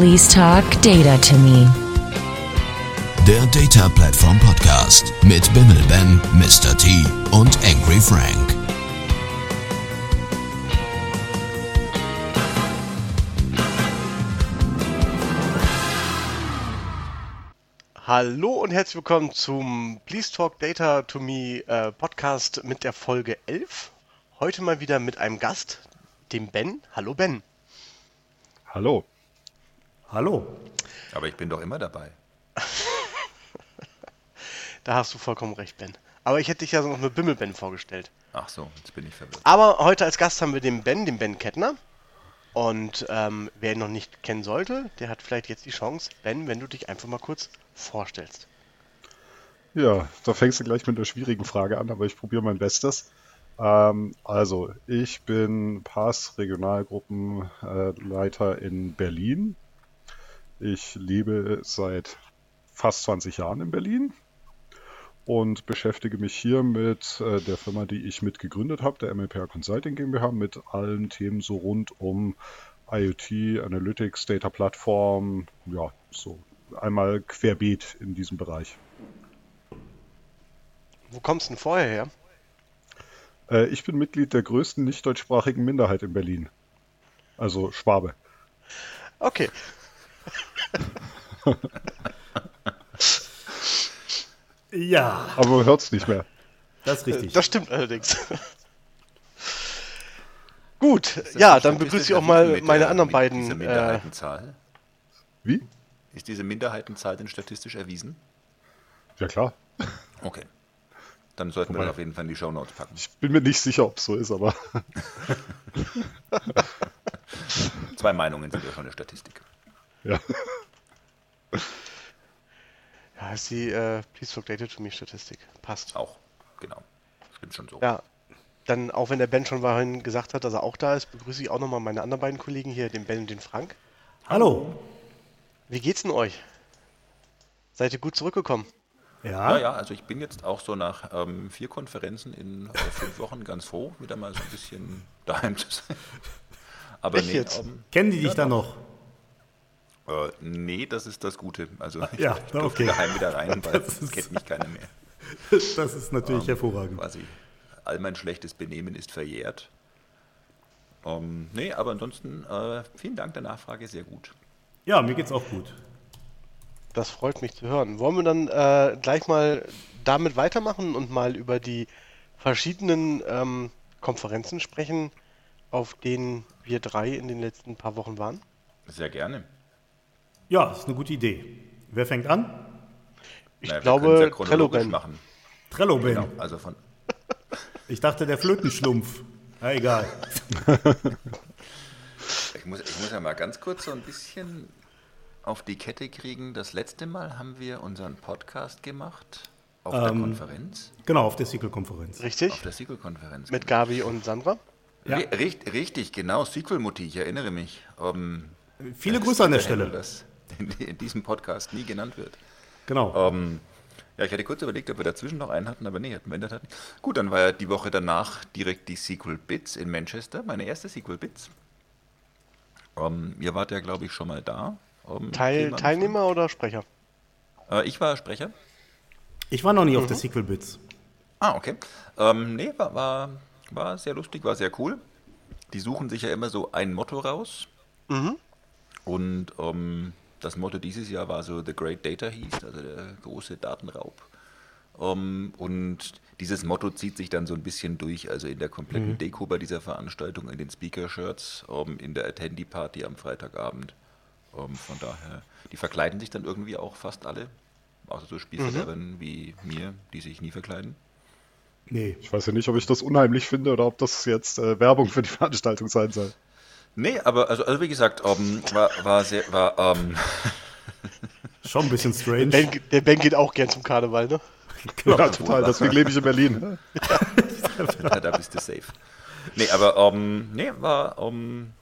Please talk data to me. Der Data Platform Podcast mit Bimmel Ben, Mr. T und Angry Frank. Hallo und herzlich willkommen zum Please Talk Data to Me äh, Podcast mit der Folge 11. Heute mal wieder mit einem Gast, dem Ben. Hallo Ben. Hallo. Hallo. Aber ich bin doch immer dabei. Da hast du vollkommen recht, Ben. Aber ich hätte dich ja noch mit Bimmel Ben vorgestellt. Ach so, jetzt bin ich verwirrt. Aber heute als Gast haben wir den Ben, den Ben Kettner. Und ähm, wer ihn noch nicht kennen sollte, der hat vielleicht jetzt die Chance, Ben, wenn du dich einfach mal kurz vorstellst. Ja, da fängst du gleich mit einer schwierigen Frage an, aber ich probiere mein Bestes. Ähm, also, ich bin Pass Regionalgruppenleiter in Berlin. Ich lebe seit fast 20 Jahren in Berlin und beschäftige mich hier mit äh, der Firma, die ich mitgegründet habe, der MLPR Consulting GmbH, mit allen Themen so rund um IoT, Analytics, Data Plattform, ja, so einmal querbeet in diesem Bereich. Wo kommst du denn vorher her? Äh, ich bin Mitglied der größten nicht deutschsprachigen Minderheit in Berlin. Also Schwabe. Okay. Ja, Aber man hört es nicht mehr. das ist Äh, richtig. Das stimmt allerdings. Gut, ja, dann begrüße ich auch mal mit meine der- anderen mit beiden. Dieser Äh, Minderheitenzahl? Wie? Ist diese Minderheitenzahl denn statistisch erwiesen? Ja klar. Okay. Dann sollten wir Wobei- das auf jeden Fall in die Shownotes packen. Ich bin mir nicht sicher, ob es so ist, aber Zwei Meinungen sind ja schon eine Statistik. ja. Ja, ist die äh, Please Talk Data to Me Statistik. Passt. Auch, genau. Stimmt schon so. Ja, dann auch wenn der Ben schon vorhin gesagt hat, dass er auch da ist, begrüße ich auch nochmal meine anderen beiden Kollegen hier, den Ben und den Frank. Hallo. Wie geht's denn euch? Seid ihr gut zurückgekommen? Ja, Ja, ja, also ich bin jetzt auch so nach ähm, vier Konferenzen in äh, fünf Wochen ganz froh, wieder mal so ein bisschen daheim zu sein. Aber Echt nee, jetzt? ähm, kennen die dich dann noch? Äh, nee, das ist das Gute. Also ich Ja, durfte okay. daheim wieder rein, weil Das es ist- kennt mich keiner mehr. Das ist natürlich hervorragend. quasi all mein schlechtes Benehmen ist verjährt. Ähm, nee, aber ansonsten äh, vielen Dank der Nachfrage, sehr gut. Ja, mir geht's auch gut. Das freut mich zu hören. Wollen wir dann äh, gleich mal damit weitermachen und mal über die verschiedenen ähm, Konferenzen sprechen, auf denen wir drei in den letzten paar Wochen waren? Sehr gerne. Ja, ist eine gute Idee. Wer fängt an? Ich Naja, wir glaube, ja Trello Ben. machen. Trello Ben. Genau, also von, Ich dachte, der Flötenschlumpf. Na, egal. ich, muss, ich muss ja mal ganz kurz so ein bisschen auf die Kette kriegen. Das letzte Mal haben wir unseren Podcast gemacht auf der Ähm, Konferenz, Genau, auf der SQL-Konferenz. Richtig? auf der SQL-Konferenz. Mit Gabi und Sandra? Ja. Ri- Richt, richtig, genau, SQL-Mutti, ich erinnere mich. Ähm, Viele das Grüße an der Stelle. Das in, diesem Podcast nie genannt wird. Genau. Ähm, ja, ich hatte kurz überlegt, ob wir dazwischen noch einen hatten, aber nee, hatten wir in der Tat nicht. Gut, dann war ja die Woche danach direkt die Sequel Bits in Manchester, meine erste Sequel Bits. Ähm, ihr wart ja, glaube ich, schon mal da. Ähm, Teil. Teilnehmer oder Sprecher? Äh, ich war Sprecher. Ich war noch nie auf der SQL-Bits. Ah, okay. Ähm, nee, war, war, war sehr lustig, war sehr cool. Die suchen sich ja immer so ein Motto raus. Und ähm, das Motto dieses Jahr war so The Great Data hieß, also der große Datenraub. Ähm, und dieses Motto zieht sich dann so ein bisschen durch, also in der kompletten Deko bei dieser Veranstaltung, in den Speaker-Shirts, ähm, in der Attendee-Party am Freitagabend. Ähm, von daher, die verkleiden sich dann irgendwie auch fast alle. Außer so Spielverderbern wie mir, die sich nie verkleiden. Nee. Ich weiß ja nicht, ob ich das unheimlich finde oder ob das jetzt äh, Werbung für die Veranstaltung sein soll. Nee, aber also, also wie gesagt, ähm, war, war sehr, war, ähm, Schon ein bisschen strange. Ben, der Ben geht auch gern zum Karneval, ne? Ja, total. Deswegen lebe ich in Berlin. da, da bist du safe. Nee, aber ähm, nee, war ähm,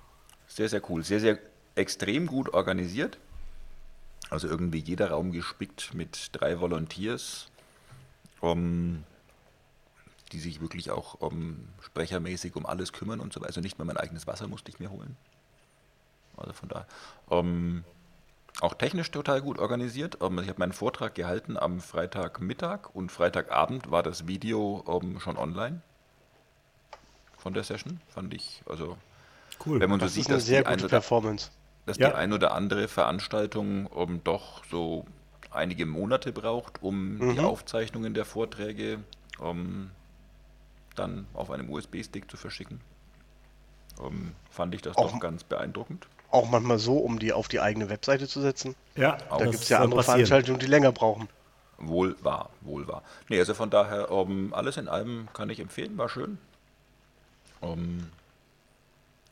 sehr, sehr cool. Sehr, sehr extrem gut organisiert. Also irgendwie jeder Raum gespickt mit drei Volunteers, ähm, die sich wirklich auch ähm, sprechermäßig um alles kümmern und so weiter. Also nicht mehr mein eigenes Wasser musste ich mir holen. Also von da. Ähm, auch technisch total gut organisiert. Ähm, ich habe meinen Vortrag gehalten am Freitagmittag und Freitagabend war das Video ähm, schon online von der Session. Fand ich, also Cool. wenn man so Das sieht, ist eine dass sehr die ein gute oder Performance. dass Ja. die ein oder andere Veranstaltung um, doch so einige Monate braucht, um die Mhm. Aufzeichnungen der Vorträge um, dann auf einem USB-Stick zu verschicken. Um, fand ich das Auch- doch ganz beeindruckend. Auch manchmal so, um die auf die eigene Webseite zu setzen. Ja, Da das gibt es ja andere passieren. Veranstaltungen, die länger brauchen. Wohl wahr, wohl wahr. Nee, also von daher, um, alles in allem kann ich empfehlen, war schön. Um,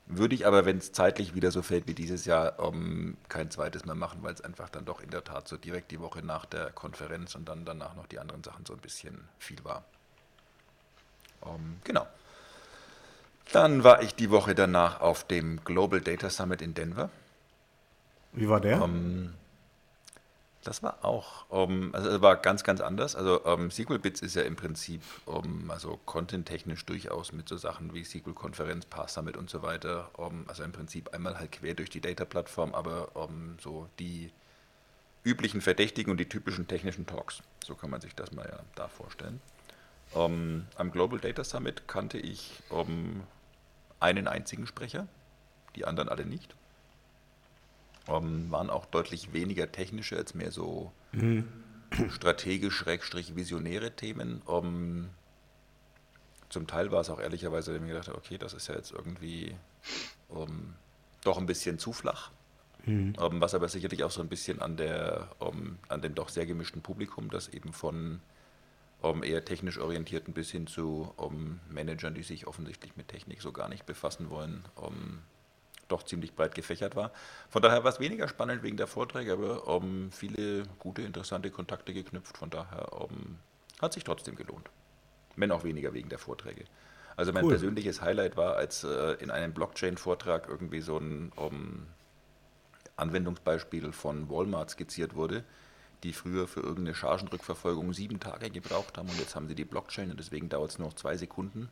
würde ich aber, wenn es zeitlich wieder so fällt wie dieses Jahr, um, kein zweites mehr machen, weil es einfach dann doch in der Tat so direkt die Woche nach der Konferenz und dann danach noch die anderen Sachen so ein bisschen viel war. Um, genau. Dann war ich die Woche danach auf dem Global Data Summit in Denver. Wie war der? Ähm, das war auch, ähm, also war ganz, ganz anders. Also ähm, SQL-Bits ist ja im Prinzip, ähm, also content-technisch durchaus mit so Sachen wie SQL-Konferenz, Pass Summit und so weiter. Ähm, also im Prinzip einmal halt quer durch die Data-Plattform, aber ähm, so die üblichen Verdächtigen und die typischen technischen Talks. So kann man sich das mal ja da vorstellen. Ähm, am Global Data Summit kannte ich ähm, einen einzigen Sprecher, die anderen alle nicht. Ähm, waren auch deutlich weniger technische, als mehr so strategisch-visionäre Themen. Ähm, zum Teil war es auch ehrlicherweise, dass ich mir gedacht habe, okay, das ist ja jetzt irgendwie ähm, doch ein bisschen zu flach. Ähm, was aber sicherlich auch so ein bisschen an, der, an dem doch sehr gemischten Publikum, das eben von ähm, eher technisch orientierten bis hin zu ähm, Managern, die sich offensichtlich mit Technik so gar nicht befassen wollen, ähm, doch ziemlich breit gefächert war. Von daher war es weniger spannend wegen der Vorträge, aber ähm, viele gute, interessante Kontakte geknüpft. Von daher hat sich trotzdem gelohnt. Wenn auch weniger wegen der Vorträge. Also mein Cool. persönliches Highlight war, als äh, in einem Blockchain-Vortrag irgendwie so ein Anwendungsbeispiel von Walmart skizziert wurde, die früher für irgendeine Chargenrückverfolgung sieben Tage gebraucht haben und jetzt haben sie die Blockchain und deswegen dauert es nur noch zwei Sekunden.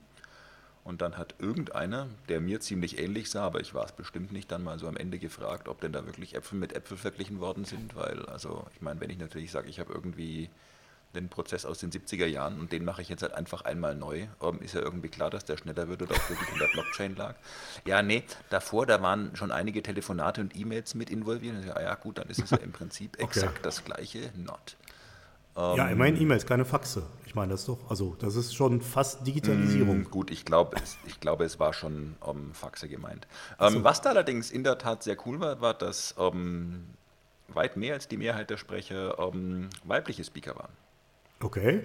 Und dann hat irgendeiner, der mir ziemlich ähnlich sah, aber ich war es bestimmt nicht, dann mal so am Ende gefragt, ob denn da wirklich Äpfel mit Äpfel verglichen worden sind, weil, also, ich meine, wenn ich natürlich sage, ich habe irgendwie den Prozess aus den 70er Jahren und den mache ich jetzt halt einfach einmal neu, ähm, ist ja irgendwie klar, dass der schneller wird oder ob wirklich in der Blockchain lag. Ja, nee, davor, da waren schon einige Telefonate und E-Mails mit involviert. Ja, ja, gut, dann ist es ja im Prinzip exakt das gleiche, not. ja, immerhin E-Mails, keine Faxe. Ich meine, das ist doch, also das ist schon fast Digitalisierung. Mm, Gut, ich glaube, es, ich glaube, es war schon ähm, Faxe gemeint. Ähm, Was da allerdings in der Tat sehr cool war, war, dass ähm, weit mehr als die Mehrheit der Sprecher ähm, weibliche Speaker waren. Okay.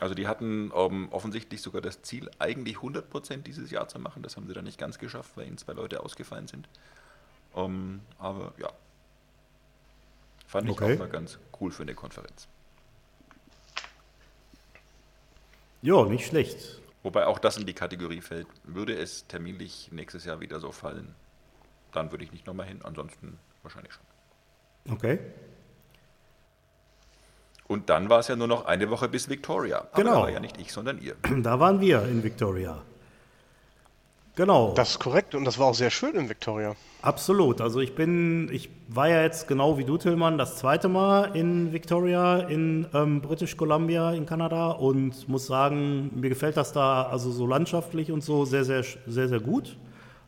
Also die hatten ähm, offensichtlich sogar das Ziel, eigentlich 100% dieses Jahr zu machen. Das haben sie dann nicht ganz geschafft, weil ihnen zwei Leute ausgefallen sind. Ähm, aber ja, fand ich Okay. auch mal ganz cool für eine Konferenz. Ja, nicht schlecht. Wobei auch das in die Kategorie fällt, würde es terminlich nächstes Jahr wieder so fallen, dann würde ich nicht nochmal hin, ansonsten wahrscheinlich schon. Okay. Und dann war es ja nur noch eine Woche bis Victoria. Aber Genau. da war ja nicht ich, sondern ihr. Da waren wir in Victoria. Genau. Das ist korrekt und das war auch sehr schön in Victoria. Absolut. Also ich bin, ich war ja jetzt genau wie du, Tillmann, das zweite Mal in Victoria in ähm, British Columbia in Kanada und muss sagen, mir gefällt das da also so landschaftlich und so sehr, sehr, sehr, sehr gut.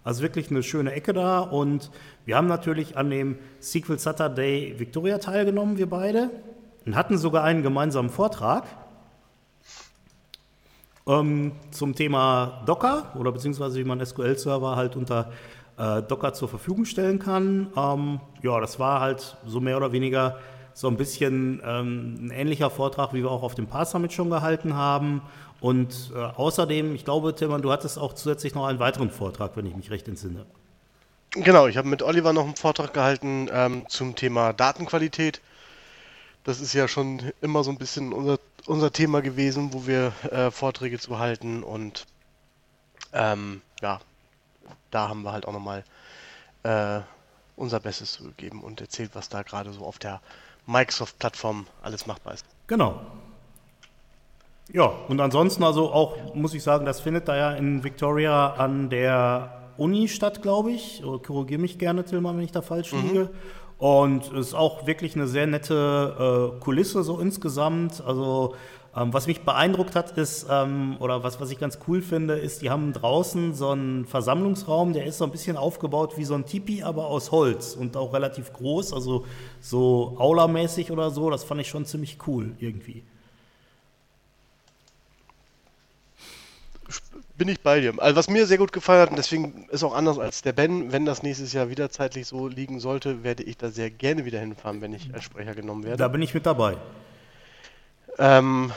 Also wirklich eine schöne Ecke da und wir haben natürlich an dem Sequel Saturday Victoria teilgenommen, wir beide, und hatten sogar einen gemeinsamen Vortrag ähm, zum Thema Docker oder beziehungsweise wie man SQL-Server halt unter äh, Docker zur Verfügung stellen kann. Ähm, ja, das war halt so mehr oder weniger so ein bisschen ähm, ein ähnlicher Vortrag, wie wir auch auf dem Pass Summit schon gehalten haben. Und äh, außerdem, ich glaube, Tillmann, du hattest auch zusätzlich noch einen weiteren Vortrag, wenn ich mich recht entsinne. Genau, ich habe mit Oliver noch einen Vortrag gehalten ähm, zum Thema Datenqualität. Das ist ja schon immer so ein bisschen unser, unser Thema gewesen, wo wir äh, Vorträge zu halten und ähm, ja, da haben wir halt auch nochmal äh, unser Bestes zugegeben und erzählt, was da gerade so auf der Microsoft-Plattform alles machbar ist. Genau. Ja, und ansonsten also auch, muss ich sagen, das findet da ja in Victoria an der Uni statt, glaube ich. Korrigiere mich gerne, Tillmann, wenn ich da falsch liege. Und es ist auch wirklich eine sehr nette äh, Kulisse so insgesamt. Also ähm, was mich beeindruckt hat, ist, ähm, oder was, was ich ganz cool finde, ist, die haben draußen so einen Versammlungsraum, der ist so ein bisschen aufgebaut wie so ein Tipi, aber aus Holz und auch relativ groß, also so Aula-mäßig oder so. Das fand ich schon ziemlich cool irgendwie. Bin ich bei dir. Also was mir sehr gut gefallen hat, und deswegen ist auch anders als der Ben, wenn das nächstes Jahr wieder zeitlich so liegen sollte, werde ich da sehr gerne wieder hinfahren, wenn ich als Sprecher genommen werde. Da bin ich mit dabei. Ähm,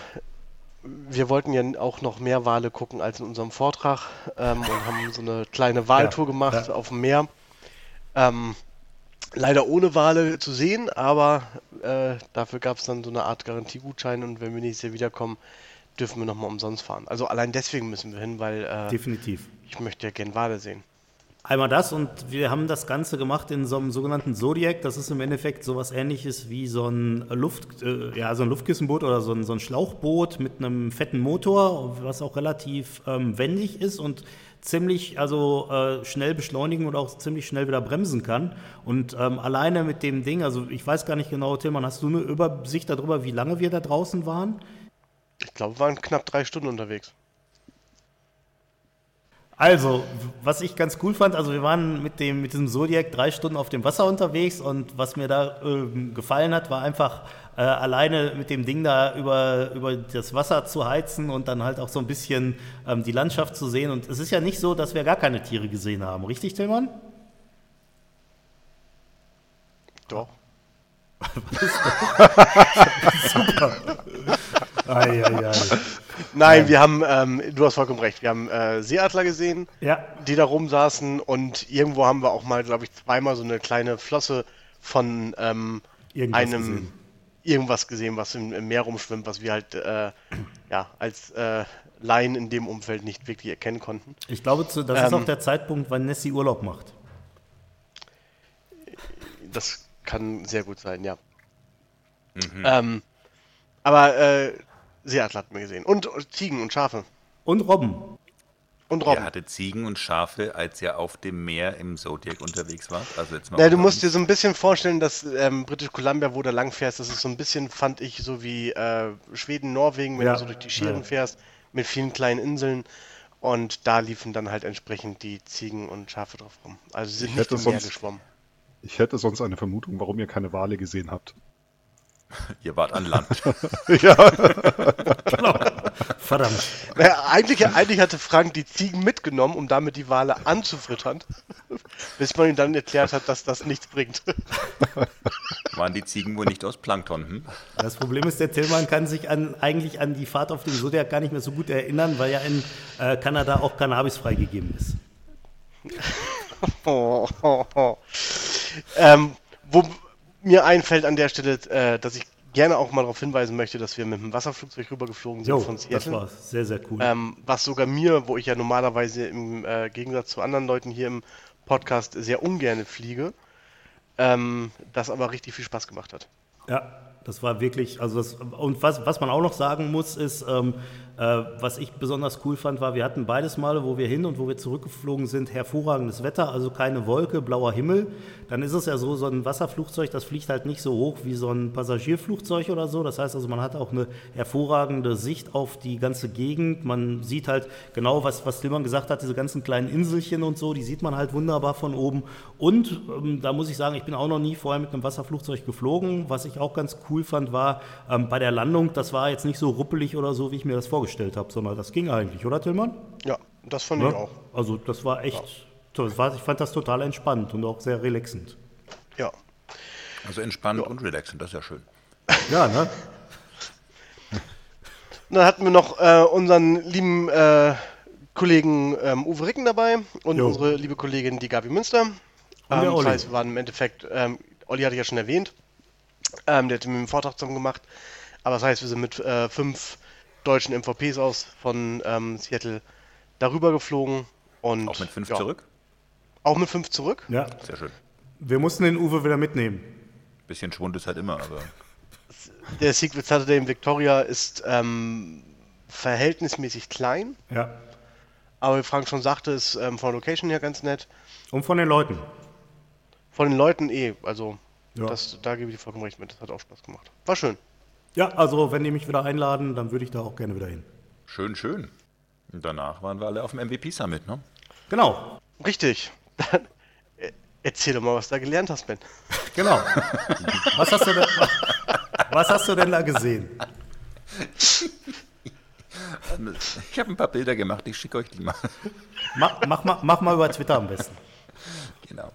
wir wollten ja auch noch mehr Wale gucken als in unserem Vortrag ähm, und haben so eine kleine Wahltour Ja, gemacht ja. auf dem Meer. Ähm, leider ohne Wale zu sehen, aber äh, dafür gab es dann so eine Art Garantiegutschein und wenn wir nächstes Jahr wiederkommen, dürfen wir nochmal umsonst fahren. Also allein deswegen müssen wir hin, weil äh, Definitiv. ich möchte ja gern Wale sehen. Einmal das und wir haben das Ganze gemacht in so einem sogenannten Zodiac. Das ist im Endeffekt sowas ähnliches wie so ein Luft, äh, ja, so ein Luftkissenboot oder so ein, so ein Schlauchboot mit einem fetten Motor, was auch relativ ähm, wendig ist und ziemlich also äh, schnell beschleunigen und auch ziemlich schnell wieder bremsen kann. Und ähm, alleine mit dem Ding, also ich weiß gar nicht genau, Tillmann, hast du eine Übersicht darüber, wie lange wir da draußen waren? Ich glaube, wir waren knapp drei Stunden unterwegs. Also, was ich ganz cool fand, also wir waren mit dem mit diesem Zodiac drei Stunden auf dem Wasser unterwegs und was mir da ähm, gefallen hat, war einfach äh, alleine mit dem Ding da über, über das Wasser zu heizen und dann halt auch so ein bisschen ähm, die Landschaft zu sehen. Und es ist ja nicht so, dass wir gar keine Tiere gesehen haben, richtig, Tillmann? Doch. Ei, ei, ei. Nein, wir haben, ähm, du hast vollkommen recht, wir haben äh, Seeadler gesehen, Ja, die da rumsaßen und irgendwo haben wir auch mal, glaube ich, zweimal so eine kleine Flosse von ähm, Irgendwas einem gesehen. irgendwas gesehen, was im, im Meer rumschwimmt, was wir halt äh, ja, als äh, Laien in dem Umfeld nicht wirklich erkennen konnten. ich glaube, das ist Ähm. auch der Zeitpunkt, wann Nessie Urlaub macht. Das kann sehr gut sein, ja. Ähm, aber äh, Seeadler hatten wir gesehen. Und Ziegen und Schafe. Und Robben. Und Robben. hatte Ziegen und Schafe, als ihr auf dem Meer im Zodiac unterwegs wart. Also jetzt mal Ja, du musst dir so ein bisschen vorstellen, dass ähm, British Columbia, wo du lang fährst, das ist so ein bisschen, fand ich, so wie äh, Schweden, Norwegen, wenn Ja, du so durch die Scheren ja. fährst, mit vielen kleinen Inseln. Und da liefen dann halt entsprechend die Ziegen und Schafe drauf rum. Also sie sind Ich nicht im Meer geschwommen. Ich hätte sonst eine Vermutung, warum ihr keine Wale gesehen habt. Ihr wart an Land. Verdammt. Naja, eigentlich, eigentlich hatte Frank die Ziegen mitgenommen, um damit die Wale anzufüttern, bis man ihm dann erklärt hat, dass das nichts bringt. Waren die Ziegen wohl nicht aus Plankton? Hm? Das Problem ist, der Tillmann kann sich an, eigentlich an die Fahrt auf dem Zodiac gar nicht mehr so gut erinnern, weil ja in äh, Kanada auch Cannabis freigegeben ist. Oh, oh, oh. Ähm, wo mir einfällt an der Stelle, äh, dass ich gerne auch mal darauf hinweisen möchte, dass wir mit dem Wasserflugzeug rübergeflogen sind Jo, von das Seattle. war sehr, sehr cool. Ähm, was sogar mir, wo ich ja normalerweise im äh, Gegensatz zu anderen Leuten hier im Podcast sehr ungern fliege, ähm, das aber richtig viel Spaß gemacht hat. Ja, das war wirklich, also das, und was, was man auch noch sagen muss, ist, ähm, äh, was ich besonders cool fand, war, wir hatten beides Male, wo wir hin und wo wir zurückgeflogen sind, hervorragendes Wetter, also keine Wolke, blauer Himmel. Dann ist es ja so, so ein Wasserflugzeug, das fliegt halt nicht so hoch wie so ein Passagierflugzeug oder so. Das heißt also, man hat auch eine hervorragende Sicht auf die ganze Gegend. Man sieht halt genau, was, was Tillmann gesagt hat, diese ganzen kleinen Inselchen und so, die sieht man halt wunderbar von oben. Und ähm, da muss ich sagen, ich bin auch noch nie vorher mit einem Wasserflugzeug geflogen. Was ich auch ganz cool fand, war ähm, bei der Landung, das war jetzt nicht so ruppelig oder so, wie ich mir das vorgestellt habe, sondern das ging eigentlich, oder Tillmann? Ja, das fand Ja? ich auch. Also das war echt, toll. Ich fand das total entspannt und auch sehr relaxend. Ja. Also entspannt und relaxend, das ist ja schön. Ja, ne? Dann hatten wir noch äh, unseren lieben äh, Kollegen ähm, Uwe Ricken dabei und Jo. unsere liebe Kollegin, die Gabi Münster. der Ähm, das Olli. heißt, wir waren im Endeffekt, ähm, Olli hatte ich ja schon erwähnt, ähm, der hat mit dem Vortrag zusammen gemacht. Aber das heißt, wir sind mit äh, fünf deutschen MVPs aus von ähm, Seattle darüber geflogen. Und, Auch mit fünf ja, zurück? Auch mit fünf zurück. Ja. Sehr schön. Wir mussten den Uwe wieder mitnehmen. Bisschen Schwund ist halt immer, aber Der Secret Saturday in Victoria ist ähm, verhältnismäßig klein. Ja. Aber wie Frank schon sagte, ist ähm, von der Location her ganz nett. Und von den Leuten. Von den Leuten eh, also Ja. Das, da gebe ich dir vollkommen recht mit. Das hat auch Spaß gemacht. War schön. Ja, also wenn die mich wieder einladen, dann würde ich da auch gerne wieder hin. Schön, schön. Und danach waren wir alle auf dem MVP Summit, ne? Genau. Richtig. Dann äh, erzähl doch mal, was du da gelernt hast, Ben. Genau. was, hast du denn, was hast du denn da gesehen? Ich habe ein paar Bilder gemacht, ich schicke euch die mal. Mach, mach, mach, mach mal über Twitter am besten. Genau.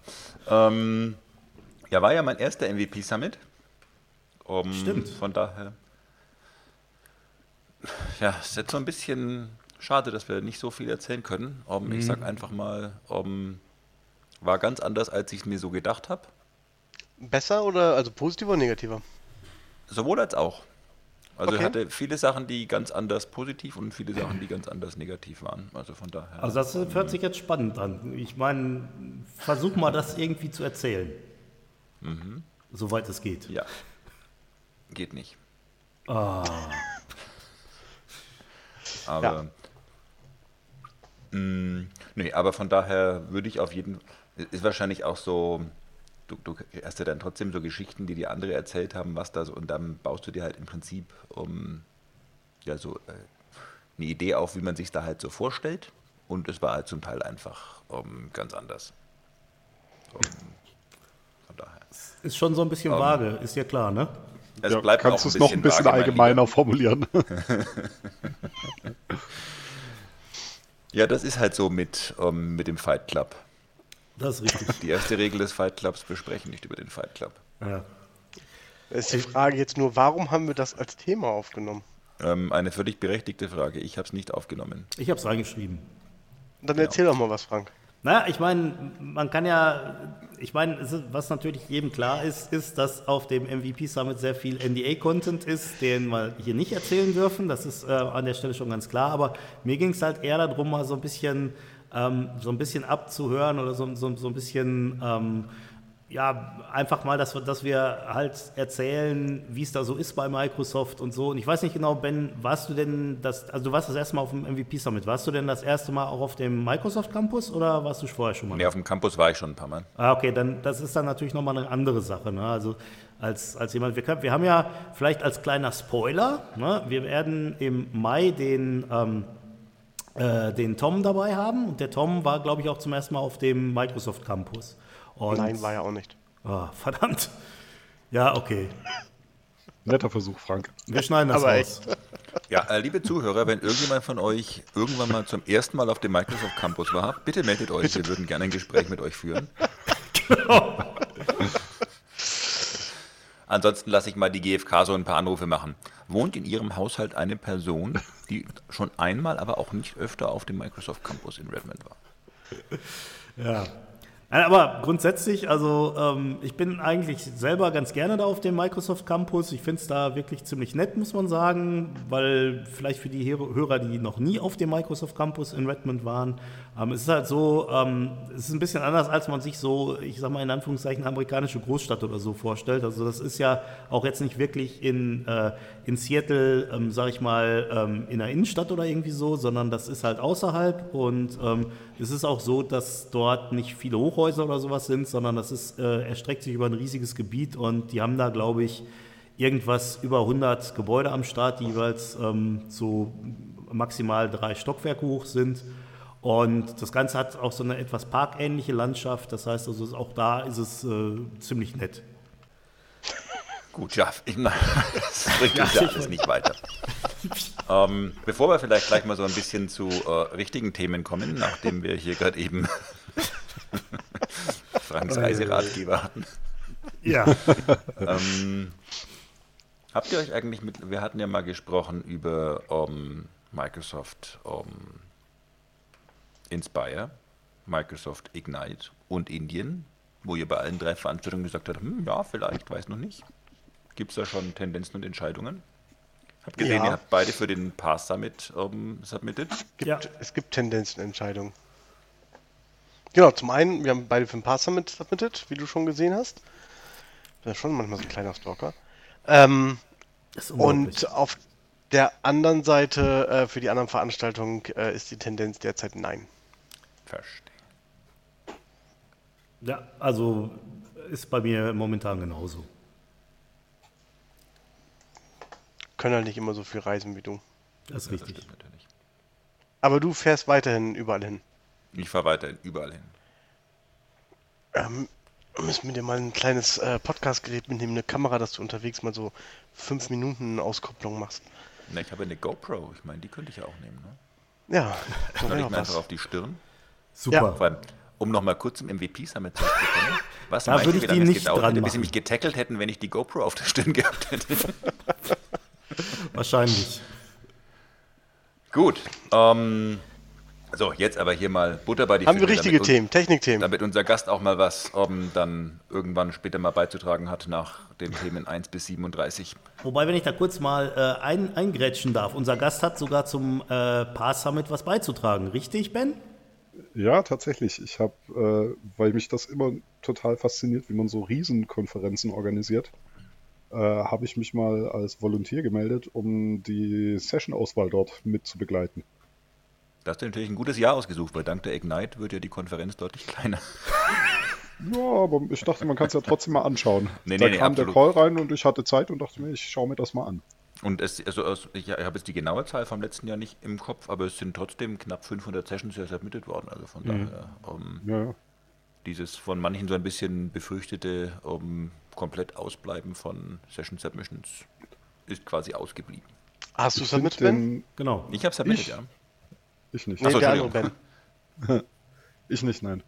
Ähm, ja, war ja mein erster MVP Summit. Um, Stimmt. Von daher. Ja, es ist jetzt so ein bisschen schade, dass wir nicht so viel erzählen können. Um, mhm. Ich sag einfach mal, um, war ganz anders, als ich es mir so gedacht habe. Besser oder also positiver oder negativer? Sowohl als auch. Also okay. er hatte viele Sachen, die ganz anders positiv und viele Sachen, die ganz anders negativ waren. Also von daher. Also das hört sich jetzt spannend an. Ich meine, versuch mal das irgendwie zu erzählen. Mhm. Soweit es geht. Ja. Geht nicht. Ah. aber. Ja. Mh, mm, nee, aber von daher würde ich auf jeden Fall. Ist wahrscheinlich auch so du, du hast ja dann trotzdem so Geschichten, die die andere erzählt haben, was da so, und dann baust du dir halt im Prinzip um, ja, so äh, eine Idee auf, wie man sich da halt so vorstellt. Und es war halt zum Teil einfach um, ganz anders. Um, von daher. Ist schon so ein bisschen um, vage, ist ja klar, ne? Es ja, bleibt kannst du es noch ein bisschen vage, allgemeiner formulieren? ja, das ist halt so mit, mit dem Fight Club. Das ist richtig. Die erste Regel des Fight Clubs besprechen nicht über den Fight Club. Ja. ist die Frage jetzt nur, warum haben wir das als Thema aufgenommen? Ähm, eine völlig berechtigte Frage. Ich habe es nicht aufgenommen. Ich habe es reingeschrieben. Dann erzähl ja. doch mal was, Frank. Naja, ich meine, man kann ja, ich meine, was natürlich jedem klar ist, ist, dass auf dem MVP Summit sehr viel NDA-Content ist, den wir hier nicht erzählen dürfen. Das ist äh, an der Stelle schon ganz klar. Aber mir ging es halt eher darum, mal so ein bisschen ähm, so ein bisschen abzuhören oder so, so, so ein bisschen, ähm, ja, einfach mal, dass wir, dass wir halt erzählen, wie es da so ist bei Microsoft und so. Und ich weiß nicht genau, Ben, warst du denn das, also du warst das erste Mal auf dem MVP Summit, warst du denn das erste Mal auch auf dem Microsoft Campus oder warst du vorher schon mal? Nee, auf dem Campus war ich schon ein paar Mal. Ah, okay, dann das ist dann natürlich nochmal eine andere Sache. Ne? Also als, als jemand, wir, wir haben ja vielleicht als kleiner Spoiler, ne? wir werden im Mai den ähm, äh, den Tom dabei haben. Und der Tom war, glaube ich, auch zum ersten Mal auf dem Microsoft Campus. Und Nein, war er auch nicht. Oh, verdammt. Ja, okay. Netter Versuch, Frank. Wir schneiden das Aber raus. Echt. Ja, äh, liebe Zuhörer, wenn irgendjemand von euch irgendwann mal zum ersten Mal auf dem Microsoft Campus war, bitte meldet euch. Wir würden gerne ein Gespräch mit euch führen. Genau. Ansonsten lasse ich mal die GfK so ein paar Anrufe machen. Wohnt in Ihrem Haushalt eine Person, die schon einmal, aber auch nicht öfter auf dem Microsoft Campus in Redmond war? Ja, Nein, aber grundsätzlich, also ähm, ich bin eigentlich selber ganz gerne da auf dem Microsoft Campus. Ich finde es da wirklich ziemlich nett, muss man sagen, weil vielleicht für die Hörer, die noch nie auf dem Microsoft Campus in Redmond waren, ähm, es ist halt so, ähm, es ist ein bisschen anders, als man sich so, ich sag mal in Anführungszeichen, amerikanische Großstadt oder so vorstellt. Also das ist ja auch jetzt nicht wirklich in, äh, in Seattle, ähm, sag ich mal, ähm, in der Innenstadt oder irgendwie so, sondern das ist halt außerhalb und ähm, es ist auch so, dass dort nicht viele Hoch Hochhäuser oder sowas sind, sondern das ist, äh, erstreckt sich über ein riesiges Gebiet und die haben da, glaube ich, irgendwas über 100 Gebäude am Start, die jeweils ähm, so maximal drei Stockwerke hoch sind. Und das Ganze hat auch so eine etwas parkähnliche Landschaft. Das heißt also, auch da ist es äh, ziemlich nett. Gut, ja, ich, das bringt uns ja alles nicht weiter. ähm, bevor wir vielleicht gleich mal so ein bisschen zu äh, richtigen Themen kommen, nachdem wir hier gerade eben Franks Reiseratgeber. Ja. ähm, habt ihr euch eigentlich mit, wir hatten ja mal gesprochen über um, Microsoft um, Inspire, Microsoft Ignite und Indien, wo ihr bei allen drei Veranstaltungen gesagt habt, hm, ja, vielleicht, weiß noch nicht. Gibt es da schon Tendenzen und Entscheidungen? Habt gesehen, ja. ihr habt beide für den Pass Summit um, submitted? Gibt, ja. Es gibt Tendenzen, Entscheidungen. Genau, zum einen, wir haben beide für den Pass Summit submitted, wie du schon gesehen hast. Das ist schon manchmal so ein kleiner Stalker. Ähm, und auf der anderen Seite, äh, für die anderen Veranstaltungen, äh, ist die Tendenz derzeit nein. Verstehe. Ja, also ist bei mir momentan genauso. Können halt nicht immer so viel reisen wie du. Das ist richtig. natürlich. Aber du fährst weiterhin überall hin. Ich fahre weiter überall hin. Ähm, müssen wir dir mal ein kleines äh, Podcast-Gerät mitnehmen, eine Kamera, dass du unterwegs mal so fünf Minuten Auskopplung machst. Na, ich habe eine GoPro. Ich meine, die könnte ich ja auch nehmen. Ne? Ja, wäre ich mir einfach auf die Stirn? Super. Vor allem, um nochmal kurz zum MVP-Summit zurückzukommen. Was Da würde ich wie die lange es nicht gedauert dran hätte, bis sie machen. mich getackelt hätten, wenn ich die GoPro auf der Stirn gehabt hätte? Wahrscheinlich. Gut. Ähm, so, jetzt aber hier mal Butter bei die Haben wir Fische, richtige Themen, Technikthemen. Damit unser Gast auch mal was ähm, dann irgendwann später mal beizutragen hat nach den Themen 1 bis 37. Wobei, wenn ich da kurz mal äh, ein, eingrätschen darf, unser Gast hat sogar zum äh, Pass Summit was beizutragen. Richtig, Ben? Ja, tatsächlich. Ich habe, äh, weil mich das immer total fasziniert, wie man so Riesenkonferenzen organisiert, äh, habe ich mich mal als Volontär gemeldet, um die Session-Auswahl dort mit zu begleiten. Da hast du natürlich ein gutes Jahr ausgesucht, weil dank der Ignite wird ja die Konferenz deutlich kleiner. Ja, aber ich dachte, man kann es ja trotzdem mal anschauen. Nee, da nee, nee, kam der absolut. Call rein und ich hatte Zeit und dachte mir, ich schaue mir das mal an. Und es, also aus, ich, habe jetzt die genaue Zahl vom letzten Jahr nicht im Kopf, aber es sind trotzdem knapp 500 Sessions ja submitted worden. Also von daher, ähm, Ja, ja. dieses von manchen so ein bisschen befürchtete ähm, komplett Ausbleiben von Session Submissions ist quasi ausgeblieben. Hast du Ben? den- Genau. Ich habe submitted, Ich? ja. Ich nicht. Nee, Ach so, der andere. Ben. Ich nicht, nein.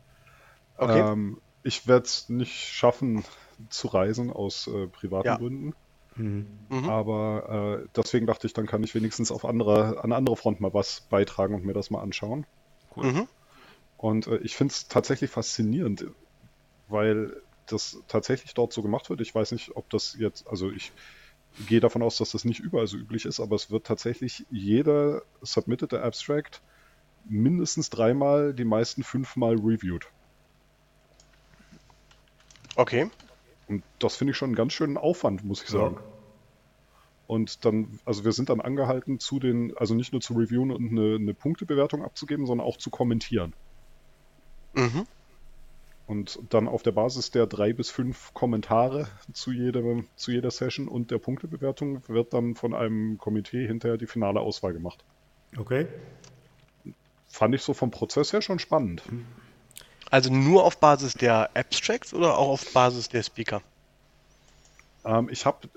Okay. Ähm, ich werde es nicht schaffen zu reisen aus äh, privaten Ja. Gründen. Mhm. Aber äh, deswegen dachte ich, dann kann ich wenigstens auf andere, an andere Front mal was beitragen und mir das mal anschauen. Cool. Mhm. Und äh, ich finde es tatsächlich faszinierend, weil das tatsächlich dort so gemacht wird. Ich weiß nicht, ob das jetzt, also ich gehe davon aus, dass das nicht überall so üblich ist, aber es wird tatsächlich jeder submitted Abstract mindestens dreimal, die meisten fünfmal reviewed. Okay. Und das finde ich schon einen ganz schönen Aufwand, muss ich sagen. Und dann, also wir sind dann angehalten zu den, also nicht nur zu reviewen und eine, eine Punktebewertung abzugeben, sondern auch zu kommentieren. Mhm. Und dann auf der Basis der drei bis fünf Kommentare zu, jedem, zu jeder Session und der Punktebewertung wird dann von einem Komitee hinterher die finale Auswahl gemacht. Okay. Fand ich so vom Prozess her schon spannend. Also nur auf Basis der Abstracts oder auch auf Basis der Speaker? Ähm, ich habe,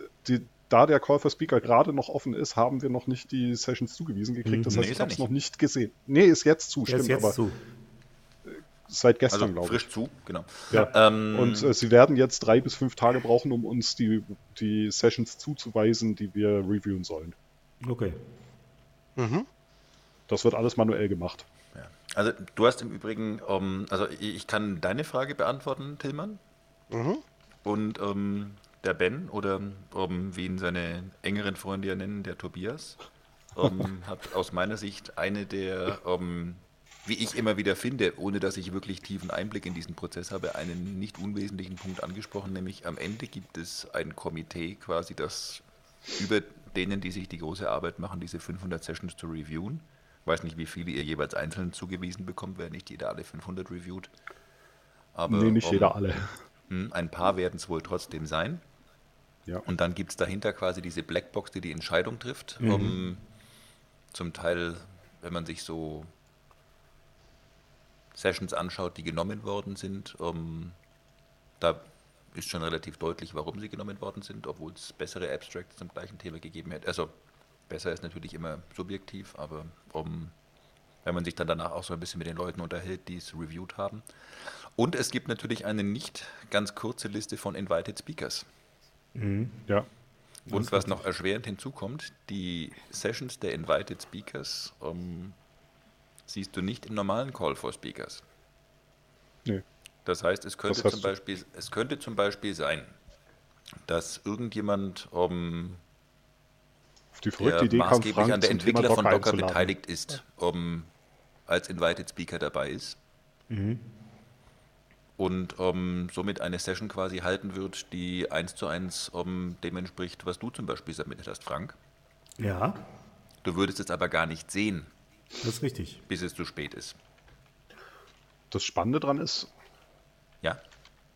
da der Call for Speaker gerade noch offen ist, haben wir noch nicht die Sessions zugewiesen gekriegt. Das Nee, heißt, ist ich habe es noch nicht gesehen. Nee, ist jetzt zu, Der ist stimmt, jetzt aber zu. seit gestern, Also glaube frisch ich. zu, genau. Ja. Ähm, Und äh, sie werden jetzt drei bis fünf Tage brauchen, um uns die, die Sessions zuzuweisen, die wir reviewen sollen. Okay. Mhm. Das wird alles manuell gemacht. Ja. Also du hast im Übrigen, ähm, also ich kann deine Frage beantworten, Tillmann. Mhm. Und ähm, der Ben oder ähm, wie ihn seine engeren Freunde ja nennen, der Tobias, ähm, hat aus meiner Sicht eine der, ähm, wie ich immer wieder finde, ohne dass ich wirklich tiefen Einblick in diesen Prozess habe, einen nicht unwesentlichen Punkt angesprochen, nämlich am Ende gibt es ein Komitee quasi, das über denen, die sich die große Arbeit machen, diese 500 Sessions zu reviewen. Weiß nicht, wie viele ihr jeweils einzeln zugewiesen bekommt, wer nicht jeder alle 500 reviewt. Aber, nee, nicht ähm, jeder alle. hm, Ein paar werden es wohl trotzdem sein. Ja. Und dann gibt es dahinter quasi diese Blackbox, die die Entscheidung trifft. Um, zum Teil, wenn man sich so Sessions anschaut, die genommen worden sind, um, da ist schon relativ deutlich, warum sie genommen worden sind, obwohl es bessere Abstracts zum gleichen Thema gegeben hätte. Also besser ist natürlich immer subjektiv, aber um, wenn man sich dann danach auch so ein bisschen mit den Leuten unterhält, die es reviewed haben. Und es gibt natürlich eine nicht ganz kurze Liste von Invited Speakers. Ja. Und was noch erschwerend hinzukommt, die Sessions der Invited Speakers ähm, siehst du nicht im normalen Call for Speakers. Nee. Das heißt, es könnte, zum, Beispiel, es könnte zum Beispiel sein, dass irgendjemand, ähm, Auf die verrückte der Idee kam maßgeblich Frank an der Entwickler von Docker einzuladen. beteiligt ist, ähm, als Invited Speaker dabei ist. Und ähm, somit eine Session quasi halten wird, die eins zu eins ähm, dem entspricht, was du zum Beispiel submitted hast, Frank. Ja, Du würdest es aber gar nicht sehen, das ist richtig. bis es zu spät ist. Das Spannende dran ist, Ja?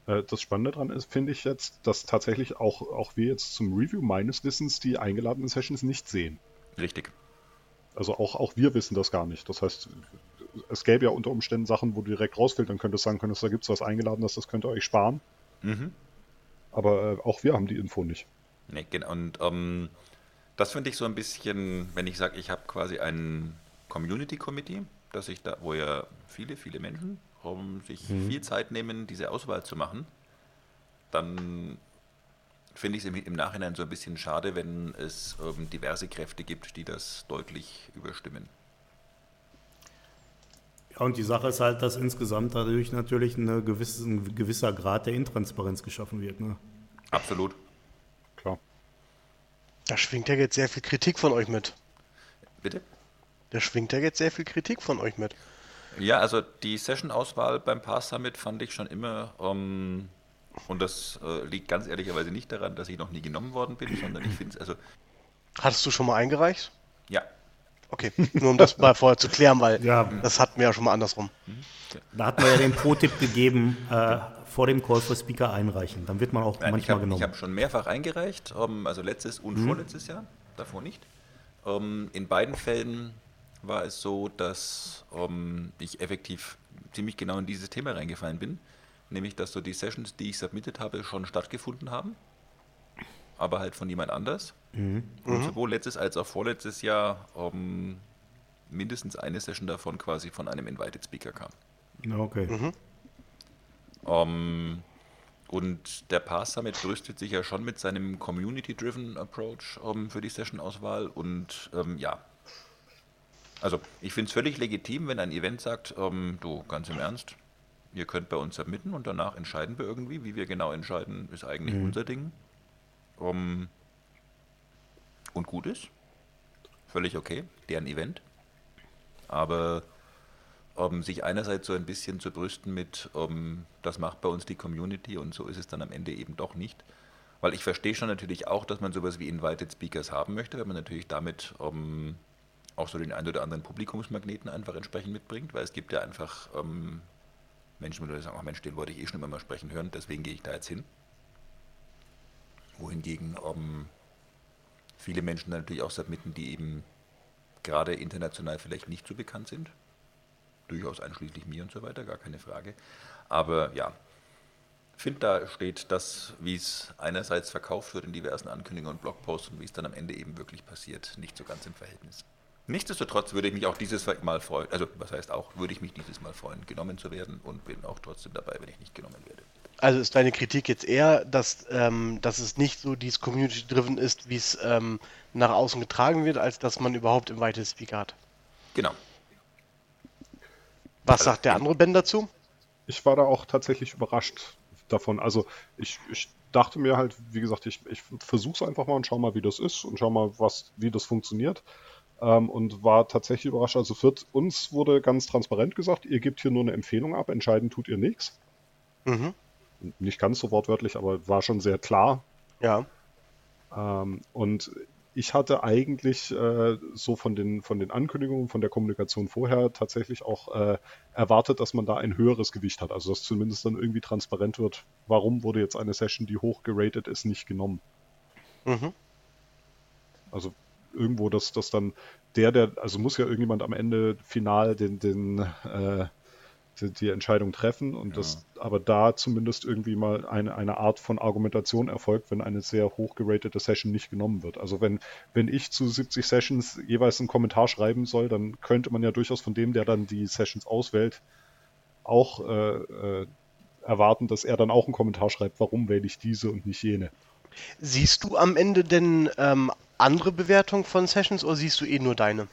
Äh, das Spannende daran ist, finde ich jetzt, dass tatsächlich auch, auch wir jetzt zum Review meines Wissens die eingeladenen Sessions nicht sehen. Richtig. Also auch, auch wir wissen das gar nicht. Das heißt, es gäbe ja unter Umständen Sachen, wo du direkt rausfiltern könntest, sagen könntest, da gibt es was eingeladen, das, das könnt ihr euch sparen. Mhm. Aber äh, auch wir haben die Info nicht. Nee, genau. Und ähm, das finde ich so ein bisschen, wenn ich sage, ich habe quasi ein Community Committee, dass ich da, wo ja viele, viele Menschen um sich mhm. viel Zeit nehmen, diese Auswahl zu machen, dann finde ich es im, im, Nachhinein so ein bisschen schade, wenn es ähm, diverse Kräfte gibt, die das deutlich überstimmen. Ja, und die Sache ist halt, dass insgesamt dadurch natürlich eine gewisse, ein gewisser Grad der Intransparenz geschaffen wird. Ne? Absolut. Klar. Da schwingt ja jetzt sehr viel Kritik von euch mit. Bitte? Da schwingt ja jetzt sehr viel Kritik von euch mit. Ja, also die Session-Auswahl beim Pass Summit fand ich schon immer, ähm, und das äh, liegt ganz ehrlicherweise nicht daran, dass ich noch nie genommen worden bin, sondern ich finde es, also. Hattest du schon mal eingereicht? Ja. Okay, nur um das mal vorher zu klären, weil ja. das hatten wir ja schon mal andersrum. Da hat man ja den Pro-Tipp gegeben, äh, vor dem Call for Speaker einreichen. Dann wird man auch Nein, manchmal ich hab, genommen. Ich habe schon mehrfach eingereicht, um, ähm, also letztes und mhm. vorletztes Jahr, davor nicht. Um, ähm, in beiden Fällen war es so, dass um, ich effektiv ziemlich genau in dieses Thema reingefallen bin. Nämlich, dass so die Sessions, die ich submitted habe, schon stattgefunden haben. Aber halt von jemand anders. Mhm. Und mhm. sowohl letztes als auch vorletztes Jahr um, mindestens eine Session davon quasi von einem Invited Speaker kam. Okay. Mhm. Um, und der Pass Summit brüstet sich ja schon mit seinem Community-Driven Approach um, für die Session-Auswahl. Und ähm, ja, also ich finde es völlig legitim, wenn ein Event sagt, ähm, du, ganz im Ernst, ihr könnt bei uns submitten und danach entscheiden wir irgendwie. Wie wir genau entscheiden, ist eigentlich mhm. unser Ding. Um, und gut ist. Völlig okay, deren Event. Aber um, sich einerseits so ein bisschen zu brüsten mit, um, das macht bei uns die Community und so ist es dann am Ende eben doch nicht. Weil ich verstehe schon natürlich auch, dass man sowas wie Invited Speakers haben möchte, weil man natürlich damit auch so den ein oder anderen Publikumsmagneten einfach entsprechend mitbringt, weil es gibt ja einfach ähm, Menschen, die sagen, ach Mensch, den wollte ich eh schon immer mal sprechen hören, deswegen gehe ich da jetzt hin. Wohingegen ähm, viele Menschen natürlich auch submitten, die eben gerade international vielleicht nicht so bekannt sind. Durchaus einschließlich mir und so weiter, gar keine Frage. Aber ja, finde, da steht das, wie es einerseits verkauft wird in diversen Ankündigungen und Blogposts und wie es dann am Ende eben wirklich passiert, nicht so ganz im Verhältnis. Nichtsdestotrotz würde ich mich auch dieses Mal freuen, also was heißt auch, würde ich mich dieses Mal freuen, genommen zu werden und bin auch trotzdem dabei, wenn ich nicht genommen werde. Also ist deine Kritik jetzt eher, dass, ähm, dass es nicht so dieses Community-driven ist, wie es ähm, nach außen getragen wird, als dass man überhaupt im Invited Speaker hat? Genau. Was also, sagt der andere Ben dazu? Ich war da auch tatsächlich überrascht davon. Also ich, ich dachte mir halt, wie gesagt, ich, ich versuche es einfach mal und schau mal, wie das ist und schau mal, was, wie das funktioniert ähm, und war tatsächlich überrascht. Also für uns wurde ganz transparent gesagt, ihr gebt hier nur eine Empfehlung ab, entscheiden tut ihr nichts. Mhm. Nicht ganz so wortwörtlich, aber war schon sehr klar. Ja. Ähm, und ich hatte eigentlich äh, so von den, von den Ankündigungen, von der Kommunikation vorher tatsächlich auch äh, erwartet, dass man da ein höheres Gewicht hat. Also dass zumindest dann irgendwie transparent wird, warum wurde jetzt eine Session, die hoch geratet ist, nicht genommen. Mhm. Also irgendwo, dass, dass dann der, der, also muss ja irgendjemand am Ende final den, den, äh, die, die, Entscheidung treffen und ja. das aber da zumindest irgendwie mal eine, eine Art von Argumentation erfolgt, wenn eine sehr hoch geratete Session nicht genommen wird. Also wenn, wenn ich zu 70 Sessions jeweils einen Kommentar schreiben soll, dann könnte man ja durchaus von dem, der dann die Sessions auswählt, auch äh, äh, erwarten, dass er dann auch einen Kommentar schreibt, warum wähle ich diese und nicht jene. Siehst du am Ende denn ähm, andere Bewertungen von Sessions oder siehst du eh nur deine?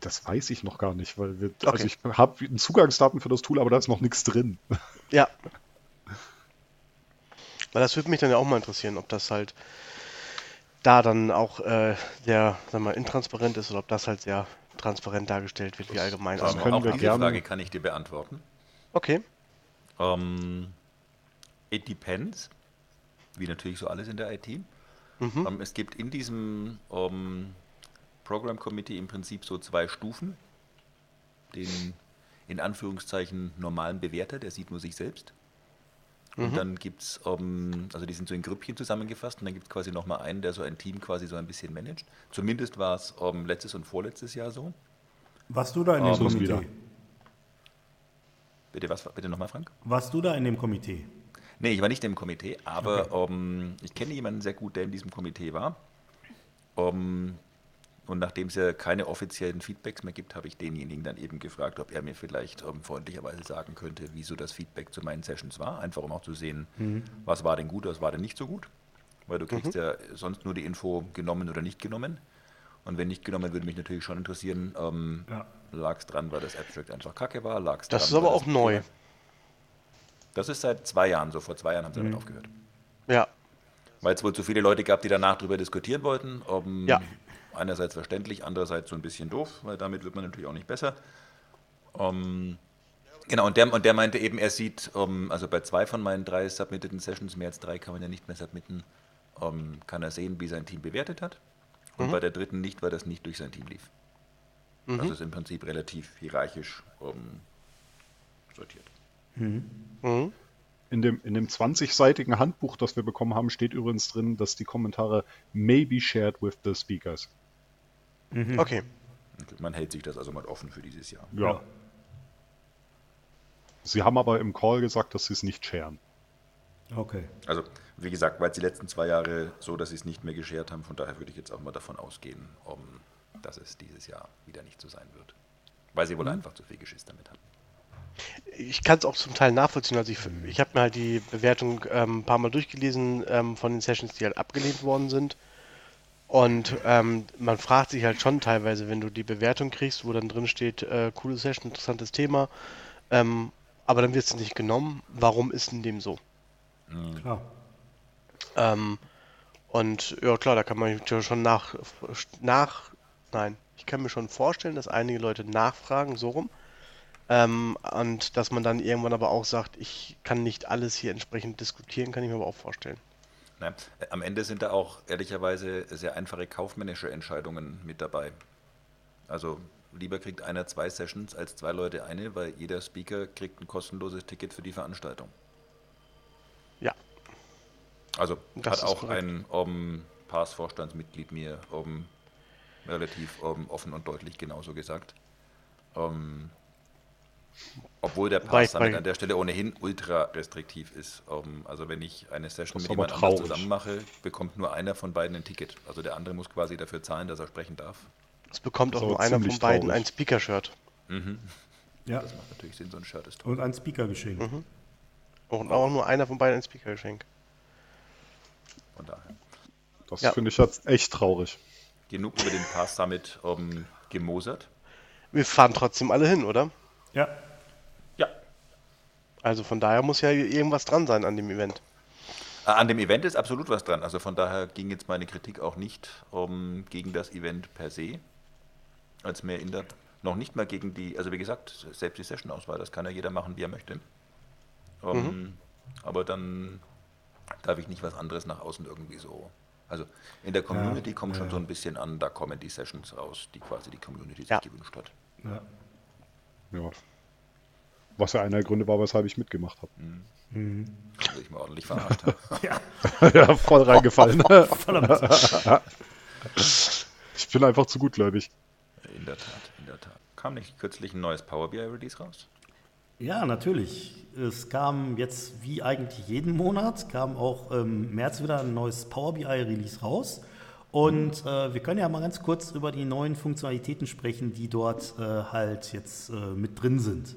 Das weiß ich noch gar nicht, weil wir, okay. also ich habe Zugangsdaten für das Tool, aber da ist noch nichts drin. Ja. Weil das würde mich dann ja auch mal interessieren, ob das halt da dann auch äh, sehr, sagen wir, intransparent ist oder ob das halt sehr transparent dargestellt wird, wie allgemein. Das können auch wir diese gerne. Frage kann ich dir beantworten. Okay. Um, ähm, it depends, wie natürlich so alles in der IT. Mhm. Ähm, es gibt in diesem ähm, Program Committee im Prinzip so zwei Stufen. Den in Anführungszeichen normalen Bewerter, der sieht nur sich selbst. Und dann gibt es, ähm, also die sind so in Grüppchen zusammengefasst und dann gibt es quasi nochmal einen, der so ein Team quasi so ein bisschen managt. Zumindest war es ähm, letztes und vorletztes Jahr so. Warst du da in dem so ist Komitee? Bitte was, bitte nochmal, Frank? Warst du da in dem Komitee? Nee, ich war nicht im Komitee, aber ähm, ich kenne jemanden sehr gut, der in diesem Komitee war. Ähm, und nachdem es ja keine offiziellen Feedbacks mehr gibt, habe ich denjenigen dann eben gefragt, ob er mir vielleicht ähm, freundlicherweise sagen könnte, wieso das Feedback zu meinen Sessions war. Einfach um auch zu sehen, was war denn gut, was war denn nicht so gut. Weil du kriegst ja sonst nur die Info genommen oder nicht genommen. Und wenn nicht genommen, würde mich natürlich schon interessieren, ähm, Ja. lag es dran, weil das Abstract einfach kacke war, lag es Das dran, ist aber auch neu. Das ist seit zwei Jahren so, vor zwei Jahren haben sie Mhm. damit aufgehört. Ja. Weil es wohl zu viele Leute gab, die danach darüber diskutieren wollten. Um, Ja. Einerseits verständlich, andererseits so ein bisschen doof, weil damit wird man natürlich auch nicht besser. Um, genau, und der, und der meinte eben, er sieht, um, also bei zwei von meinen drei submitteden Sessions, mehr als drei kann man ja nicht mehr submitten, kann er sehen, wie sein Team bewertet hat. Und bei der dritten nicht, weil das nicht durch sein Team lief. Also ist im Prinzip relativ hierarchisch sortiert. Mhm. In dem, in dem 20-seitigen Handbuch, das wir bekommen haben, steht übrigens drin, dass die Kommentare may be shared with the speakers. Okay. Und man hält sich das also mal offen für dieses Jahr. Ja. Sie haben aber im Call gesagt, dass sie es nicht sharen. Okay. Also, wie gesagt, weil es die letzten zwei Jahre so, dass sie es nicht mehr geschert haben, von daher würde ich jetzt auch mal davon ausgehen, um, dass es dieses Jahr wieder nicht so sein wird. Weil sie wohl einfach zu viel Geschiss damit hatten. Ich kann es auch zum Teil nachvollziehen. Also ich, ich habe mir halt die Bewertung ähm, ein paar Mal durchgelesen ähm, von den Sessions, die halt abgelehnt worden sind. Und ähm, man fragt sich halt schon teilweise, wenn du die Bewertung kriegst, wo dann drin steht, äh, coole Session, interessantes Thema, ähm, aber dann wird es nicht genommen. Warum ist denn dem so? Klar. Ähm, und ja klar, da kann man schon nach, nach, nein, ich kann mir schon vorstellen, dass einige Leute nachfragen, so rum. Ähm, und dass man dann irgendwann aber auch sagt, ich kann nicht alles hier entsprechend diskutieren, kann ich mir aber auch vorstellen. Ne? Am Ende sind da auch ehrlicherweise sehr einfache kaufmännische Entscheidungen mit dabei. Also lieber kriegt einer zwei Sessions als zwei Leute eine, weil jeder Speaker kriegt ein kostenloses Ticket für die Veranstaltung. Ja, Also Das hat auch korrekt. ein um, Pass-Vorstandsmitglied mir um, relativ um, offen und deutlich genauso gesagt. Um, obwohl der Pass damit bei- an der Stelle ohnehin ultra restriktiv ist. Um, also wenn ich eine Session mit jemand anderem zusammen mache, bekommt nur einer von beiden ein Ticket. Also der andere muss quasi dafür zahlen, dass er sprechen darf. es bekommt auch nur einer von beiden traurig. ein Speaker-Shirt. Ja. Das macht natürlich Sinn, so ein Shirt ist toll. Und ein Speaker-Geschenk. Und auch nur einer von beiden ein Speaker-Geschenk. Von daher. Das Ja. finde ich jetzt echt traurig. Genug über den Pass damit um, gemosert. Wir fahren trotzdem alle hin, oder? Ja. Ja, Also von daher muss ja irgendwas dran sein an dem Event. Äh, An dem Event ist absolut was dran. Also von daher ging jetzt meine Kritik auch nicht um, gegen das Event per se, als mehr in der, noch nicht mal gegen die, also wie gesagt, selbst die Session-Auswahl, das kann ja jeder machen, wie er möchte. Um, Aber dann darf ich nicht was anderes nach außen irgendwie so. Also in der Community kommt schon so ein bisschen an, da kommen die Sessions raus, die quasi die Community sich Ja. gewünscht hat. ja. Ja. Was ja einer der Gründe war, weshalb ich mitgemacht habe. Also ich mal ordentlich verarscht habe. ja, voll reingefallen. Verdammt. ich bin einfach zu gutgläubig. In der Tat, in der Tat. Kam nicht kürzlich ein neues Power BI Release raus? Ja, natürlich. Es kam jetzt wie eigentlich jeden Monat, kam auch im März wieder ein neues Power BI Release raus. Und äh, wir können ja mal ganz kurz über die neuen Funktionalitäten sprechen, die dort äh, halt jetzt äh, mit drin sind.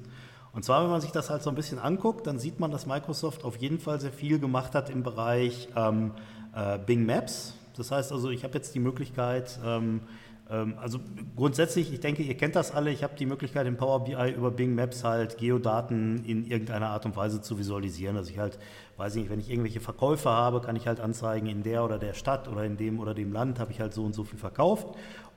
Und zwar, wenn man sich das halt so ein bisschen anguckt, dann sieht man, dass Microsoft auf jeden Fall sehr viel gemacht hat im Bereich ähm, äh, Bing Maps. Das heißt also, ich habe jetzt die Möglichkeit, ähm, also grundsätzlich, ich denke, ihr kennt das alle, ich habe die Möglichkeit im Power BI über Bing Maps halt Geodaten in irgendeiner Art und Weise zu visualisieren. Also ich halt, weiß ich nicht, wenn ich irgendwelche Verkäufe habe, kann ich halt anzeigen, in der oder der Stadt oder in dem oder dem Land habe ich halt so und so viel verkauft.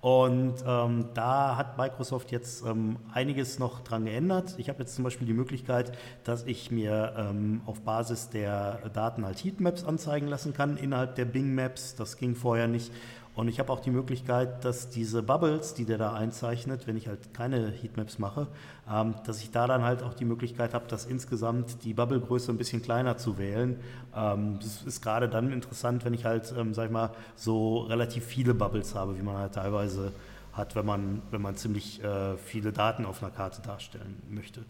Und ähm, da hat Microsoft jetzt ähm, einiges noch dran geändert. Ich habe jetzt zum Beispiel die Möglichkeit, dass ich mir ähm, auf Basis der Daten halt Heatmaps anzeigen lassen kann innerhalb der Bing Maps. Das ging vorher nicht. Und ich habe auch die Möglichkeit, dass diese Bubbles, die der da einzeichnet, wenn ich halt keine Heatmaps mache, ähm, dass ich da dann halt auch die Möglichkeit habe, dass insgesamt die Bubblegröße ein bisschen kleiner zu wählen. Ähm, das ist gerade dann interessant, wenn ich halt, ähm, sag ich mal, so relativ viele Bubbles habe, wie man halt teilweise hat, wenn man, wenn man ziemlich äh, viele Daten auf einer Karte darstellen möchte.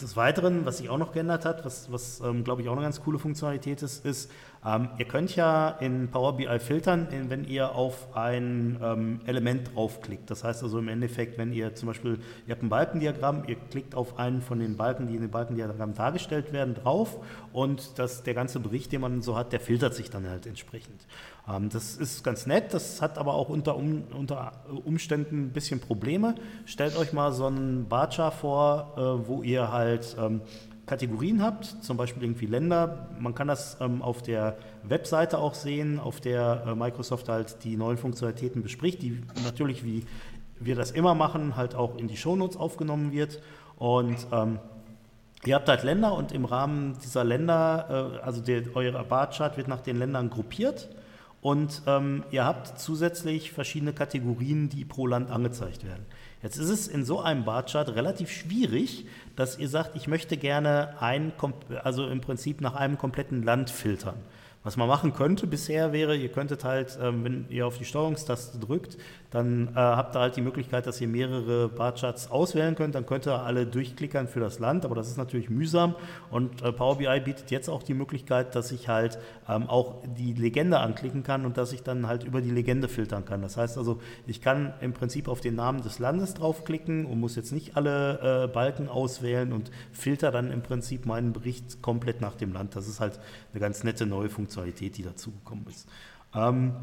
Des Weiteren, was sich auch noch geändert hat, was, was ähm, glaube ich auch eine ganz coole Funktionalität ist, ist, ähm, ihr könnt ja in Power BI filtern, wenn ihr auf ein ähm, Element draufklickt. Das heißt also im Endeffekt, wenn ihr zum Beispiel, ihr habt ein Balkendiagramm, ihr klickt auf einen von den Balken, die in dem Balkendiagramm dargestellt werden, drauf und das, der ganze Bericht, den man so hat, der filtert sich dann halt entsprechend. Ähm, das ist ganz nett, das hat aber auch unter, um, unter Umständen ein bisschen Probleme. Stellt euch mal so einen Barchar vor, äh, wo ihr halt ähm, Kategorien habt, zum Beispiel irgendwie Länder. Man kann das ähm, auf der Webseite auch sehen, auf der äh, Microsoft halt die neuen Funktionalitäten bespricht, die natürlich, wie wir das immer machen, halt auch in die Shownotes aufgenommen wird. Und ähm, ihr habt halt Länder und im Rahmen dieser Länder, äh, also der, euer Barchart wird nach den Ländern gruppiert. Und ähm, ihr habt zusätzlich verschiedene Kategorien, die pro Land angezeigt werden. Jetzt ist es in so einem Barchart relativ schwierig, dass ihr sagt, ich möchte gerne ein, also im Prinzip nach einem kompletten Land filtern. Was man machen könnte bisher wäre, ihr könntet halt, ähm, wenn ihr auf die Steuerungstaste drückt, dann äh, habt ihr halt die Möglichkeit, dass ihr mehrere Barcharts auswählen könnt. Dann könnt ihr alle durchklickern für das Land, aber das ist natürlich mühsam. Und äh, Power BI bietet jetzt auch die Möglichkeit, dass ich halt ähm, auch die Legende anklicken kann und dass ich dann halt über die Legende filtern kann. Das heißt also, ich kann im Prinzip auf den Namen des Landes draufklicken und muss jetzt nicht alle äh, Balken auswählen und filter dann im Prinzip meinen Bericht komplett nach dem Land. Das ist halt eine ganz nette neue Funktionalität, die dazugekommen ist. Ähm,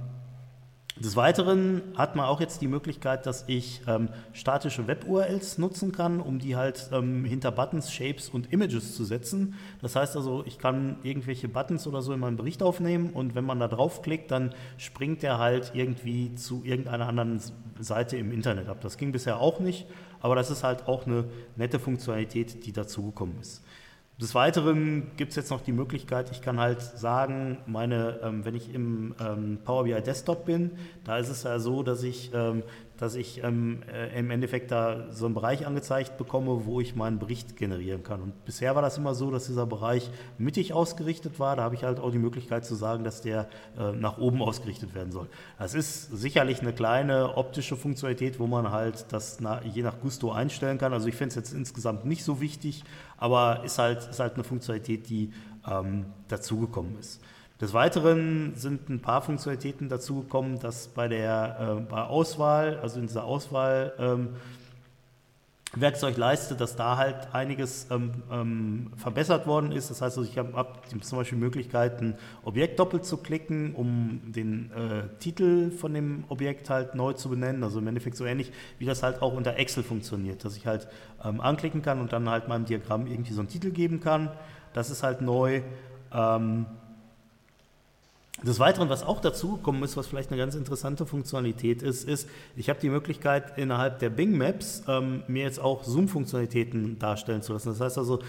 des Weiteren hat man auch jetzt die Möglichkeit, dass ich ähm, statische Web-URLs nutzen kann, um die halt ähm, hinter Buttons, Shapes und Images zu setzen. Das heißt also, ich kann irgendwelche Buttons oder so in meinen Bericht aufnehmen und wenn man da draufklickt, dann springt der halt irgendwie zu irgendeiner anderen Seite im Internet ab. Das ging bisher auch nicht, aber das ist halt auch eine nette Funktionalität, die dazugekommen ist. Des Weiteren gibt es jetzt noch die Möglichkeit, ich kann halt sagen, meine, ähm, wenn ich im ähm, Power BI Desktop bin, da ist es ja so, dass ich ähm, dass ich ähm, äh, im Endeffekt da so einen Bereich angezeigt bekomme, wo ich meinen Bericht generieren kann. Und bisher war das immer so, dass dieser Bereich mittig ausgerichtet war. Da habe ich halt auch die Möglichkeit zu sagen, dass der äh, nach oben ausgerichtet werden soll. Das ist sicherlich eine kleine optische Funktionalität, wo man halt das na, je nach Gusto einstellen kann. Also ich finde es jetzt insgesamt nicht so wichtig, aber ist halt, ist halt eine Funktionalität, die ähm, dazugekommen ist. Des Weiteren sind ein paar Funktionalitäten dazugekommen, dass bei der äh, bei Auswahl, also in dieser Auswahl ähm, Werkzeugleiste, dass da halt einiges ähm, ähm, verbessert worden ist. Das heißt, also ich habe hab zum Beispiel Möglichkeiten, Objekt doppelt zu klicken, um den äh, Titel von dem Objekt halt neu zu benennen. Also im Endeffekt so ähnlich, wie das halt auch unter Excel funktioniert, dass ich halt ähm, anklicken kann und dann halt meinem Diagramm irgendwie so einen Titel geben kann. Das ist halt neu. Ähm, des Weiteren, was auch dazugekommen ist, was vielleicht eine ganz interessante Funktionalität ist, ist, ich habe die Möglichkeit, innerhalb der Bing Maps ähm, mir jetzt auch Zoom-Funktionalitäten darstellen zu lassen. Das heißt also,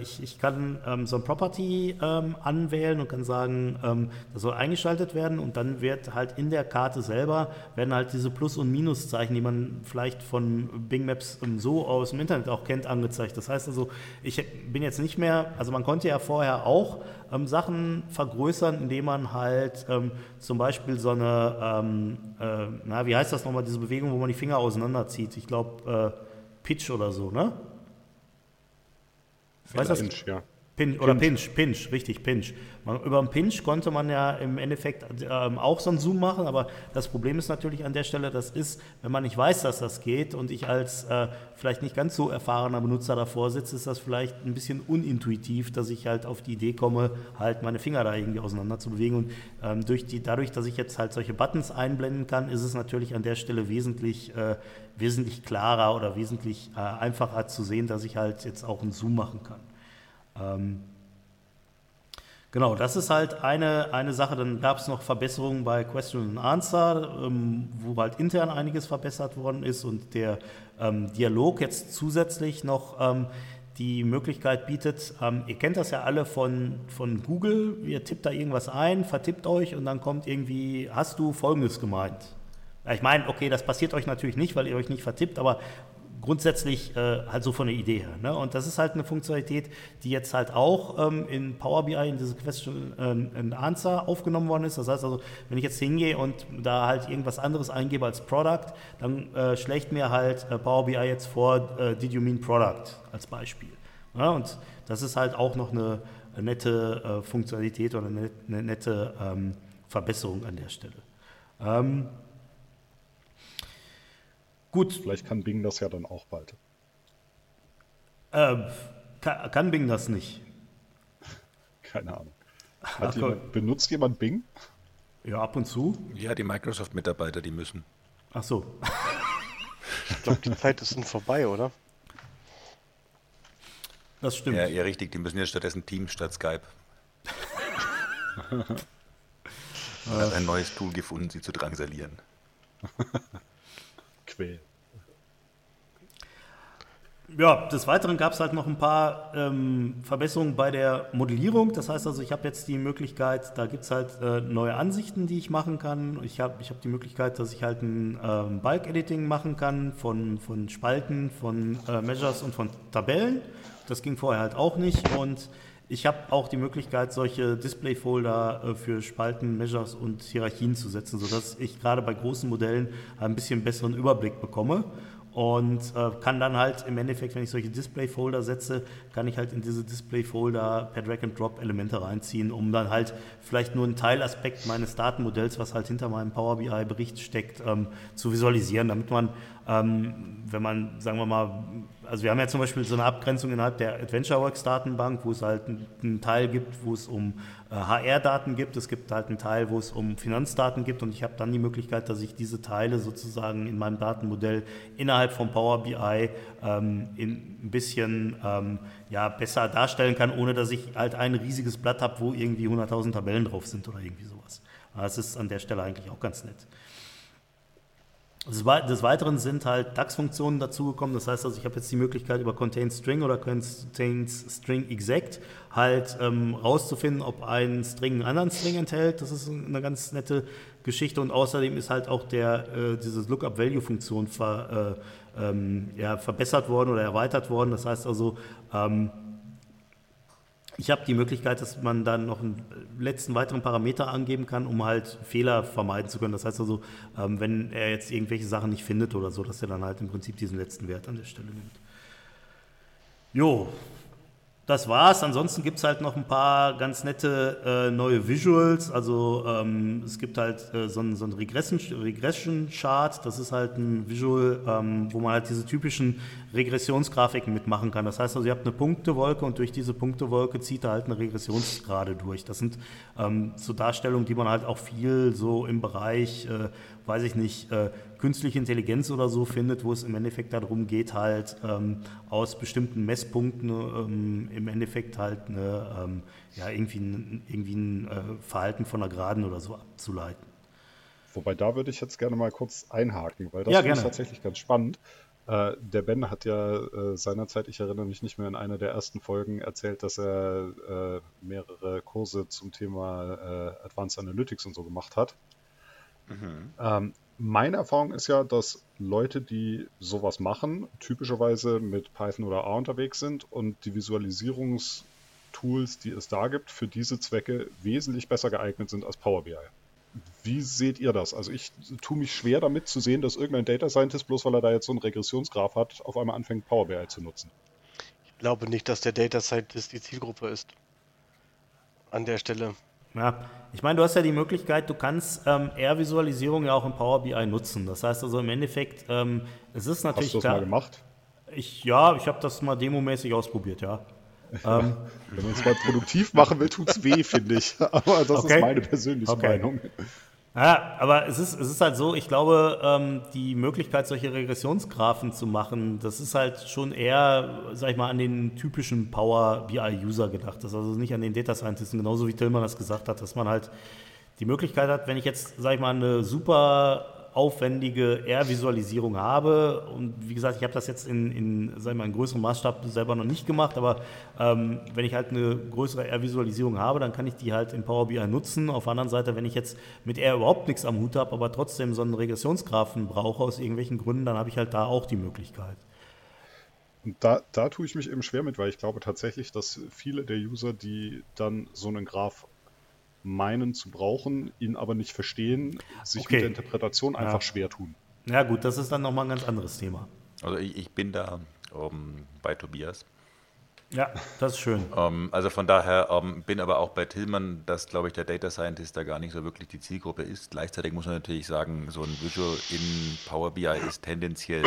ich, ich kann ähm, so ein Property ähm, anwählen und kann sagen, ähm, das soll eingeschaltet werden und dann wird halt in der Karte selber, werden halt diese Plus- und Minuszeichen, die man vielleicht von Bing Maps ähm, so aus dem Internet auch kennt, angezeigt. Das heißt also, ich bin jetzt nicht mehr, also man konnte ja vorher auch ähm, Sachen vergrößern, indem man halt ähm, zum Beispiel so eine, ähm, äh, na, wie heißt das nochmal, diese Bewegung, wo man die Finger auseinanderzieht? Ich glaube, äh, Pitch oder so, ne? Weiß das? Pinch, ja. Pin, oder Pinch, Pinch, richtig, Pinch. Man, über einen Pinch konnte man ja im Endeffekt ähm, auch so einen Zoom machen, aber das Problem ist natürlich an der Stelle, das ist, wenn man nicht weiß, dass das geht und ich als äh, vielleicht nicht ganz so erfahrener Benutzer davor sitze, ist das vielleicht ein bisschen unintuitiv, dass ich halt auf die Idee komme, halt meine Finger da irgendwie auseinander zu bewegen. Und ähm, durch die, dadurch, dass ich jetzt halt solche Buttons einblenden kann, ist es natürlich an der Stelle wesentlich, äh, wesentlich klarer oder wesentlich äh, einfacher zu sehen, dass ich halt jetzt auch einen Zoom machen kann. Ähm, genau, das ist halt eine, eine Sache. Dann gab es noch Verbesserungen bei Question and Answer, ähm, wo halt intern einiges verbessert worden ist und der ähm, Dialog jetzt zusätzlich noch ähm, die Möglichkeit bietet, ähm, ihr kennt das ja alle von, von Google, ihr tippt da irgendwas ein, vertippt euch und dann kommt irgendwie, hast du Folgendes gemeint? Ich meine, okay, das passiert euch natürlich nicht, weil ihr euch nicht vertippt, aber grundsätzlich äh, halt so von der Idee her. Ne? Und das ist halt eine Funktionalität, die jetzt halt auch ähm, in Power BI in diese Question äh, and Answer aufgenommen worden ist. Das heißt also, wenn ich jetzt hingehe und da halt irgendwas anderes eingebe als Product, dann äh, schlägt mir halt äh, Power BI jetzt vor, äh, did you mean Product als Beispiel. Ja? Und das ist halt auch noch eine, nette äh, Funktionalität oder eine, eine nette ähm, Verbesserung an der Stelle. Ähm, Gut. Vielleicht kann Bing das ja dann auch bald. Äh, kann, kann, Bing das nicht? Keine Ahnung. Hat jemand, benutzt jemand Bing? Ja, ab und zu. Ja, die Microsoft-Mitarbeiter, die müssen. Ach so. ich glaube, die Zeit ist dann vorbei, oder? Das stimmt. Ja, ja, richtig. Die müssen ja stattdessen Teams statt Skype. Man hat ein neues Tool gefunden, sie zu drangsalieren. quälen. Ja, des Weiteren gab es halt noch ein paar ähm, Verbesserungen bei der Modellierung. Das heißt also, ich habe jetzt die Möglichkeit, da gibt es halt äh, neue Ansichten, die ich machen kann. Ich habe ich hab die Möglichkeit, dass ich halt ein ähm, Bulk-Editing machen kann von, von Spalten, von äh, Measures und von Tabellen. Das ging vorher halt auch nicht. Und ich habe auch die Möglichkeit, solche Display-Folder äh, für Spalten, Measures und Hierarchien zu setzen, sodass ich gerade bei großen Modellen ein bisschen besseren Überblick bekomme. Und äh, kann dann halt im Endeffekt, wenn ich solche Display-Folder setze, kann ich halt in diese Display-Folder per Drag-and-Drop Elemente reinziehen, um dann halt vielleicht nur einen Teilaspekt meines Datenmodells, was halt hinter meinem Power BI-Bericht steckt, ähm, zu visualisieren, damit man, ähm, wenn man, sagen wir mal, also wir haben ja zum Beispiel so eine Abgrenzung innerhalb der AdventureWorks Datenbank, wo es halt einen Teil gibt, wo es um äh, HR-Daten gibt, es gibt halt einen Teil, wo es um Finanzdaten gibt und ich habe dann die Möglichkeit, dass ich diese Teile sozusagen in meinem Datenmodell innerhalb von Power BI ähm, in ein bisschen ähm, ja, besser darstellen kann, ohne dass ich halt ein riesiges Blatt habe, wo irgendwie 100.000 Tabellen drauf sind oder irgendwie sowas. Das ist an der Stelle eigentlich auch ganz nett. Des Weiteren sind halt DAX-Funktionen dazugekommen. Das heißt also, ich habe jetzt die Möglichkeit über Contain String oder Contains String Exact halt ähm, rauszufinden, ob ein String einen anderen String enthält. Das ist eine ganz nette Geschichte. Und außerdem ist halt auch der, äh, diese Lookup-Value-Funktion ver, äh, ähm, ja, verbessert worden oder erweitert worden. Das heißt also, ähm, ich habe die Möglichkeit, dass man dann noch einen letzten weiteren Parameter angeben kann, um halt Fehler vermeiden zu können. Das heißt also, ähm, wenn er jetzt irgendwelche Sachen nicht findet oder so, dass er dann halt im Prinzip diesen letzten Wert an der Stelle nimmt. Jo, das war's. Ansonsten gibt es halt noch ein paar ganz nette äh, neue Visuals. Also ähm, es gibt halt äh, so ein, so ein Regression-Chart. Das ist halt ein Visual, ähm, wo man halt diese typischen Regressionsgrafiken mitmachen kann. Das heißt also, ihr habt eine Punktewolke und durch diese Punktewolke zieht er halt eine Regressionsgrade durch. Das sind ähm, so Darstellungen, die man halt auch viel so im Bereich, äh, weiß ich nicht, äh, künstliche Intelligenz oder so findet, wo es im Endeffekt darum geht, halt ähm, aus bestimmten Messpunkten ähm, im Endeffekt halt eine, ähm, ja, irgendwie ein, irgendwie ein äh, Verhalten von einer Geraden oder so abzuleiten. Wobei da würde ich jetzt gerne mal kurz einhaken, weil das ja, ist tatsächlich ganz spannend. Äh, der Ben hat ja äh, seinerzeit, ich erinnere mich nicht mehr, in einer der ersten Folgen erzählt, dass er äh, mehrere Kurse zum Thema äh, Advanced Analytics und so gemacht hat. Mhm. Ähm, meine Erfahrung ist ja, dass Leute, die sowas machen, typischerweise mit Python oder R unterwegs sind und die Visualisierungstools, die es da gibt, für diese Zwecke wesentlich besser geeignet sind als Power BI. Wie seht ihr das? Also ich tue mich schwer damit zu sehen, dass irgendein Data Scientist, bloß weil er da jetzt so einen Regressionsgraph hat, auf einmal anfängt, Power BI zu nutzen. Ich glaube nicht, dass der Data Scientist die Zielgruppe ist. An der Stelle. Ja, ich meine, du hast ja die Möglichkeit, du kannst ähm, R-Visualisierung ja auch in Power BI nutzen. Das heißt also im Endeffekt, ähm, es ist natürlich. Hast du das mal gemacht? Ich, ja, ich habe das mal demomäßig ausprobiert, ja. ähm, Wenn man es mal produktiv machen will, tut es weh, finde ich. Aber das okay. ist meine persönliche okay. Meinung. Ja, aber es ist, es ist halt so, ich glaube, ähm, die Möglichkeit, solche Regressionsgraphen zu machen, das ist halt schon eher, sag ich mal, an den typischen Power BI-User gedacht. Das ist also nicht an den Data Scientisten, genauso wie Tillmann das gesagt hat, dass man halt die Möglichkeit hat, wenn ich jetzt, sag ich mal, eine super aufwendige R-Visualisierung habe. Und wie gesagt, ich habe das jetzt in, in, sagen wir, in größerem Maßstab selber noch nicht gemacht, aber ähm, wenn ich halt eine größere R-Visualisierung habe, dann kann ich die halt in Power BI nutzen. Auf der anderen Seite, wenn ich jetzt mit R überhaupt nichts am Hut habe, aber trotzdem so einen Regressionsgrafen brauche aus irgendwelchen Gründen, dann habe ich halt da auch die Möglichkeit. Da, da tue ich mich eben schwer mit, weil ich glaube tatsächlich, dass viele der User, die dann so einen Graph meinen zu brauchen, ihn aber nicht verstehen, sich okay. mit der Interpretation einfach ja. schwer tun. Ja gut, das ist dann nochmal ein ganz anderes Thema. Also ich, ich bin da um, ähm, bei Tobias. Ja, das ist schön. Um, ähm, also von daher um, ähm, bin aber auch bei Tillmann, dass, glaube ich, der Data Scientist da gar nicht so wirklich die Zielgruppe ist. Gleichzeitig muss man natürlich sagen, so ein Visual in Power BI ist tendenziell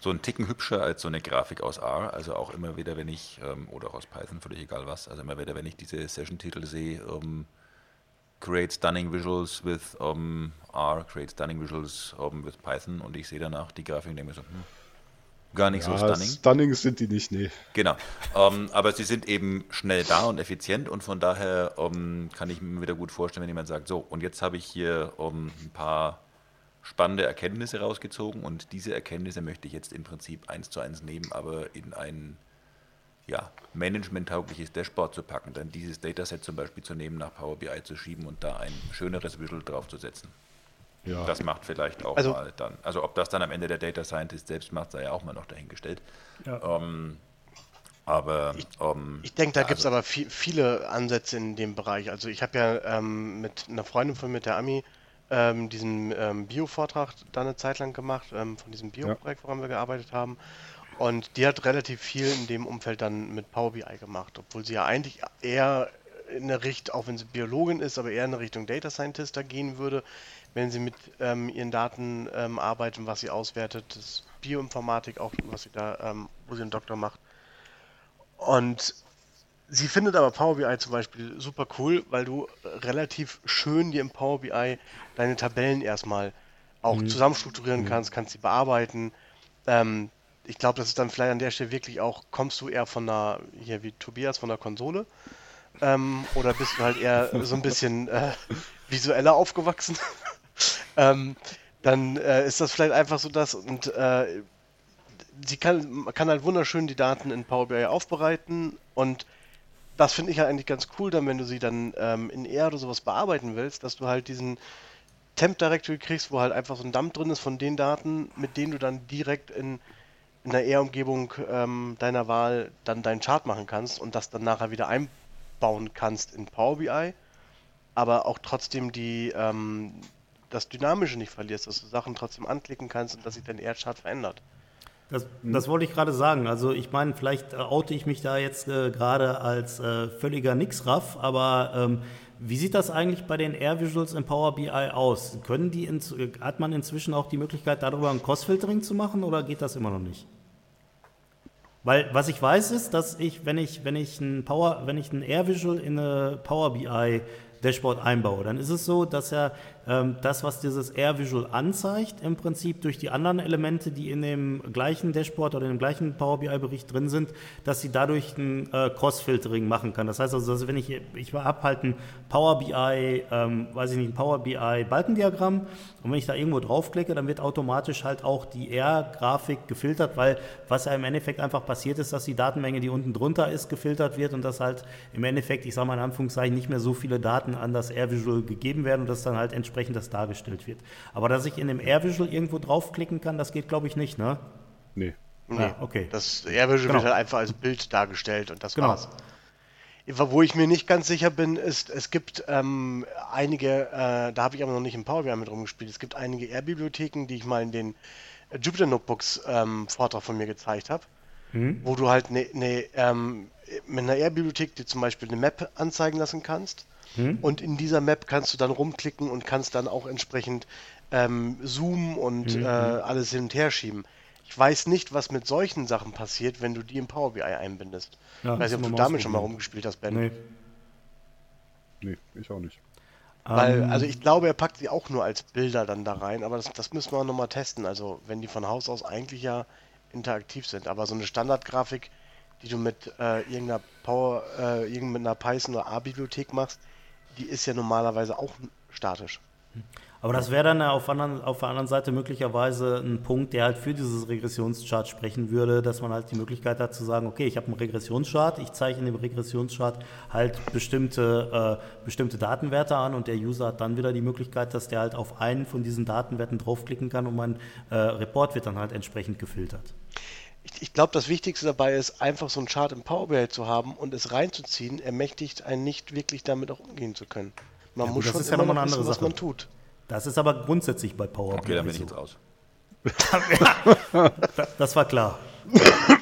so ein Ticken hübscher als so eine Grafik aus R. Also auch immer wieder, wenn ich, ähm, oder auch aus Python, völlig egal was, also immer wieder, wenn ich diese Session-Titel sehe, um, ähm, create stunning visuals with um, R, create stunning visuals um, with Python und ich sehe danach die Grafik und denke mir so, hm, gar nicht ja, so stunning. Stunning sind die nicht, nee. Genau. Um, aber sie sind eben schnell da und effizient und von daher um, kann ich mir wieder gut vorstellen, wenn jemand sagt, so, und jetzt habe ich hier um, ein paar spannende Erkenntnisse rausgezogen und diese Erkenntnisse möchte ich jetzt im Prinzip eins zu eins nehmen, aber in ein ja, managementtaugliches Dashboard zu packen, dann dieses Dataset zum Beispiel zu nehmen, nach Power BI zu schieben und da ein schöneres Visual draufzusetzen. Ja. Das macht vielleicht auch also, mal dann, also ob das dann am Ende der Data Scientist selbst macht, sei ja auch mal noch dahingestellt. Ja. Ähm, aber ich, ähm, ich denke, da ja, gibt es also, aber viel, viele Ansätze in dem Bereich. Also ich habe ja ähm, mit einer Freundin von mir, der Ami, ähm, diesen ähm, Bio-Vortrag da eine Zeit lang gemacht, ähm, von diesem Bio-Projekt, woran wir gearbeitet haben. Und die hat relativ viel in dem Umfeld dann mit Power BI gemacht, obwohl sie ja eigentlich eher in eine Richtung, auch wenn sie Biologin ist, aber eher in Richtung Data Scientist da gehen würde, wenn sie mit ähm, ihren Daten ähm, arbeitet, was sie auswertet, das Bioinformatik auch, was sie da, ähm, wo sie einen Doktor macht. Und Sie findet aber Power BI zum Beispiel super cool, weil du relativ schön dir im Power BI deine Tabellen erstmal auch mhm. zusammenstrukturieren mhm. kannst, kannst sie bearbeiten. Ähm, ich glaube, das ist dann vielleicht an der Stelle wirklich auch, kommst du eher von einer, hier wie Tobias, von der Konsole? Ähm, oder bist du halt eher so ein bisschen äh, visueller aufgewachsen? ähm, dann äh, ist das vielleicht einfach so das und äh, sie kann, kann halt wunderschön die Daten in Power BI aufbereiten und das finde ich ja eigentlich ganz cool, dann, wenn du sie dann ähm, in R oder sowas bearbeiten willst, dass du halt diesen Temp Directory kriegst, wo halt einfach so ein Dump drin ist von den Daten, mit denen du dann direkt in, in der R-Umgebung ähm, deiner Wahl dann deinen Chart machen kannst und das dann nachher wieder einbauen kannst in Power BI, aber auch trotzdem die, ähm, das Dynamische nicht verlierst, dass du Sachen trotzdem anklicken kannst und dass sich dein R-Chart verändert. Das, das, wollte ich gerade sagen. Also ich meine, vielleicht äh, oute ich mich da jetzt äh, gerade als äh, völliger Nixraff, aber ähm, wie sieht das eigentlich bei den Air Visuals in Power BI aus? Können die in, hat man inzwischen auch die Möglichkeit, darüber ein Cross-Filtering zu machen oder geht das immer noch nicht? Weil was ich weiß ist, dass ich, wenn ich, wenn ich ein Power, wenn ich ein Air Visual in eine Power BI Dashboard einbaue, dann ist es so, dass er ähm, das, was dieses Air Visual anzeigt, im Prinzip durch die anderen Elemente, die in dem gleichen Dashboard oder im gleichen Power BI-Bericht drin sind, dass sie dadurch ein äh, Cross-Filtering machen kann. Das heißt also, dass wenn ich, ich habe halt ein Power BI, ähm, weiß ich nicht, ein Power BI Balkendiagramm und wenn ich da irgendwo draufklicke, dann wird automatisch halt auch die R-Grafik gefiltert, weil was ja im Endeffekt einfach passiert ist, dass die Datenmenge, die unten drunter ist, gefiltert wird und dass halt im Endeffekt, ich sage mal in Anführungszeichen, nicht mehr so viele Daten an das Air Visual gegeben werden und das dann halt entsprechend entsprechend das dargestellt wird. Aber dass ich in dem Air Visual irgendwo draufklicken kann, das geht, glaube ich, nicht, ne? Nee. Nee, ah, okay. Das Air Visual genau. wird halt einfach als Bild dargestellt und das genau. war's. Wo ich mir nicht ganz sicher bin, ist, es gibt ähm, einige, äh, da habe ich aber noch nicht im Power BI mit rumgespielt, es gibt einige R-Bibliotheken, die ich mal in den Jupyter Notebooks ähm, Vortrag von mir gezeigt habe, mhm. wo du halt ne, ne, ähm, mit einer R-Bibliothek dir zum Beispiel eine Map anzeigen lassen kannst hm? Und in dieser Map kannst du dann rumklicken und kannst dann auch entsprechend ähm, zoomen und hm, äh, hm. alles hin und her schieben. Ich weiß nicht, was mit solchen Sachen passiert, wenn du die im Power BI einbindest. Ja, ich weiß nicht, ob du damit schon mal rumgespielt hast, Ben. Nee. Nee, ich auch nicht. Weil, um, also ich glaube, er packt sie auch nur als Bilder dann da rein, aber das, das müssen wir nochmal testen. Also wenn die von Haus aus eigentlich ja interaktiv sind. Aber so eine Standardgrafik, die du mit äh, irgendeiner Power, äh, irgend mit einer Python oder A-Bibliothek machst, die ist ja normalerweise auch statisch. Aber das wäre dann auf, anderen, auf der anderen Seite möglicherweise ein Punkt, der halt für dieses Regressionschart sprechen würde, dass man halt die Möglichkeit hat zu sagen, okay, ich habe einen Regressionschart, ich in dem Regressionschart halt bestimmte, äh, bestimmte Datenwerte an und der User hat dann wieder die Möglichkeit, dass der halt auf einen von diesen Datenwerten draufklicken kann und mein äh, Report wird dann halt entsprechend gefiltert. Ich, glaube, das Wichtigste dabei ist, einfach so einen Chart im Power BI zu haben und es reinzuziehen, ermächtigt einen nicht wirklich damit auch umgehen zu können. Man Ja, muss gut, das schon ist ja immer noch noch eine andere wissen, was Sache. man tut. Das ist aber grundsätzlich bei Power Okay, dann bin ich jetzt raus. Das war klar.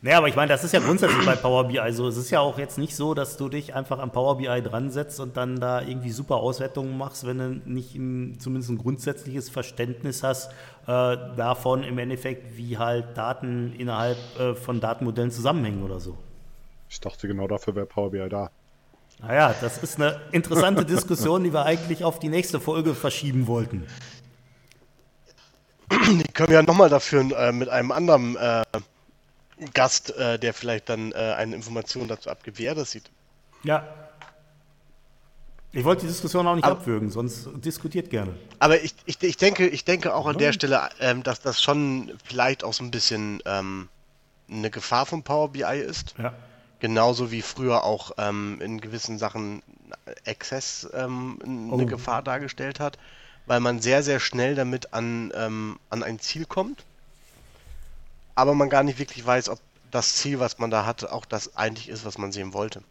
Naja, aber ich meine, das ist ja grundsätzlich bei Power BI so. Es ist ja auch jetzt nicht so, dass du dich einfach am Power BI dran setzt und dann da irgendwie super Auswertungen machst, wenn du nicht ein, zumindest ein grundsätzliches Verständnis hast äh, davon im Endeffekt, wie halt Daten innerhalb äh, von Datenmodellen zusammenhängen oder so. Ich dachte, genau dafür wäre Power BI da. Naja, das ist eine interessante Diskussion, die wir eigentlich auf die nächste Folge verschieben wollten. Die können wir ja nochmal dafür äh, mit einem anderen äh, Gast, äh, der vielleicht dann äh, eine Information dazu abgibt, wie er das sieht. Ja. Ich wollte die Diskussion auch nicht Aber- abwürgen, sonst diskutiert gerne. Aber ich, ich, ich, denke, ich denke auch an der Stelle, ähm, dass das schon vielleicht auch so ein bisschen ähm, eine Gefahr von Power BI ist. Ja. Genauso wie früher auch ähm, in gewissen Sachen Access ähm, eine Oh. Gefahr dargestellt hat, weil man sehr, sehr schnell damit an, ähm, an ein Ziel kommt, aber man gar nicht wirklich weiß, ob das Ziel, was man da hat, auch das eigentlich ist, was man sehen wollte.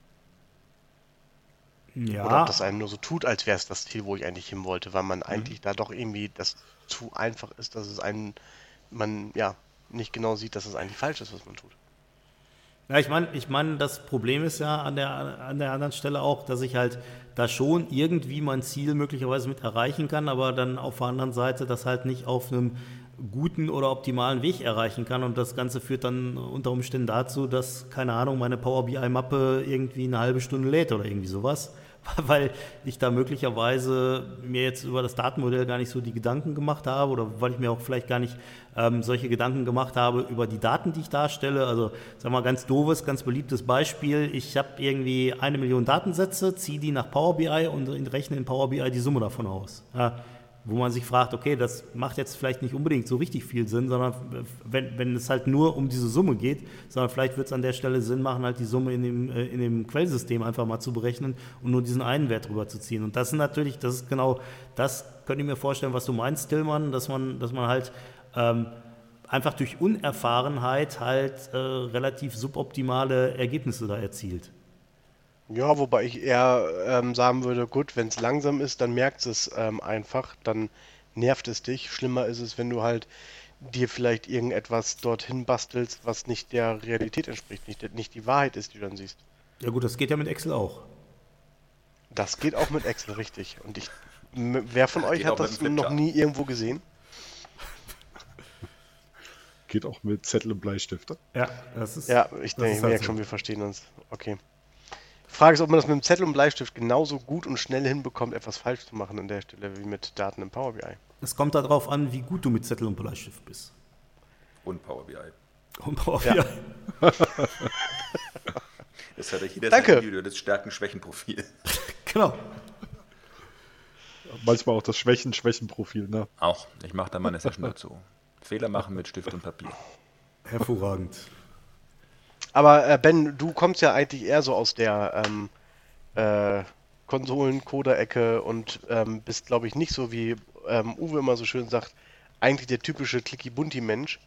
Ja. Oder ob das einem nur so tut, als wäre es das Ziel, wo ich eigentlich hin wollte, weil man eigentlich da doch irgendwie das zu einfach ist, dass es einen, man ja nicht genau sieht, dass es eigentlich falsch ist, was man tut. Ja, ich meine, ich mein, das Problem ist ja an der, an der anderen Stelle auch, dass ich halt da schon irgendwie mein Ziel möglicherweise mit erreichen kann, aber dann auf der anderen Seite das halt nicht auf einem guten oder optimalen Weg erreichen kann. Und das Ganze führt dann unter Umständen dazu, dass, keine Ahnung, meine Power BI-Mappe irgendwie eine halbe Stunde lädt oder irgendwie sowas. Weil ich da möglicherweise mir jetzt über das Datenmodell gar nicht so die Gedanken gemacht habe oder weil ich mir auch vielleicht gar nicht ähm, solche Gedanken gemacht habe über die Daten, die ich darstelle. Also, sag mal, ganz doofes, ganz beliebtes Beispiel. Ich habe irgendwie eine Million Datensätze, ziehe die nach Power BI und rechne in Power BI die Summe davon aus. Ja, wo man sich fragt, okay, das macht jetzt vielleicht nicht unbedingt so richtig viel Sinn, sondern wenn, wenn es halt nur um diese Summe geht, sondern vielleicht wird es an der Stelle Sinn machen, halt die Summe in dem, äh, in dem Quellsystem einfach mal zu berechnen und nur diesen einen Wert drüber zu ziehen. Und das ist natürlich, das ist genau, das könnte ich mir vorstellen, was du meinst, Tillmann, dass man, dass man halt ähm, einfach durch Unerfahrenheit halt äh, relativ suboptimale Ergebnisse da erzielt. Ja, wobei ich eher ähm, sagen würde, gut, wenn es langsam ist, dann merkt es ähm, einfach, dann nervt es dich. Schlimmer ist es, wenn du halt dir vielleicht irgendetwas dorthin bastelst, was nicht der Realität entspricht, nicht, nicht die Wahrheit ist, die du dann siehst. Ja gut, das geht ja mit Excel auch. Das geht auch mit Excel, richtig. Und ich, wer von euch Geht hat das noch nie irgendwo gesehen? Geht auch mit Zettel und Bleistifte. Ja, das ist. Ja, ich das denke, ich halt merke so. schon, wir verstehen uns. Okay. Frage ist, ob man das mit dem Zettel und Bleistift genauso gut und schnell hinbekommt, etwas falsch zu machen an der Stelle wie mit Daten im Power BI. Es kommt darauf an, wie gut du mit Zettel und Bleistift bist. Und Power BI. Und Power Ja. BI. Das hat ja jeder Danke. sein individuelles Stärken-Schwächen-Profil. Genau. Manchmal auch das Schwächen-Schwächen-Profil, ne? Auch. Ich mache da mal eine Session dazu. Fehler machen mit Stift und Papier. Hervorragend. Aber äh, Ben, du kommst ja eigentlich eher so aus der ähm, äh, Konsolen-Coder-Ecke und ähm, bist, glaube ich, nicht so wie ähm, Uwe immer so schön sagt, eigentlich der typische Clicky-Bunty-Mensch.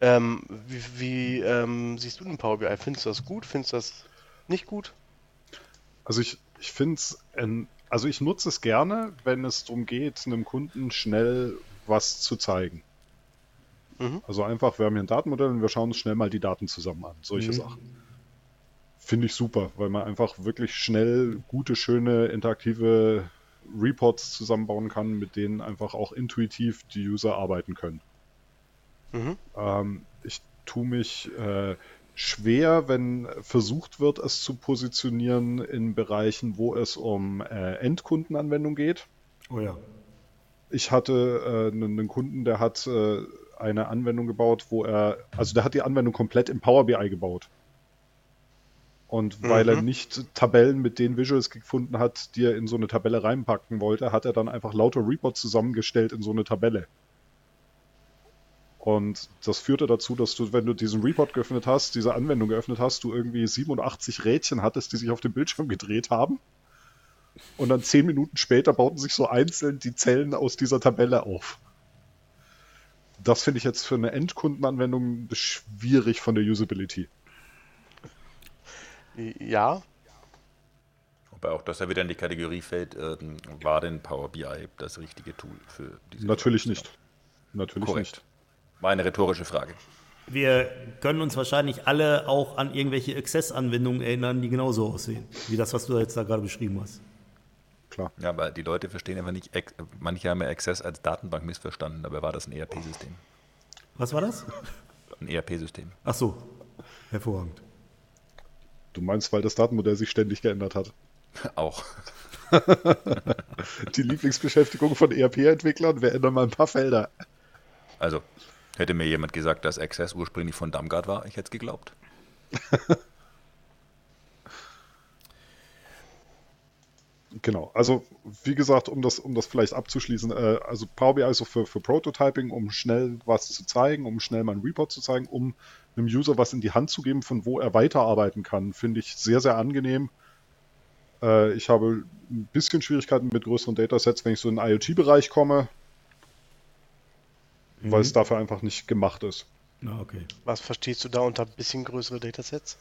Ähm, wie wie ähm, siehst du den Power BI? Findest du das gut? Findest du das nicht gut? Also ich, ich finde es, also ich nutze es gerne, wenn es darum geht, einem Kunden schnell was zu zeigen. Mhm. Also einfach, wir haben hier ein Datenmodell und wir schauen uns schnell mal die Daten zusammen an. Solche Mhm. Sachen. Finde ich super, weil man einfach wirklich schnell gute, schöne, interaktive Reports zusammenbauen kann, mit denen einfach auch intuitiv die User arbeiten können. Mhm. Ähm, ich tue mich äh, schwer, wenn versucht wird, es zu positionieren in Bereichen, wo es um äh, Endkundenanwendung geht. Oh ja. Ich hatte äh, einen, einen Kunden, der hat äh, eine Anwendung gebaut, wo er, also der hat die Anwendung komplett im Power BI gebaut. Und weil er nicht Tabellen mit den Visuals gefunden hat, die er in so eine Tabelle reinpacken wollte, hat er dann einfach lauter Reports zusammengestellt in so eine Tabelle. Und das führte dazu, dass du, wenn du diesen Report geöffnet hast, diese Anwendung geöffnet hast, du irgendwie 87 Rädchen hattest, die sich auf dem Bildschirm gedreht haben. Und dann zehn Minuten später bauten sich so einzeln die Zellen aus dieser Tabelle auf. Das finde ich jetzt für eine Endkundenanwendung schwierig von der Usability. Ja, Wobei auch das ja wieder in die Kategorie fällt, ähm, war denn Power BI das richtige Tool für diese Natürlich nicht. Natürlich Korrekt. nicht. War eine rhetorische Frage. Wir können uns wahrscheinlich alle auch an irgendwelche Access-Anwendungen erinnern, die genauso aussehen, wie das, was du jetzt da gerade beschrieben hast. Klar. Ja, aber die Leute verstehen einfach nicht, manche haben ja Access als Datenbank missverstanden, dabei war das ein ERP-System. Was war das? Ein ERP-System. Ach so, hervorragend. Du meinst, weil das Datenmodell sich ständig geändert hat. Auch. Die Lieblingsbeschäftigung von ERP-Entwicklern, wir ändern mal ein paar Felder. Also, hätte mir jemand gesagt, dass Access ursprünglich von Damgard war, ich hätte es geglaubt. Genau, also wie gesagt, um das, um das vielleicht abzuschließen, äh, also Power BI ist so für, für Prototyping, um schnell was zu zeigen, um schnell mal einen Report zu zeigen, um einem User was in die Hand zu geben, von wo er weiterarbeiten kann, finde ich sehr, sehr angenehm. Äh, ich habe ein bisschen Schwierigkeiten mit größeren Datasets, wenn ich so in den IoT-Bereich komme, weil es dafür einfach nicht gemacht ist. Na, okay. was verstehst du da unter ein bisschen größere Datasets?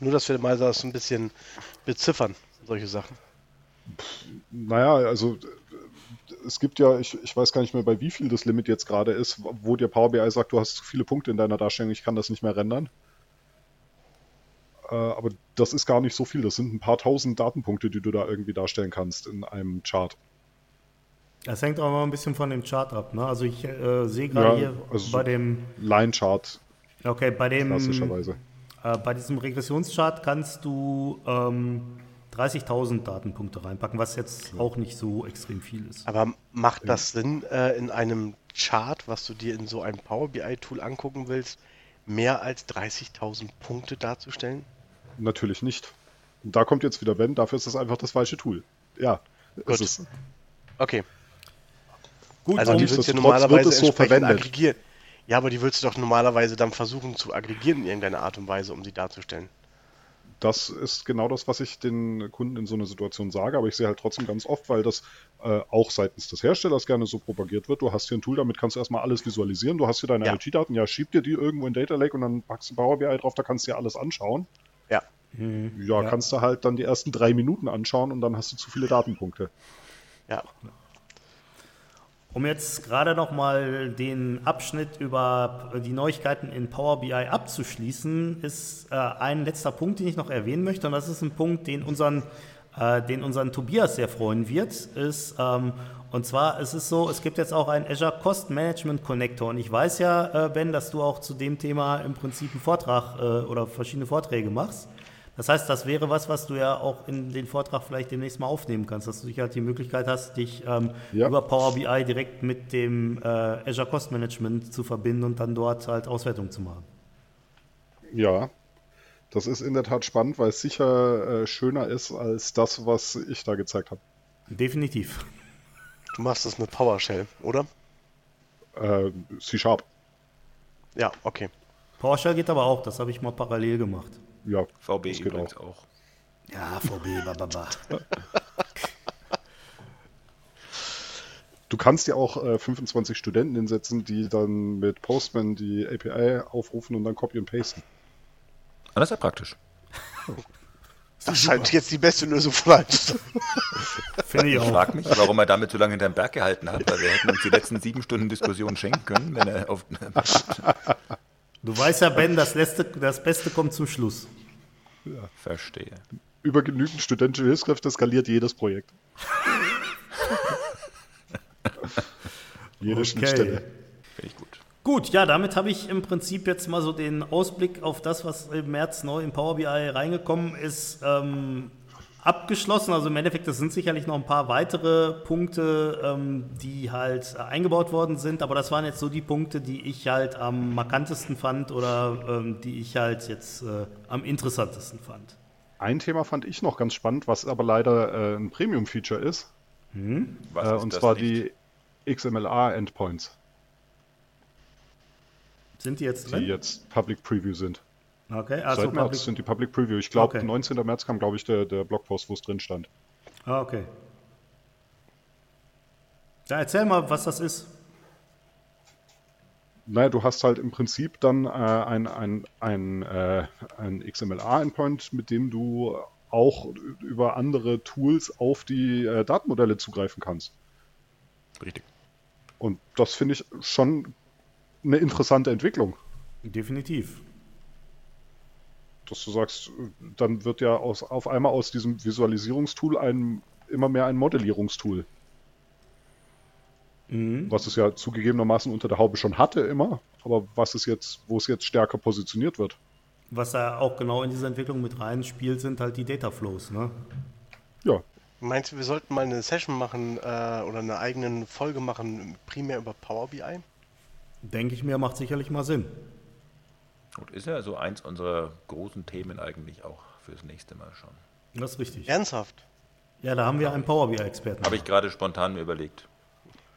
Nur, dass wir mal das ein bisschen beziffern, solche Sachen. Naja, also es gibt ja, ich, ich weiß gar nicht mehr, bei wie viel das Limit jetzt gerade ist, wo dir Power BI sagt, du hast zu viele Punkte in deiner Darstellung, ich kann das nicht mehr rendern. Äh, aber das ist gar nicht so viel. Das sind ein paar tausend Datenpunkte, die du da irgendwie darstellen kannst in einem Chart. Das hängt auch mal ein bisschen von dem Chart ab. Ne? Also ich äh, sehe gerade Ja, hier also bei dem, Line-Chart, okay, bei dem, klassischerweise. äh, bei diesem Regressionschart kannst du ähm, 30.000 Datenpunkte reinpacken, was jetzt auch nicht so extrem viel ist. Aber macht das Sinn, äh, in einem Chart, was du dir in so einem Power BI-Tool angucken willst, mehr als 30.000 Punkte darzustellen? Natürlich nicht. Und da kommt jetzt wieder Ben, dafür ist das einfach das falsche Tool. Ja, Gut. es ist, Okay. Gut, Also die du nichtsdestotrotz normalerweise wird so verwendet. aggregieren. Ja, aber die willst du doch normalerweise dann versuchen zu aggregieren in irgendeiner Art und Weise, um sie darzustellen. Das ist genau das, was ich den Kunden in so einer Situation sage, aber ich sehe halt trotzdem ganz oft, weil das äh, auch seitens des Herstellers gerne so propagiert wird. Du hast hier ein Tool, damit kannst du erstmal alles visualisieren. Du hast hier deine Ja. IoT-Daten, ja, schieb dir die irgendwo in Data Lake und dann packst du Power BI drauf, da kannst du dir alles anschauen. Ja. Ja, kannst du halt dann die ersten drei Minuten anschauen und dann hast du zu viele Datenpunkte. Ja. Um jetzt gerade noch mal den Abschnitt über die Neuigkeiten in Power BI abzuschließen, ist äh, ein letzter Punkt, den ich noch erwähnen möchte. Und das ist ein Punkt, den unseren, äh, den unseren Tobias sehr freuen wird. Ist, ähm, und zwar es ist so, es gibt jetzt auch einen Azure Cost Management Connector. Und ich weiß ja, äh, Ben, dass du auch zu dem Thema im Prinzip einen Vortrag äh, oder verschiedene Vorträge machst. Das heißt, das wäre was, was du ja auch in den Vortrag vielleicht demnächst mal aufnehmen kannst, dass du dich halt die Möglichkeit hast, dich ähm, Ja. über Power BI direkt mit dem äh, Azure Cost Management zu verbinden und dann dort halt Auswertung zu machen. Ja, das ist in der Tat spannend, weil es sicher äh, schöner ist als das, was ich da gezeigt habe. Definitiv. Du machst das mit PowerShell, oder? Äh, C-Sharp, Ja, okay. PowerShell geht aber auch, das habe ich mal parallel gemacht. Ja. VB das geht übrigens auch. auch. Ja, VB, bababa. Du kannst ja auch äh, 25 Studenten hinsetzen, die dann mit Postman die API aufrufen und dann copy und pasten. Ah, das ist ja praktisch. Das scheint jetzt die beste Lösung von allen. zu sein. Finde ich Ich auch. frage mich, warum er damit so lange hinterm Berg gehalten hat, weil wir hätten uns die letzten sieben Stunden Diskussion schenken können, wenn er auf. Du weißt ja, Ben, das, letzte, das Beste kommt zum Schluss. Verstehe. Über genügend studentische Hilfskräfte skaliert jedes Projekt. Jede Schnittstelle. Finde ich gut. Gut, ja, damit habe ich im Prinzip jetzt mal so den Ausblick auf das, was im März neu in Power BI reingekommen ist, ähm, abgeschlossen. Also im Endeffekt, das sind sicherlich noch ein paar weitere Punkte, ähm, die halt äh, eingebaut worden sind. Aber das waren jetzt so die Punkte, die ich halt am markantesten fand oder ähm, die ich halt jetzt äh, am interessantesten fand. Ein Thema fand ich noch ganz spannend, was aber leider äh, ein Premium-Feature ist. Was Äh, ist und das zwar nicht? die XMLR-Endpoints, Sind die jetzt die drin? jetzt Public Preview sind. Okay, also Seit März Public- sind die Public Preview. Ich glaube, Okay. 19. März kam, glaube ich, der, der Blogpost, wo es drin stand. Ah, okay. Ja, erzähl mal, was das ist. Naja, du hast halt im Prinzip dann äh, ein, ein, ein, äh, ein XMLR-Endpoint, mit dem du auch über andere Tools auf die äh, Datenmodelle zugreifen kannst. Richtig. Und das finde ich schon eine interessante Entwicklung. Definitiv. Dass du sagst, dann wird ja aus, auf einmal aus diesem Visualisierungstool ein, immer mehr ein Modellierungstool. Was es ja zugegebenermaßen unter der Haube schon hatte immer, aber was es jetzt, wo es jetzt stärker positioniert wird. Was da auch genau in diese Entwicklung mit reinspielt, sind halt die Data Flows. Ne? Ja, Meinst du, wir sollten mal eine Session machen äh, oder eine eigene Folge machen, primär über Power BI? Denke ich mir, macht sicherlich mal Sinn. Und ist ja so eins unserer großen Themen eigentlich auch fürs nächste Mal schon. Das ist richtig. Ernsthaft? Ja, da haben wir einen Power BI-Experten. Habe ich gerade spontan mir überlegt.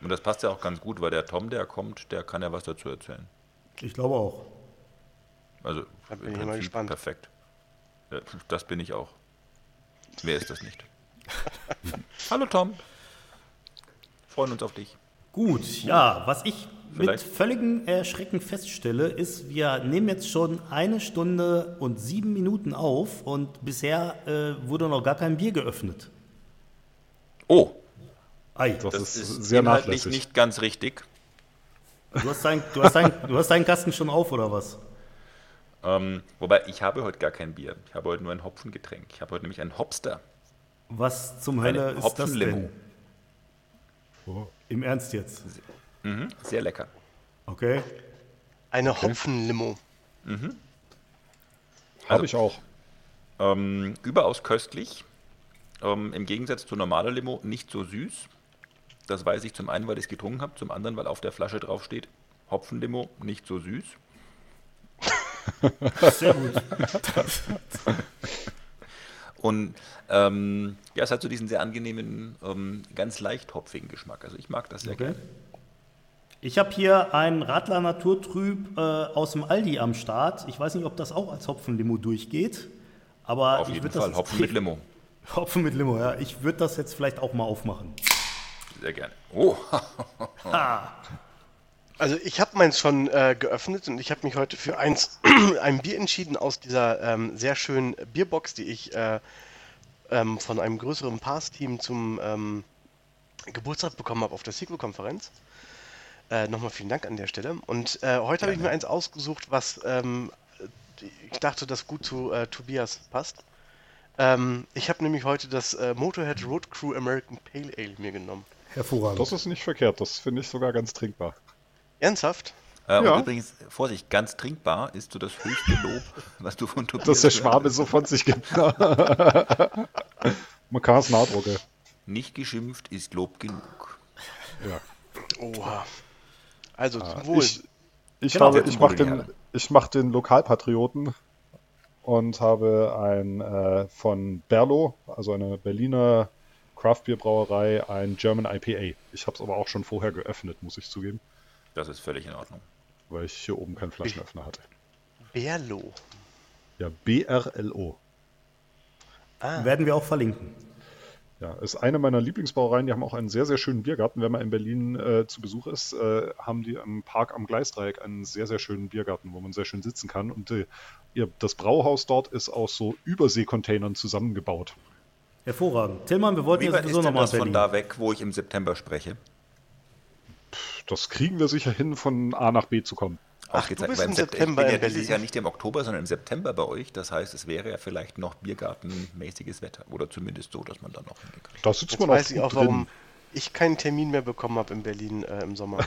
Und das passt ja auch ganz gut, weil der Tom, der kommt, der kann ja was dazu erzählen. Ich glaube auch. Also Da bin im ich mal Prinzip gespannt. perfekt. Ja, das bin ich auch. Wer ist das nicht? Hallo Tom. Freuen uns auf dich. Gut, ja, was ich Vielleicht- mit völligem Erschrecken feststelle, ist, wir nehmen jetzt schon eine Stunde und sieben Minuten auf und bisher äh, wurde noch gar kein Bier geöffnet. Oh, Ei, das, das ist, ist sehr inhaltlich nachlässig. nicht ganz richtig. du hast, dein, du, hast dein, du hast deinen Kasten schon auf, oder was? Ähm, wobei, ich habe heute gar kein Bier. Ich habe heute nur ein Hopfengetränk. Ich habe heute nämlich einen Hopster. Was zum Hölle ist das denn? Im Ernst jetzt? Mhm, sehr lecker. Okay. Eine Hopfenlimo. Habe ich auch. Ähm, überaus köstlich. Ähm, Im Gegensatz zu normaler Limo nicht so süß. Das weiß ich zum einen, weil ich es getrunken habe, zum anderen, weil auf der Flasche drauf steht, Hopfenlimo nicht so süß. Sehr gut. Und ähm, ja, es hat so diesen sehr angenehmen, ähm, ganz leicht hopfigen Geschmack. Also ich mag das sehr Okay. gerne. Ich habe hier einen Radler Naturtrüb äh, aus dem Aldi am Start. Ich weiß nicht, ob das auch als Hopfenlimo durchgeht. Aber Auf ich jeden Fall Hopfen mit Limo. Hopfen mit Limo, ja. Ich würde das jetzt vielleicht auch mal aufmachen. Sehr gerne. Oh, Also ich habe meins schon äh, geöffnet und ich habe mich heute für eins, ein Bier entschieden aus dieser ähm, sehr schönen Bierbox, die ich äh, ähm, von einem größeren Pass-Team zum ähm, Geburtstag bekommen habe auf der Sequel-Konferenz. Äh, Nochmal vielen Dank an der Stelle. Und äh, heute habe ich mir eins ausgesucht, was ähm, ich dachte, das gut zu äh, Tobias passt. Ähm, ich habe nämlich heute das äh, Motorhead Road Crew American Pale Ale mir genommen. Hervorragend. Das ist nicht verkehrt. Das finde ich sogar ganz trinkbar. Ernsthaft? äh, Ja. und übrigens, Vorsicht, ganz trinkbar ist so das höchste Lob, was du von Tobias Dass der. Schwabe so von sich gibt. Man kann es nachdrucken. Nicht geschimpft ist Lob genug. Ja. Oha. Also zum Wohl. Ich, ich, Genau. habe, ich mache den, ich mach den Lokalpatrioten und habe ein äh, von Berlo, also eine Berliner Craftbierbrauerei, ein German IPA. Ich habe es aber auch schon vorher geöffnet, muss ich zugeben, Das ist völlig in Ordnung. weil ich hier oben keinen Flaschenöffner hatte. Berlo. Ja, BRLO. Ah, Werden wir auch verlinken. Ja, ist eine meiner Lieblingsbrauereien. Die haben auch einen sehr, sehr schönen Biergarten. Wenn man in Berlin äh, zu Besuch ist, äh, haben die im Park am Gleisdreieck einen sehr, sehr schönen Biergarten, wo man sehr schön sitzen kann. Und äh, ihr, das Brauhaus dort ist aus so Überseekontainern zusammengebaut. Hervorragend. Tillmann, wir wollten Wie ja sowieso nochmal von da weg, wo ich im September spreche? Das kriegen wir sicher hin, von A nach B zu kommen. Ach, jetzt- du bist im Sept- September Ich bin in ja dieses. Jahr nicht im Oktober, sondern im September bei euch. Das heißt, es wäre ja vielleicht noch Biergartenmäßiges Wetter. Oder zumindest so, dass man dann noch hingehen kann. Da sitzt Jetzt man weiß auch ich auch, drin. warum ich keinen Termin mehr bekommen habe in Berlin äh, im Sommer.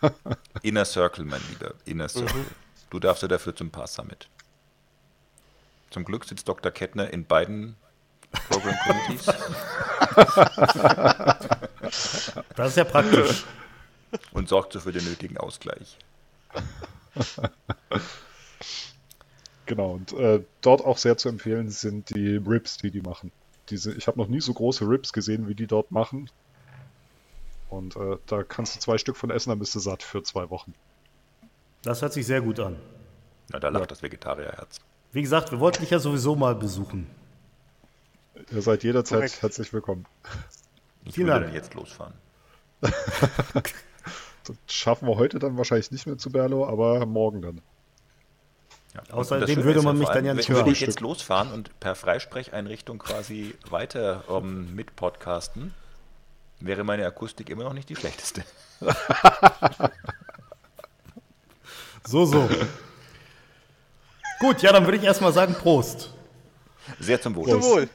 Inner Circle, mein Lieber. Inner Circle. Du darfst ja dafür zum Pass Summit. Zum Glück sitzt Dr. Kettner in beiden Program Committees. Das ist ja praktisch. und sorgt so für den nötigen Ausgleich. Genau, und äh, dort auch sehr zu empfehlen sind die Rips, die die machen. Diese, ich habe noch nie so große Rips gesehen, wie die dort machen. Und äh, da kannst du zwei Stück von essen, dann bist du satt für zwei Wochen. Das hört sich sehr gut an. Na, da lacht das Vegetarierherz. Wie gesagt, wir wollten dich ja sowieso mal besuchen. Ihr seid jederzeit Korrekt. herzlich willkommen. Ich Vielen würde Dank. dann jetzt losfahren. Das schaffen wir heute dann wahrscheinlich nicht mehr zu Berlo, aber morgen dann. Ja. Außerdem würde man ja mich vor dann ja allem, nicht wenn- Würde hören. ich jetzt losfahren und per Freisprecheinrichtung quasi weiter ähm, mit podcasten, wäre meine Akustik immer noch nicht die schlechteste. So, so. Gut, ja, dann würde ich erstmal sagen Prost. Sehr zum Wohl. Zum Wohl.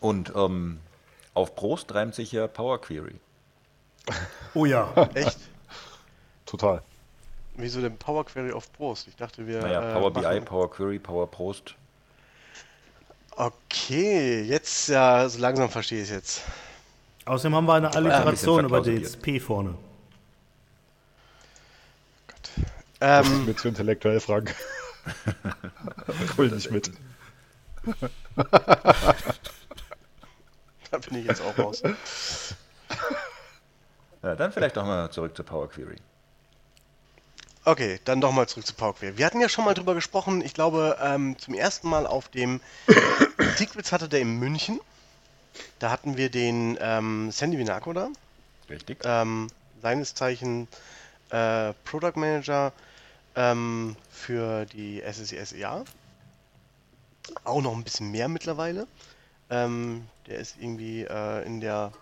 Und ähm, auf Prost reimt sich ja Power Query. Oh ja. Echt? Total. Wieso denn Power Query auf Brust? Ich dachte, wir. Naja, äh, Power BI, machen- Power Query, Power Prost. Okay, jetzt ja, so langsam verstehe ich es jetzt. Außerdem haben wir eine ein Alliteration über verklausuliert. das P vorne. Ähm, Mit zu intellektuell fragen. Hol nicht mit. da bin ich jetzt auch raus. Ja, dann vielleicht doch mal zurück zu Power Query. Okay, dann doch mal zurück zu Power Query. Wir hatten ja schon mal drüber gesprochen, ich glaube, ähm, zum ersten Mal auf dem Secrets hatte der in München. Da hatten wir den ähm, Sandy Vinaco da. Richtig? ähm, seines Zeichen äh, Product Manager ähm, für die SSI SEA. Auch noch ein bisschen mehr mittlerweile. Ähm, der ist irgendwie äh, in der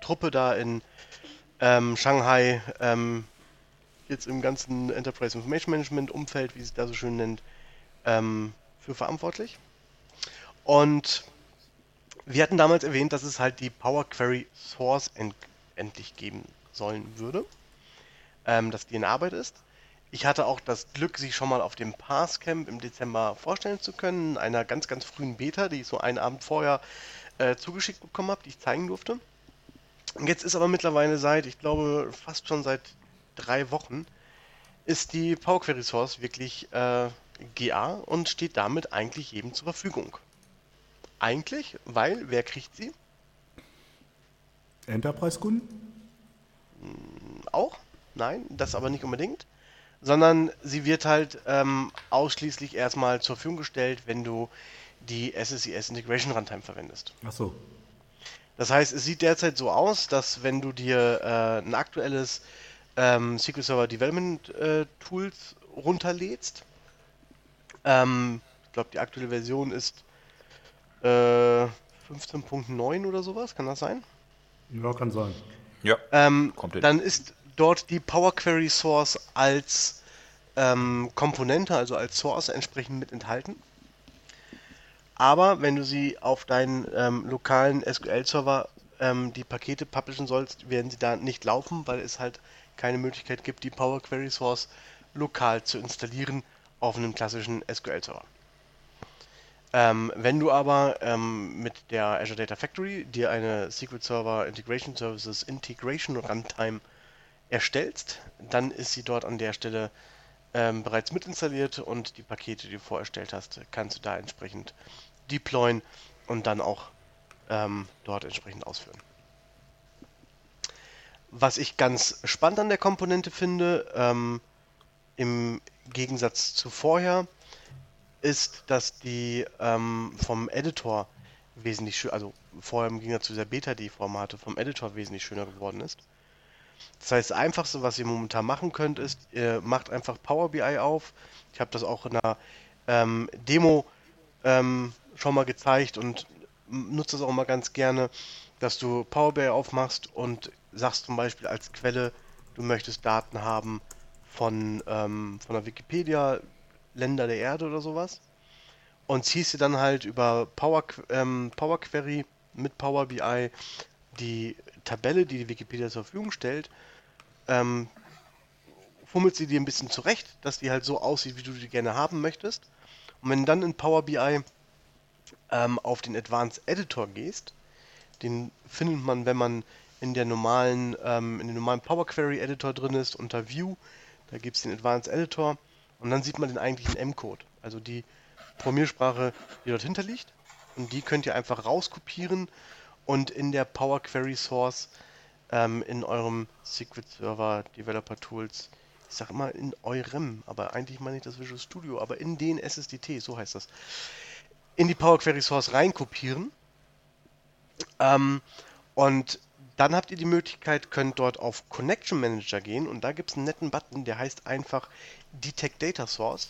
Truppe da in ähm, Shanghai ähm, jetzt im ganzen Enterprise Information Management Umfeld, wie es da so schön nennt, ähm, für verantwortlich. Und wir hatten damals erwähnt, dass es halt die Power Query Source end endlich geben sollen würde, ähm, dass die in Arbeit ist. Ich hatte auch das Glück, sie schon mal auf dem Parscamp im Dezember vorstellen zu können, in einer ganz, ganz frühen Beta, die ich so einen Abend vorher äh, zugeschickt bekommen habe, die ich zeigen durfte. Und jetzt ist aber mittlerweile seit, ich glaube, fast schon seit drei Wochen, ist die Power Query Source wirklich äh, GA und steht damit eigentlich jedem zur Verfügung. Eigentlich, weil, wer kriegt sie? Enterprise-Kunden? auch. Nein, das aber nicht unbedingt. Sondern sie wird halt ähm, ausschließlich erstmal zur Verfügung gestellt, wenn du die SSIS Integration Runtime verwendest. Achso. Das heißt, es sieht derzeit so aus, dass wenn du dir äh, ein aktuelles ähm, SQL Server Development äh, Tools runterlädst, ähm, ich glaube, die aktuelle Version ist äh, 15.9 oder sowas, kann das sein? Ja, kann sein. Ja. Ähm, Kommt hin. dann ist dort die Power Query Source als ähm, Komponente, also als Source entsprechend mit enthalten. Aber wenn du sie auf deinen ähm, lokalen SQL-Server ähm, die Pakete publishen sollst, werden sie da nicht laufen, weil es halt keine Möglichkeit gibt, die Power Query Source lokal zu installieren auf einem klassischen SQL-Server. Ähm, wenn du aber ähm, mit der Azure Data Factory dir eine SQL Server Integration Services Integration Runtime erstellst, dann ist sie dort an der Stelle ähm, bereits mitinstalliert und die Pakete, die du vorerstellt hast, kannst du da entsprechend deployen und dann auch ähm, dort entsprechend ausführen. Was ich ganz spannend an der Komponente finde, ähm, im Gegensatz zu vorher, ist, dass die ähm, vom Editor wesentlich schön, also vorher im Gegensatz zu dieser Beta, die hatte, vom Editor wesentlich schöner geworden ist. Das heißt, das Einfachste, was ihr momentan machen könnt, ist, ihr macht einfach Power BI auf. Ich habe das auch in einer ähm, Demo ähm, schon mal gezeigt und nutze das auch mal ganz gerne, dass du Power BI aufmachst und sagst zum Beispiel als Quelle, du möchtest Daten haben von, ähm, von der Wikipedia, Länder der Erde oder sowas. Und ziehst dir dann halt über Power, ähm, Power Query mit Power BI die Tabelle, die die Wikipedia zur Verfügung stellt, ähm, fummelst sie dir ein bisschen zurecht, dass die halt so aussieht, wie du die gerne haben möchtest. Und wenn dann in Power BI ähm, auf den Advanced Editor gehst, den findet man, wenn man in der normalen, ähm, in dem normalen Power Query Editor drin ist, unter View, da gibt es den Advanced Editor und dann sieht man den eigentlichen M-Code, also die Programmiersprache, die dort hinter liegt. Und die könnt ihr einfach rauskopieren und in der Power Query Source ähm, in eurem Secret Server Developer Tools, ich sag immer in eurem, aber eigentlich meine ich das Visual Studio, aber in den SSDT, so heißt das, in die Power Query Source reinkopieren. Ähm, und dann habt ihr die Möglichkeit, könnt dort auf Connection Manager gehen und da gibt es einen netten Button, der heißt einfach Detect Data Source.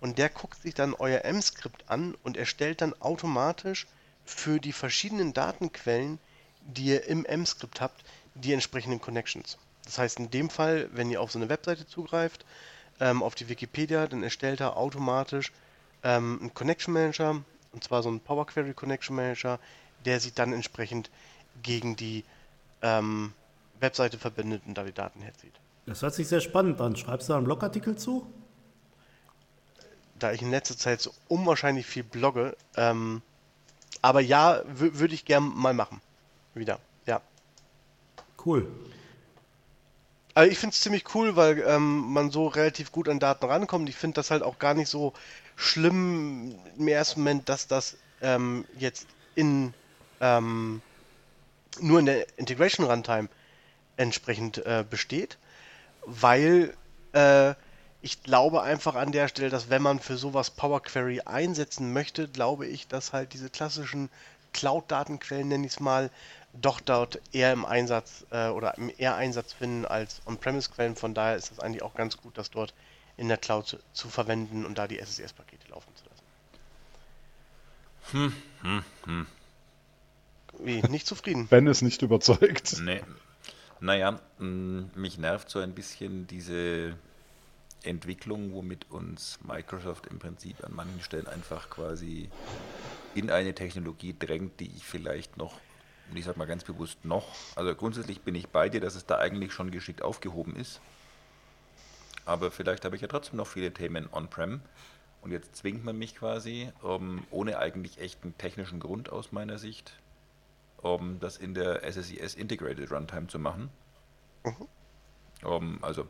Und der guckt sich dann euer M-Skript an und erstellt dann automatisch für die verschiedenen Datenquellen, die ihr im M-Skript habt, die entsprechenden Connections. Das heißt, in dem Fall, wenn ihr auf so eine Webseite zugreift, ähm, auf die Wikipedia, dann erstellt er automatisch ähm, einen Connection Manager, und zwar so einen Power Query Connection Manager, der sich dann entsprechend gegen die ähm, Webseite verbindet und da die Daten herzieht. Das hört sich sehr spannend an. Schreibst du da einen Blogartikel zu? Da ich in letzter Zeit so unwahrscheinlich viel blogge, ähm, aber ja, würde ich gern mal machen. Wieder, ja. Cool. Also ich finde es ziemlich cool, weil ähm, man so relativ gut an Daten rankommt. Ich finde das halt auch gar nicht so schlimm im ersten Moment, dass das ähm, jetzt in ähm, nur in der Integration Runtime entsprechend äh, besteht, weil äh, ich glaube einfach an der Stelle, dass wenn man für sowas Power Query einsetzen möchte, glaube ich, dass halt diese klassischen Cloud-Datenquellen, nenne ich es mal, doch dort eher im Einsatz äh, oder eher Einsatz finden als On-Premise-Quellen. Von daher ist es eigentlich auch ganz gut, das dort in der Cloud zu, zu verwenden und da die SSS-Pakete laufen zu lassen. Hm, hm, hm. Wie, nicht zufrieden? Ben ist nicht überzeugt. Nee. Naja, mich nervt so ein bisschen diese Entwicklung, womit uns Microsoft im Prinzip an manchen Stellen einfach quasi in eine Technologie drängt, die ich vielleicht noch, und ich sage mal ganz bewusst noch, also grundsätzlich bin ich bei dir, dass es da eigentlich schon geschickt aufgehoben ist. Aber vielleicht habe ich ja trotzdem noch viele Themen on-prem. Und jetzt zwingt man mich quasi, um, ohne eigentlich echten technischen Grund aus meiner Sicht, um das in der SSIS Integrated Runtime zu machen. Mhm. Um, also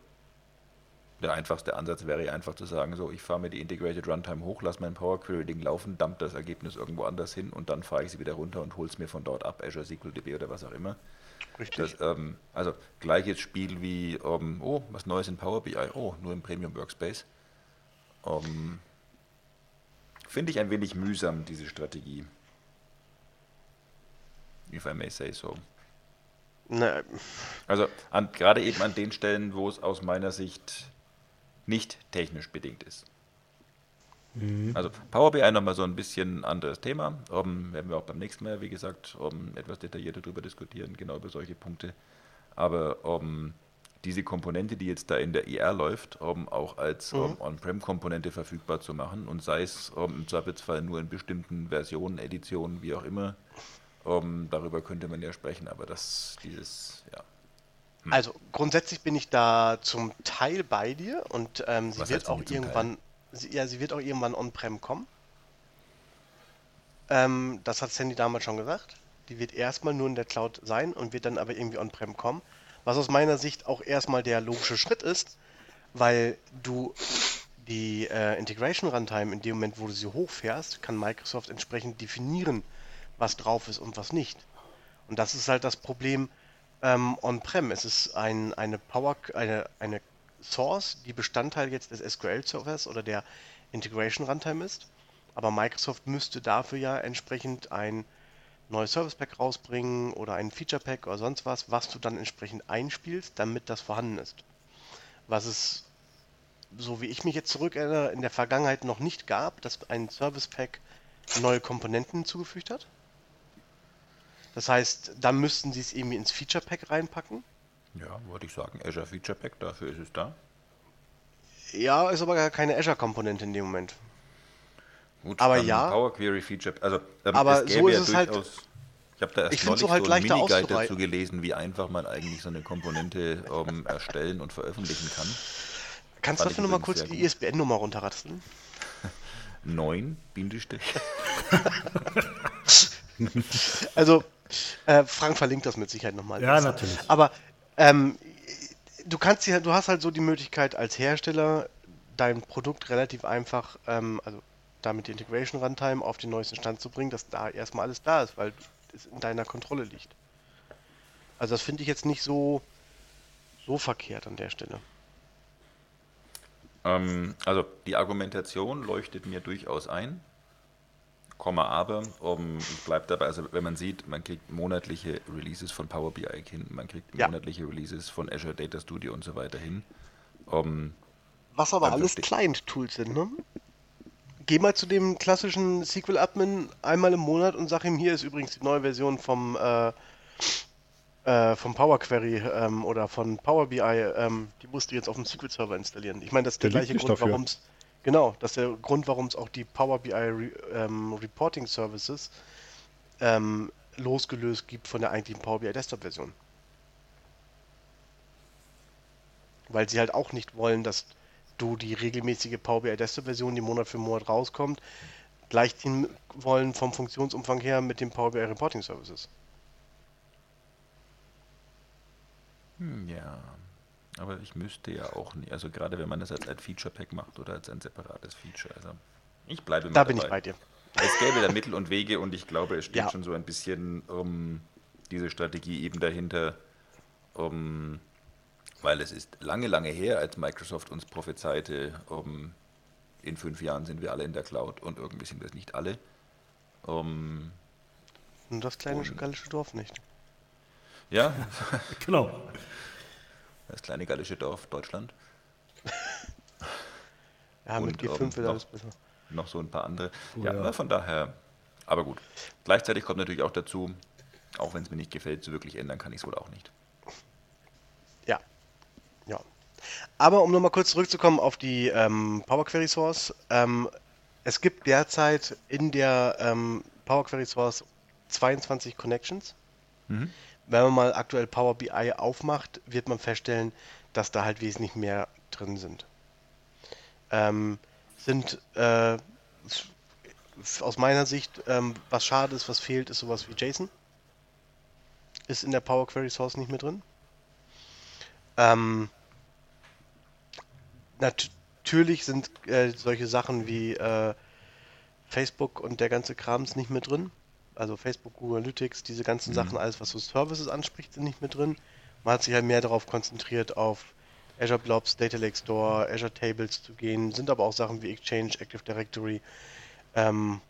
der einfachste Ansatz wäre einfach zu sagen, so, ich fahre mir die Integrated Runtime hoch, lasse mein Power Query-Ding laufen, dump das Ergebnis irgendwo anders hin und dann fahre ich sie wieder runter und hole es mir von dort ab, Azure SQL DB oder was auch immer. Richtig. Das, ähm, also gleiches Spiel wie, ähm, oh, was Neues in Power BI, oh, nur im Premium Workspace. Ähm, Finde ich ein wenig mühsam, diese Strategie. If I may say so. Na, also gerade eben an den Stellen, wo es aus meiner Sicht nicht technisch bedingt ist. Mhm. Also Power BI nochmal so ein bisschen anderes Thema. Um, werden wir auch beim nächsten Mal, wie gesagt, um, etwas detaillierter darüber diskutieren, genau über solche Punkte. Aber um, diese Komponente, die jetzt da in der IR läuft, um, auch als mhm. um, On-Prem-Komponente verfügbar zu machen und sei es um, im Zweifelsfall nur in bestimmten Versionen, Editionen, wie auch immer, darüber könnte man ja sprechen, aber das, dieses, ja. Hm. Also grundsätzlich bin ich da zum Teil bei dir und ähm, sie Was wird auch irgendwann, sie, ja, sie wird auch irgendwann on-prem kommen. Ähm, das hat Sandy damals schon gesagt. Die wird erstmal nur in der Cloud sein und wird dann aber irgendwie on-prem kommen. Was aus meiner Sicht auch erstmal der logische Schritt ist, weil du die äh, Integration Runtime in dem Moment, wo du sie hochfährst, kann Microsoft entsprechend definieren, was drauf ist und was nicht. Und das ist halt das Problem, ähm, on-prem. Es ist ein, eine Power, eine, eine Source, die Bestandteil jetzt des SQL-Servers oder der Integration Runtime ist. Aber Microsoft müsste dafür ja entsprechend ein neues Service Pack rausbringen oder ein Feature Pack oder sonst was, was du dann entsprechend einspielst, damit das vorhanden ist. Was es, so wie ich mich jetzt zurückerinnere, in der Vergangenheit noch nicht gab, dass ein Service Pack neue Komponenten hinzugefügt hat. Das heißt, da müssten sie es irgendwie ins Feature Pack reinpacken. Ja, würde ich sagen, Azure Feature Pack, dafür ist es da. Ja, ist aber gar keine Azure-Komponente in dem Moment. Gut, aber ja. Power Query Feature, also ähm, aber so ist es halt. Ich habe da erst ich neulich so, halt so einen Miniguide dazu gelesen, wie einfach man eigentlich so eine Komponente ähm, erstellen und veröffentlichen kann. Kannst du dafür nochmal kurz die ISBN-Nummer runterrasten? 9 Bindestrich. also, äh, Frank verlinkt das mit Sicherheit nochmal. Ja, natürlich. Aber ähm, du kannst ja, du hast halt so die Möglichkeit als Hersteller dein Produkt relativ einfach, ähm, also damit die Integration Runtime auf den neuesten Stand zu bringen, dass da erstmal alles da ist, weil es in deiner Kontrolle liegt. Also das finde ich jetzt nicht so so verkehrt an der Stelle. Ähm, also die Argumentation leuchtet mir durchaus ein. Komma aber, um, ich bleibe dabei, also wenn man sieht, man kriegt monatliche Releases von Power BI hin, man kriegt ja. monatliche Releases von Azure Data Studio und so weiter hin. Um, Was aber alles Client-Tools sind, ne? Geh mal zu dem klassischen SQL-Admin einmal im Monat und sag ihm, hier ist übrigens die neue Version vom, äh, äh, vom Power Query ähm, oder von Power BI, ähm, die musst du jetzt auf dem SQL-Server installieren. Ich meine, das ist der, der gleiche Grund, warum es Genau, das ist der Grund, warum es auch die Power BI Re ähm, Reporting Services ähm, losgelöst gibt von der eigentlichen Power BI Desktop Version. Weil sie halt auch nicht wollen, dass du die regelmäßige Power BI Desktop Version, die Monat für Monat rauskommt, gleichziehen wollen vom Funktionsumfang her mit den Power BI Reporting Services. Hm, ja. Aber ich müsste ja auch nicht, also gerade wenn man das als ein Feature-Pack macht oder als ein separates Feature. Also ich bleibe mal Da dabei. bin ich bei dir. Es gäbe da Mittel und Wege und ich glaube, es steht ja. schon so ein bisschen um diese Strategie eben dahinter, um, weil es ist lange, lange her, als Microsoft uns prophezeite, um, in fünf Jahren sind wir alle in der Cloud und irgendwie sind wir es nicht alle. Um, und das kleine gallische Dorf nicht. Ja, genau. Das kleine gallische Dorf Deutschland. ja, mit G5 ähm, wird alles besser. Noch so ein paar andere. Oh, ja, ja, von daher, aber gut. Gleichzeitig kommt natürlich auch dazu, auch wenn es mir nicht gefällt, so wirklich ändern kann ich es wohl auch nicht. Ja. Ja. Aber um nochmal kurz zurückzukommen auf die ähm, Power Query Source. Ähm, es gibt derzeit in der ähm, Power Query Source 22 Connections. Mhm wenn man mal aktuell Power BI aufmacht, wird man feststellen, dass da halt wesentlich mehr drin sind. Ähm, sind äh, aus meiner Sicht, ähm, was schade ist, was fehlt, ist sowas wie JSON. Ist in der Power Query Source nicht mehr drin. Ähm, natürlich sind äh, solche Sachen wie äh, Facebook und der ganze Krams nicht mehr drin also Facebook, Google Analytics, diese ganzen mhm. Sachen, alles was so Services anspricht, sind nicht mehr drin. Man hat sich halt mehr darauf konzentriert, auf Azure Blobs, Data Lake Store, Azure Tables zu gehen, sind aber auch Sachen wie Exchange, Active Directory, ähm,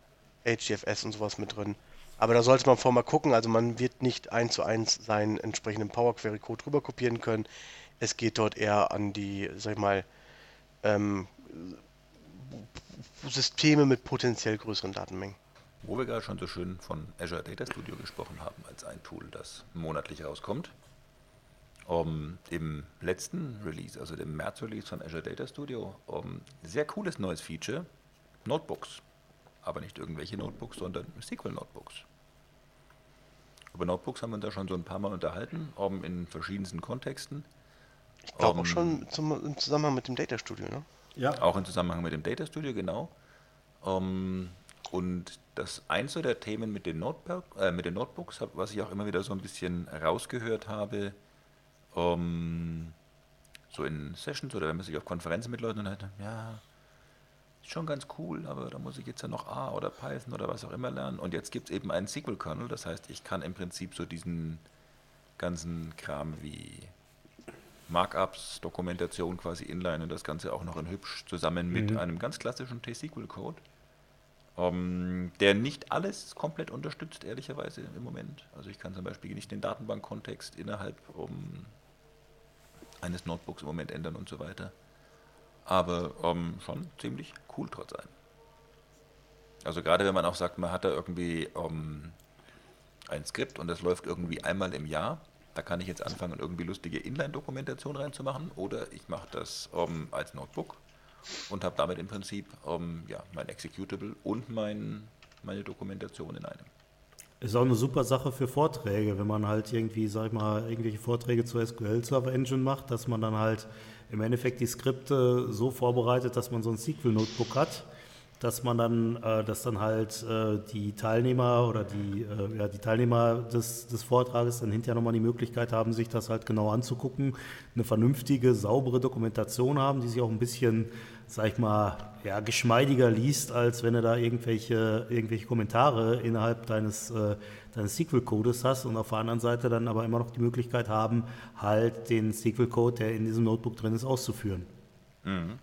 HDFS und sowas mit drin. Aber da sollte man vorher mal gucken, also man wird nicht eins zu eins seinen entsprechenden Power Query Code rüber kopieren können. Es geht dort eher an die, sag ich mal, ähm, Systeme mit potenziell größeren Datenmengen. Wo wir gerade schon so schön von Azure Data Studio gesprochen haben, als ein Tool, das monatlich rauskommt. Um, Im letzten Release, also dem März-Release von Azure Data Studio, um, sehr cooles neues Feature, Notebooks. Aber nicht irgendwelche Notebooks, sondern SQL-Notebooks. Über Notebooks haben wir uns da schon so ein paar Mal unterhalten, um, in verschiedensten Kontexten. Ich glaube auch schon zum, im Zusammenhang mit dem Data Studio, ne? Ja. Auch im Zusammenhang mit dem Data Studio, genau. Um, und das eins der Themen mit den, Notebook, äh, mit den Notebooks, was ich auch immer wieder so ein bisschen rausgehört habe, um, so in Sessions oder wenn man sich auf Konferenzen mit Leuten unterhält, ja, ist schon ganz cool, aber da muss ich jetzt ja noch A oder Python oder was auch immer lernen. Und jetzt gibt es eben einen SQL-Kernel, das heißt, ich kann im Prinzip so diesen ganzen Kram wie Markups, Dokumentation quasi inline und das Ganze auch noch in hübsch zusammen mit mhm. einem ganz klassischen T-SQL-Code ähm, der nicht alles komplett unterstützt, ehrlicherweise im Moment. Also ich kann zum Beispiel nicht den Datenbankkontext innerhalb um, eines Notebooks im Moment ändern und so weiter. Aber ähm, schon ziemlich cool trotz allem. Also gerade wenn man auch sagt, man hat da irgendwie ähm, ein Skript und das läuft irgendwie einmal im Jahr, da kann ich jetzt anfangen, irgendwie lustige Inline-Dokumentation reinzumachen oder ich mache das ähm, als Notebook und habe damit im Prinzip ähm, ja, mein Executable und mein, meine Dokumentation in einem. Ist auch eine super Sache für Vorträge, wenn man halt irgendwie, sag ich mal, irgendwelche Vorträge zur SQL Server Engine macht, dass man dann halt im Endeffekt die Skripte so vorbereitet, dass man so ein SQL Notebook hat dass man dann, äh, dass dann halt äh, die Teilnehmer oder die, äh, ja, die Teilnehmer des, des Vortrages dann hinterher nochmal die Möglichkeit haben, sich das halt genau anzugucken, eine vernünftige, saubere Dokumentation haben, die sich auch ein bisschen, sag ich mal, ja, geschmeidiger liest, als wenn du da irgendwelche, irgendwelche Kommentare innerhalb deines, äh, deines SQL-Codes hast und auf der anderen Seite dann aber immer noch die Möglichkeit haben, halt den SQL-Code, der in diesem Notebook drin ist, auszuführen. Mhm.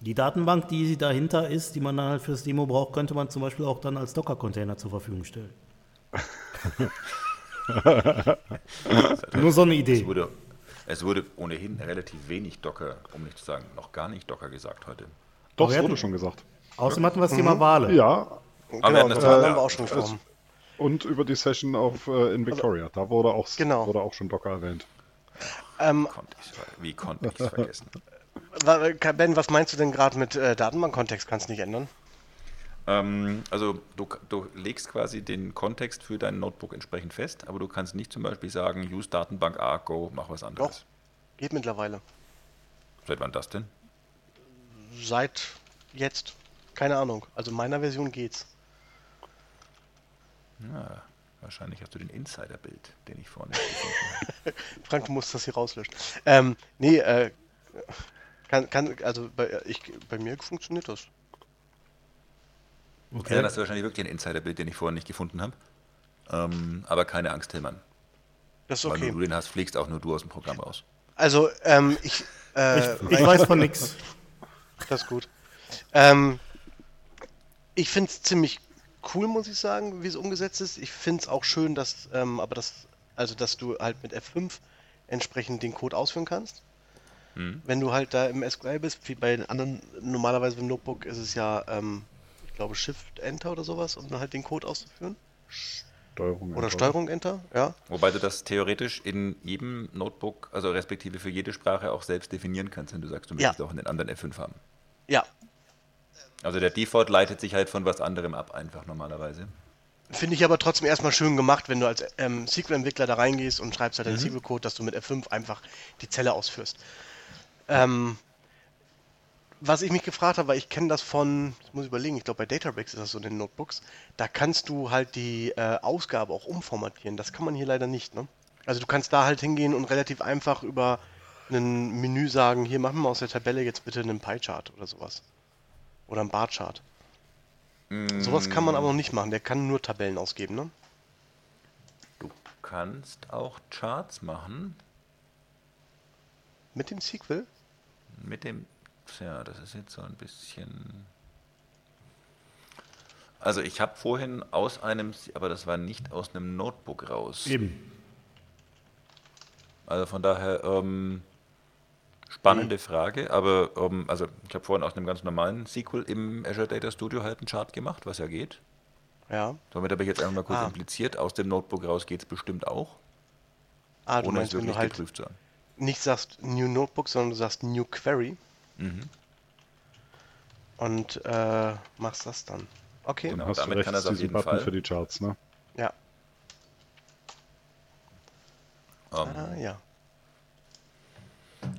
Die Datenbank, die dahinter ist, die man dann halt fürs Demo braucht, könnte man zum Beispiel auch dann als Docker-Container zur Verfügung stellen. Nur so eine Idee. Es wurde, es wurde, ohnehin relativ wenig Docker, um nicht zu sagen, noch gar nicht Docker gesagt heute. Doch, es wurde schon gesagt. Außerdem hatten wir das mhm. Thema Wale. Ja. Genau, Aber das äh, haben wir auch schon gesprochen. Und über die Session auf, äh, in Victoria. Da wurde auch, genau. wurde auch schon Docker erwähnt. Ähm, wie konnte ich es vergessen? Ben, was meinst du denn gerade mit äh, Datenbank-Kontext? Kannst du nicht ändern? Ähm, also du, du, legst quasi den Kontext für dein Notebook entsprechend fest, aber du kannst nicht zum Beispiel sagen, use Datenbank A, go, mach was anderes. Doch, geht mittlerweile. Seit wann das denn? Seit jetzt. Keine Ahnung. Also in meiner Version geht's. Ja, wahrscheinlich hast du den Insider-Bild, den ich vorne Frank muss das hier rauslöschen. Ähm, nee, äh, kann, kann, also bei, ich, bei mir funktioniert das. Okay. dann hast du wahrscheinlich wirklich ein Insider-Bild, den ich vorher nicht gefunden habe. Ähm, aber keine Angst, Tillmann. Das ist okay. Weil du den hast, fliegst auch nur du aus dem Programm raus. Also, ähm, ich, äh, ich, ich weiß von nichts. Das ist gut. Ähm, ich finde es ziemlich cool, muss ich sagen, wie es umgesetzt ist. Ich finde es auch schön, dass, ähm, aber das, also dass du halt mit F5 entsprechend den Code ausführen kannst. Mhm. Wenn du halt da im SQL bist, wie bei den anderen, normalerweise im Notebook ist es ja, ähm, ich glaube, Shift Enter oder sowas, um halt den Code auszuführen. Steuerung Oder Steuerung Enter, ja. Wobei du das theoretisch in jedem Notebook, also respektive für jede Sprache auch selbst definieren kannst, wenn du sagst, du möchtest ja. auch in den anderen F5 haben. Ja. Also der Default leitet sich halt von was anderem ab, einfach normalerweise. Finde ich aber trotzdem erstmal schön gemacht, wenn du als ähm, SQL-Entwickler da reingehst und schreibst halt mhm. den SQL-Code, dass du mit F5 einfach die Zelle ausführst. Ähm, was ich mich gefragt habe, weil ich kenne das von, ich muss überlegen, ich glaube bei Databricks ist das so in den Notebooks, da kannst du halt die äh, Ausgabe auch umformatieren. Das kann man hier leider nicht, ne? Also du kannst da halt hingehen und relativ einfach über ein Menü sagen, hier machen wir aus der Tabelle jetzt bitte einen Pie-Chart oder sowas. Oder einen Bar-Chart. Mm. Sowas kann man aber noch nicht machen, der kann nur Tabellen ausgeben, ne? Du kannst auch Charts machen. Mit dem Sequel? Mit dem, ja, das ist jetzt so ein bisschen. Also ich habe vorhin aus einem, aber das war nicht aus einem Notebook raus. Eben. Also von daher ähm, spannende mhm. Frage, aber ähm, also ich habe vorhin aus einem ganz normalen SQL im Azure Data Studio halt einen Chart gemacht, was ja geht. Ja. Damit habe ich jetzt einfach mal kurz ah. impliziert, aus dem Notebook raus geht es bestimmt auch. Ah, du ohne meinst, es wirklich halt geprüft zu haben nicht sagst New Notebook, sondern du sagst New Query. Mhm. Und äh, machst das dann. Okay. Genau, hast damit kann das auf jeden Button Fall. für die Charts, ne? Ja. Um. Ähm. Ah, ja.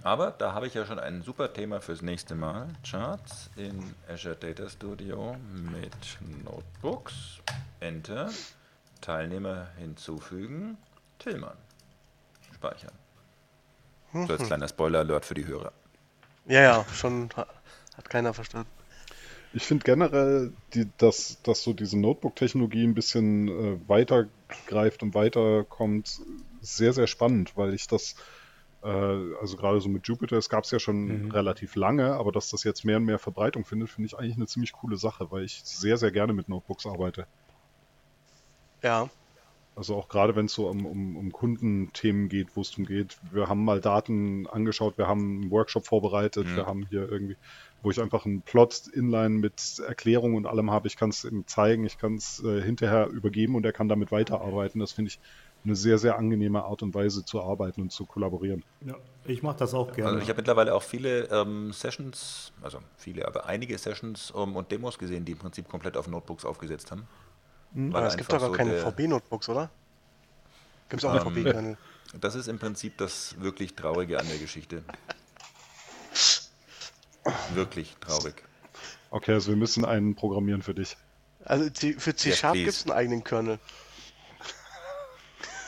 Aber da habe ich ja schon ein super Thema fürs nächste Mal. Charts in Azure Data Studio mit Notebooks. Enter. Teilnehmer hinzufügen. Tillmann. Speichern. So als kleiner Spoiler-Alert für die Hörer. Ja, ja, schon hat keiner verstanden. Ich finde generell, die, dass, dass so diese Notebook-Technologie ein bisschen äh, weitergreift und weiterkommt, sehr, sehr spannend, weil ich das, äh, also gerade so mit Jupyter, es gab es ja schon mhm. relativ lange, aber dass das jetzt mehr und mehr Verbreitung findet, finde ich eigentlich eine ziemlich coole Sache, weil ich sehr, sehr gerne mit Notebooks arbeite. Ja, also auch gerade wenn es so um, um, um Kundenthemen geht, wo es darum geht, wir haben mal Daten angeschaut, wir haben einen Workshop vorbereitet, mhm. wir haben hier irgendwie, wo ich einfach einen Plot inline mit Erklärung und allem habe, ich kann es ihm zeigen, ich kann es äh, hinterher übergeben und er kann damit weiterarbeiten. Das finde ich eine sehr, sehr angenehme Art und Weise zu arbeiten und zu kollaborieren. Ja, ich mache das auch gerne. Also ich habe mittlerweile auch viele ähm, Sessions, also viele, aber einige Sessions um, ähm, und Demos gesehen, die im Prinzip komplett auf Notebooks aufgesetzt haben. Mhm. Aber es gibt doch gar so keine VB-Notebooks, oder? Gibt es auch ähm, VB-Kernel? Das ist im Prinzip das wirklich Traurige an der Geschichte. wirklich traurig. Okay, also wir müssen einen programmieren für dich. Also für Yes, C-Sharp please. gibt es einen eigenen Kernel.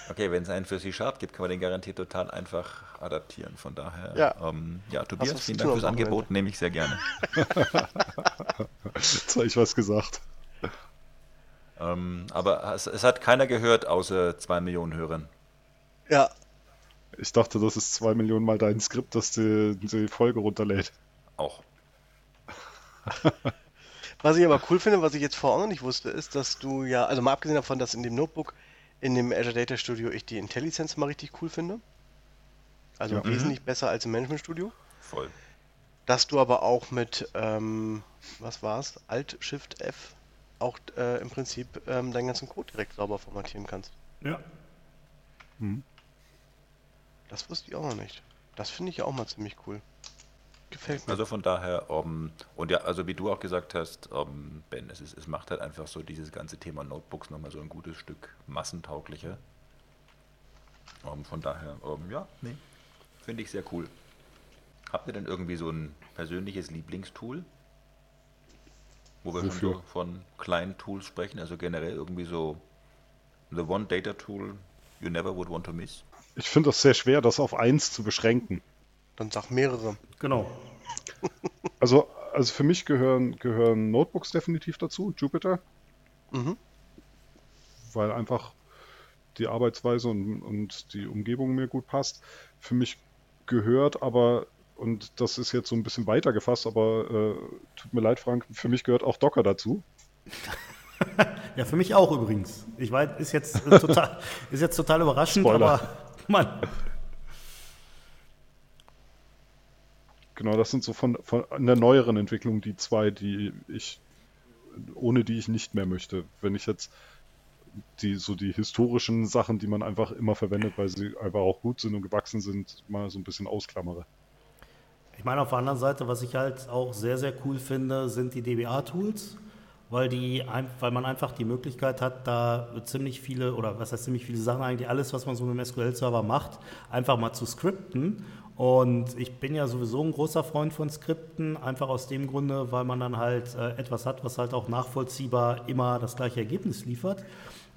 Okay, wenn es einen für C-Sharp gibt, kann man den garantiert total einfach adaptieren. Von daher, Ja. ähm, ja Tobias, vielen Dank fürs Angebot, nehme ich sehr gerne. Jetzt habe ich was gesagt. Ähm, aber es, es hat keiner gehört, außer zwei Millionen Hörern. Ja, Ich dachte, das ist zwei Millionen Mal dein Skript, das die, die Folge runterlädt. Auch. Was ich aber cool finde, was ich jetzt vorher auch noch nicht wusste, ist, dass du ja, also mal abgesehen davon, dass in dem Notebook, in dem Azure Data Studio ich die IntelliSense mal richtig cool finde. Also Ja. wesentlich besser als im Management Studio. Voll. Dass du aber auch mit, ähm, was war's, Alt Shift F auch äh, im Prinzip ähm, deinen ganzen Code direkt sauber formatieren kannst. Ja. Das wusste ich auch noch nicht. Das finde ich ja auch mal ziemlich cool. Gefällt mir. Also von daher, ähm, und ja, also wie du auch gesagt hast, ähm, Ben, es, ist, es macht halt einfach so dieses ganze Thema Notebooks nochmal so ein gutes Stück massentauglicher. Ähm, von daher, ja, nee, finde ich sehr cool. Habt ihr denn irgendwie so ein persönliches Lieblingstool? Wo wir schon Wofür? so von kleinen Tools sprechen, also generell irgendwie so the one data tool you never would want to miss. Ich finde das sehr schwer, das auf eins zu beschränken. Dann sag mehrere. Genau. Also, also für mich gehören, gehören Notebooks definitiv dazu, Jupyter, Mhm. weil einfach die Arbeitsweise und, und die Umgebung mir gut passt. Für mich gehört aber, und das ist jetzt so ein bisschen weiter gefasst, aber äh, tut mir leid, Frank, für mich gehört auch Docker dazu. Ja, für mich auch übrigens. Ich weiß, ist jetzt äh, total, ist jetzt total überraschend, Spoiler. aber Mann. Genau, das sind so von, von in der neueren Entwicklung die zwei, die ich, ohne die ich nicht mehr möchte. Wenn ich jetzt die, so die historischen Sachen, die man einfach immer verwendet, weil sie einfach auch gut sind und gewachsen sind, mal so ein bisschen ausklammere. Ich meine, auf der anderen Seite, was ich halt auch sehr, sehr cool finde, sind die DBA-Tools, weil, weil man einfach die Möglichkeit hat, da ziemlich viele, oder was heißt ziemlich viele Sachen eigentlich, alles, was man so mit dem SQL-Server macht, einfach mal zu skripten. Und ich bin ja sowieso ein großer Freund von Skripten, einfach aus dem Grunde, weil man dann halt äh, etwas hat, was halt auch nachvollziehbar immer das gleiche Ergebnis liefert.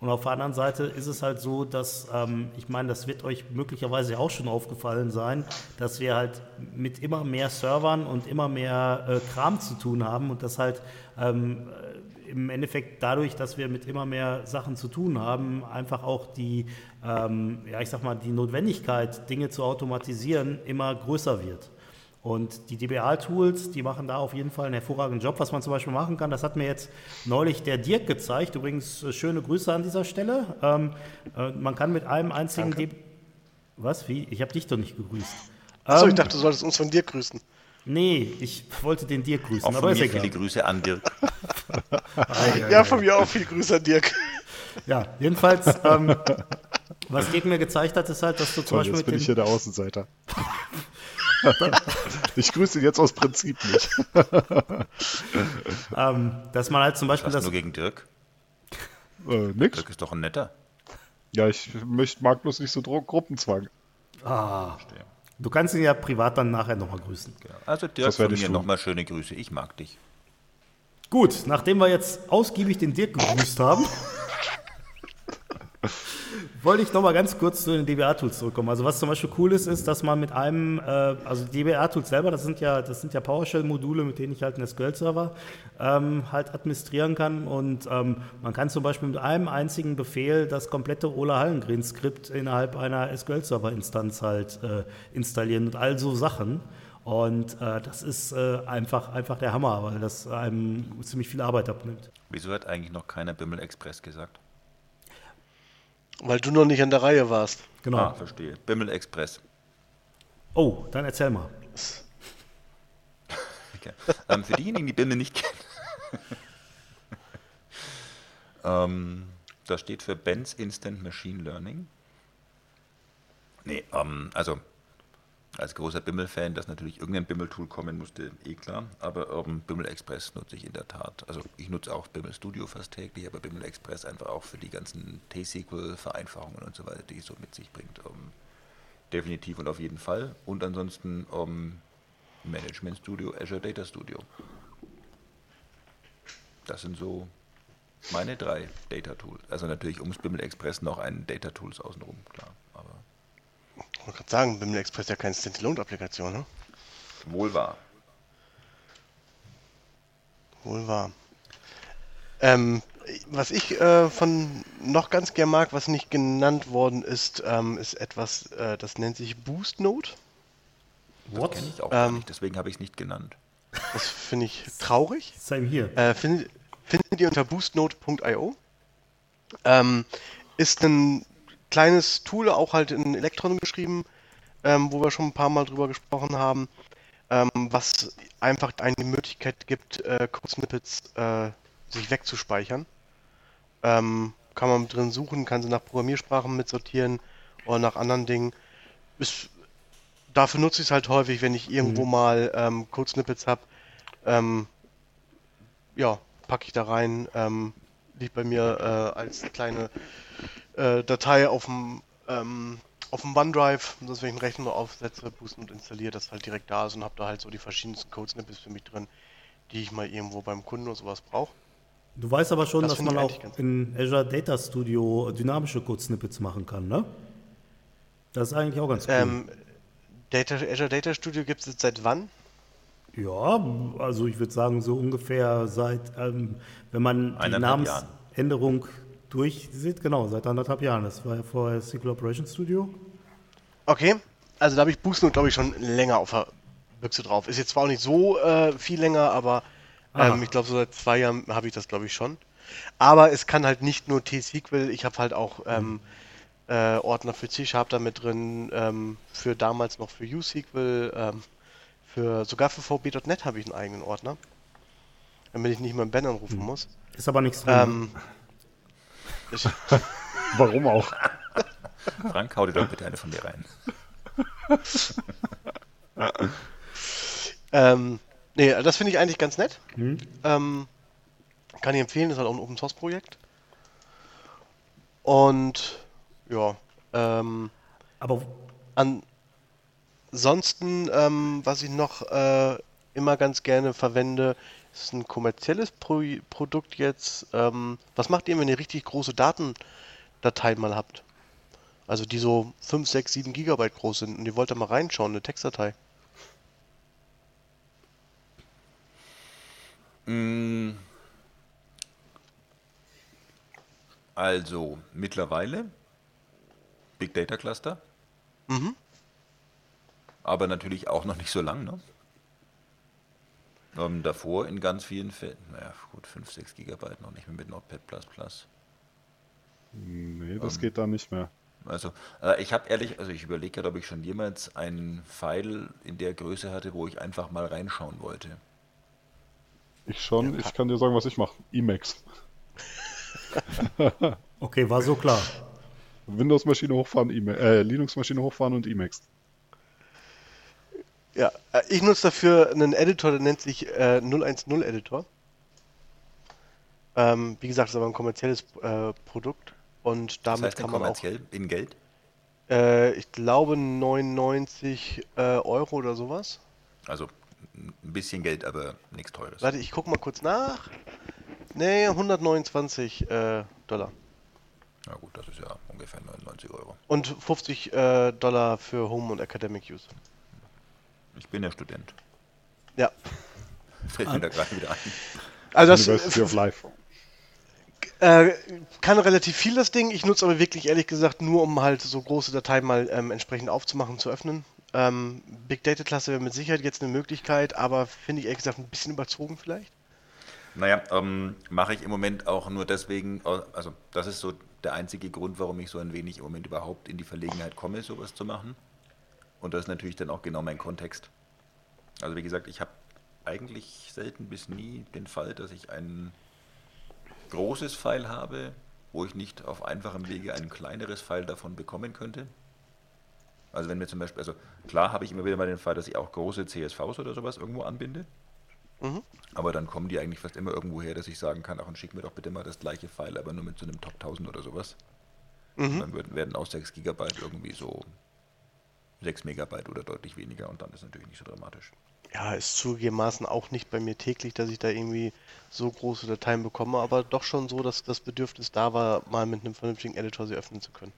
Und auf der anderen Seite ist es halt so, dass, ähm, ich meine, das wird euch möglicherweise auch schon aufgefallen sein, dass wir halt mit immer mehr Servern und immer mehr äh, Kram zu tun haben und das halt ähm, äh, im Endeffekt dadurch, dass wir mit immer mehr Sachen zu tun haben, einfach auch die, ähm, ja, ich sag mal, die Notwendigkeit, Dinge zu automatisieren, immer größer wird. Und die DBA-Tools, die machen da auf jeden Fall einen hervorragenden Job. Was man zum Beispiel machen kann, das hat mir jetzt neulich der Dirk gezeigt. Übrigens, äh, schöne Grüße an dieser Stelle. Ähm, äh, man kann mit einem einzigen Danke. DB Was? Wie? Ich habe dich doch nicht gegrüßt. Achso, ich Ähm, dachte, du solltest uns von dir grüßen. Nee, ich wollte den Dirk grüßen, Auch aber von ist mir viele Grüße an Dirk. Ja, von mir auch viel Grüße an Dirk. Ja, jedenfalls, ähm, was Dirk mir gezeigt hat, ist halt, dass du zum Toll, Beispiel jetzt bin dem, ich hier der Außenseiter. ich grüße ihn jetzt aus Prinzip nicht. ähm, dass man halt zum Beispiel Was das, nur gegen Dirk? Äh, nix. Dirk ist doch ein netter. Ja, ich möcht, mag bloß nicht so Dro Gruppenzwang. ah, du kannst ihn ja privat dann nachher nochmal grüßen. Genau. Also Dirk, Das von werde ich mir nochmal schöne Grüße. Ich mag dich. Gut, nachdem wir jetzt ausgiebig den Dirk gegrüßt haben, wollte ich nochmal ganz kurz zu den DBA-Tools zurückkommen. Also was zum Beispiel cool ist, ist, dass man mit einem, äh, also DBA-Tools selber, das sind ja, das sind ja PowerShell-Module, mit denen ich halt einen SQL-Server ähm, halt administrieren kann. Und ähm, man kann zum Beispiel mit einem einzigen Befehl das komplette Ola Hallengren-Skript innerhalb einer SQL-Server-Instanz halt äh, installieren und all so Sachen. Und äh, das ist äh, einfach, einfach der Hammer, weil das einem ziemlich viel Arbeit abnimmt. Wieso hat eigentlich noch keiner Bimmel Express gesagt? Weil du noch nicht an der Reihe warst. Genau. Ah, verstehe. Bimmel Express. Oh, dann erzähl mal. Okay. Ähm, für diejenigen, die Bimmel nicht kennen. ähm, das steht für Ben's Instant Machine Learning. Nee, ähm, also als großer Bimmel-Fan, dass natürlich irgendein Bimmel-Tool kommen musste, eh klar. Aber ähm, Bimmel Express nutze ich in der Tat. Also ich nutze auch Bimmel Studio fast täglich, aber Bimmel Express einfach auch für die ganzen T-SQL-Vereinfachungen und so weiter, die es so mit sich bringt. Ähm, definitiv und auf jeden Fall. Und ansonsten ähm, Management Studio, Azure Data Studio. Das sind so meine drei Data Tools. Also natürlich ums Bimmel Express noch ein Data Tools außenrum, klar. Wollte gerade sagen, Bimmel Express ist ja keine Standalone-Applikation, ne? wohl wahr. Wohl wahr. Ähm, was ich äh, von noch ganz gern mag, was nicht genannt worden ist, ähm, ist etwas, äh, das nennt sich Boost Note. Das kenne ich auch Ähm, nicht, deswegen habe ich es nicht genannt. Das finde ich traurig. Same hier. Äh, findet, findet ihr unter boostnote.io. Ähm, ist ein kleines Tool, auch halt in Electron geschrieben, ähm, wo wir schon ein paar Mal drüber gesprochen haben, ähm, was einfach eine Möglichkeit gibt, äh, Code-Snippets äh, sich wegzuspeichern. Ähm, kann man drin suchen, kann sie nach Programmiersprachen mitsortieren oder nach anderen Dingen. Ist, dafür nutze ich es halt häufig, wenn ich irgendwo mal ähm, Code-Snippets habe. Ähm, ja, packe ich da rein. Ähm, liegt bei mir äh, als kleine äh, Datei auf dem ähm, auf dem OneDrive, dass wenn ich einen Rechner aufsetze, boosten und installiere, das halt direkt da ist und habe da halt so die verschiedensten Code-Snippets für mich drin, die ich mal irgendwo beim Kunden oder sowas brauche. Du weißt aber schon, Das dass man auch in Azure Data Studio dynamische Code-Snippets machen kann, ne? Das ist eigentlich auch ganz cool. Ähm, Data, Azure Data Studio gibt es jetzt seit wann? Ja, also ich würde sagen, so ungefähr seit, ähm, wenn man die Jahren. Namensänderung durchsieht, genau, seit anderthalb Jahren. Das war ja vorher SQL Operations Studio. Okay, also da habe ich Boostnote, glaube ich, schon länger auf der Büchse drauf. Ist jetzt zwar auch nicht so äh, viel länger, aber ähm, ich glaube, so seit zwei Jahren habe ich das, glaube ich, schon. Aber es kann halt nicht nur T-SQL, ich habe halt auch ähm, äh, Ordner für C-Sharp da mit drin, ähm, für damals noch für U-SQL, ähm, für, sogar für VB.NET habe ich einen eigenen Ordner, damit ich nicht mehr einen Ben anrufen muss. Ist aber nichts drin. Warum auch? Frank, hau dir doch bitte eine von dir rein. Ähm, nee, das finde ich eigentlich ganz nett. Ähm, kann ich empfehlen, ist halt auch ein Open Source Projekt. Und ja, ähm, aber ansonsten, ähm, was ich noch äh, immer ganz gerne verwende, ist ein kommerzielles Pro Produkt jetzt. Ähm, was macht ihr, wenn ihr richtig große Datendateien mal habt? Also die so 5, 6, 7 Gigabyte groß sind und ihr wollt da mal reinschauen, eine Textdatei. Mm. Also, mittlerweile Big Data Cluster. Mhm. Aber natürlich auch noch nicht so lang, ne? Ähm, davor in ganz vielen Fällen, naja, gut, 5, 6 Gigabyte noch nicht mehr mit Notepad++. Nee, das geht da nicht mehr. Also, äh, ich habe ehrlich, also ich überlege gerade, ob ich schon jemals einen Pfeil in der Größe hatte, wo ich einfach mal reinschauen wollte. Ich schon, ich kann dir sagen, was ich mache. Emacs. okay, war so klar. Windows-Maschine hochfahren, Ema- äh, Linux-Maschine hochfahren und Emacs. Ja, äh, ich nutze dafür einen Editor, der nennt sich äh, 010 Editor. Ähm, wie gesagt, das ist aber ein kommerzielles äh, Produkt und Das damit heißt, kann man auch, kommerziell in Geld. äh, ich glaube, 99 äh, Euro oder sowas. Also ein bisschen Geld, aber nichts Teures. Warte, ich gucke mal kurz nach. Nee, 129 äh, Dollar. Na gut, das ist ja ungefähr 99 Euro. Und 50 äh, Dollar für Home und Academic Use. Ich bin ja Student. Ja, Fällt mir da gerade wieder ein. also das University of Life. Äh, kann relativ viel das Ding. Ich nutze aber wirklich ehrlich gesagt nur, um halt so große Dateien mal ähm, entsprechend aufzumachen, zu öffnen. Ähm, Big Data Klasse wäre mit Sicherheit jetzt eine Möglichkeit, aber finde ich ehrlich gesagt ein bisschen überzogen vielleicht. Naja, ähm, mache ich im Moment auch nur deswegen, also das ist so der einzige Grund, warum ich so ein wenig im Moment überhaupt in die Verlegenheit komme, sowas zu machen. Und das ist natürlich dann auch genau mein Kontext. Also wie gesagt, ich habe eigentlich selten bis nie den Fall, dass ich ein großes File habe, wo ich nicht auf einfachem Wege ein kleineres File davon bekommen könnte. Also wenn mir zum Beispiel, also klar habe ich immer wieder mal den Fall, dass ich auch große CSVs oder sowas irgendwo anbinde. Mhm. Aber dann kommen die eigentlich fast immer irgendwo her, dass ich sagen kann, ach und schick mir doch bitte mal das gleiche File, aber nur mit so einem Top 1000 oder sowas. Mhm. Dann werden, werden aus 6 Gigabyte irgendwie so 6 Megabyte oder deutlich weniger und dann ist natürlich nicht so dramatisch. Ja, ist zugegebenermaßen auch nicht bei mir täglich, dass ich da irgendwie so große Dateien bekomme, aber doch schon so, dass das Bedürfnis da war, mal mit einem vernünftigen Editor sie öffnen zu können.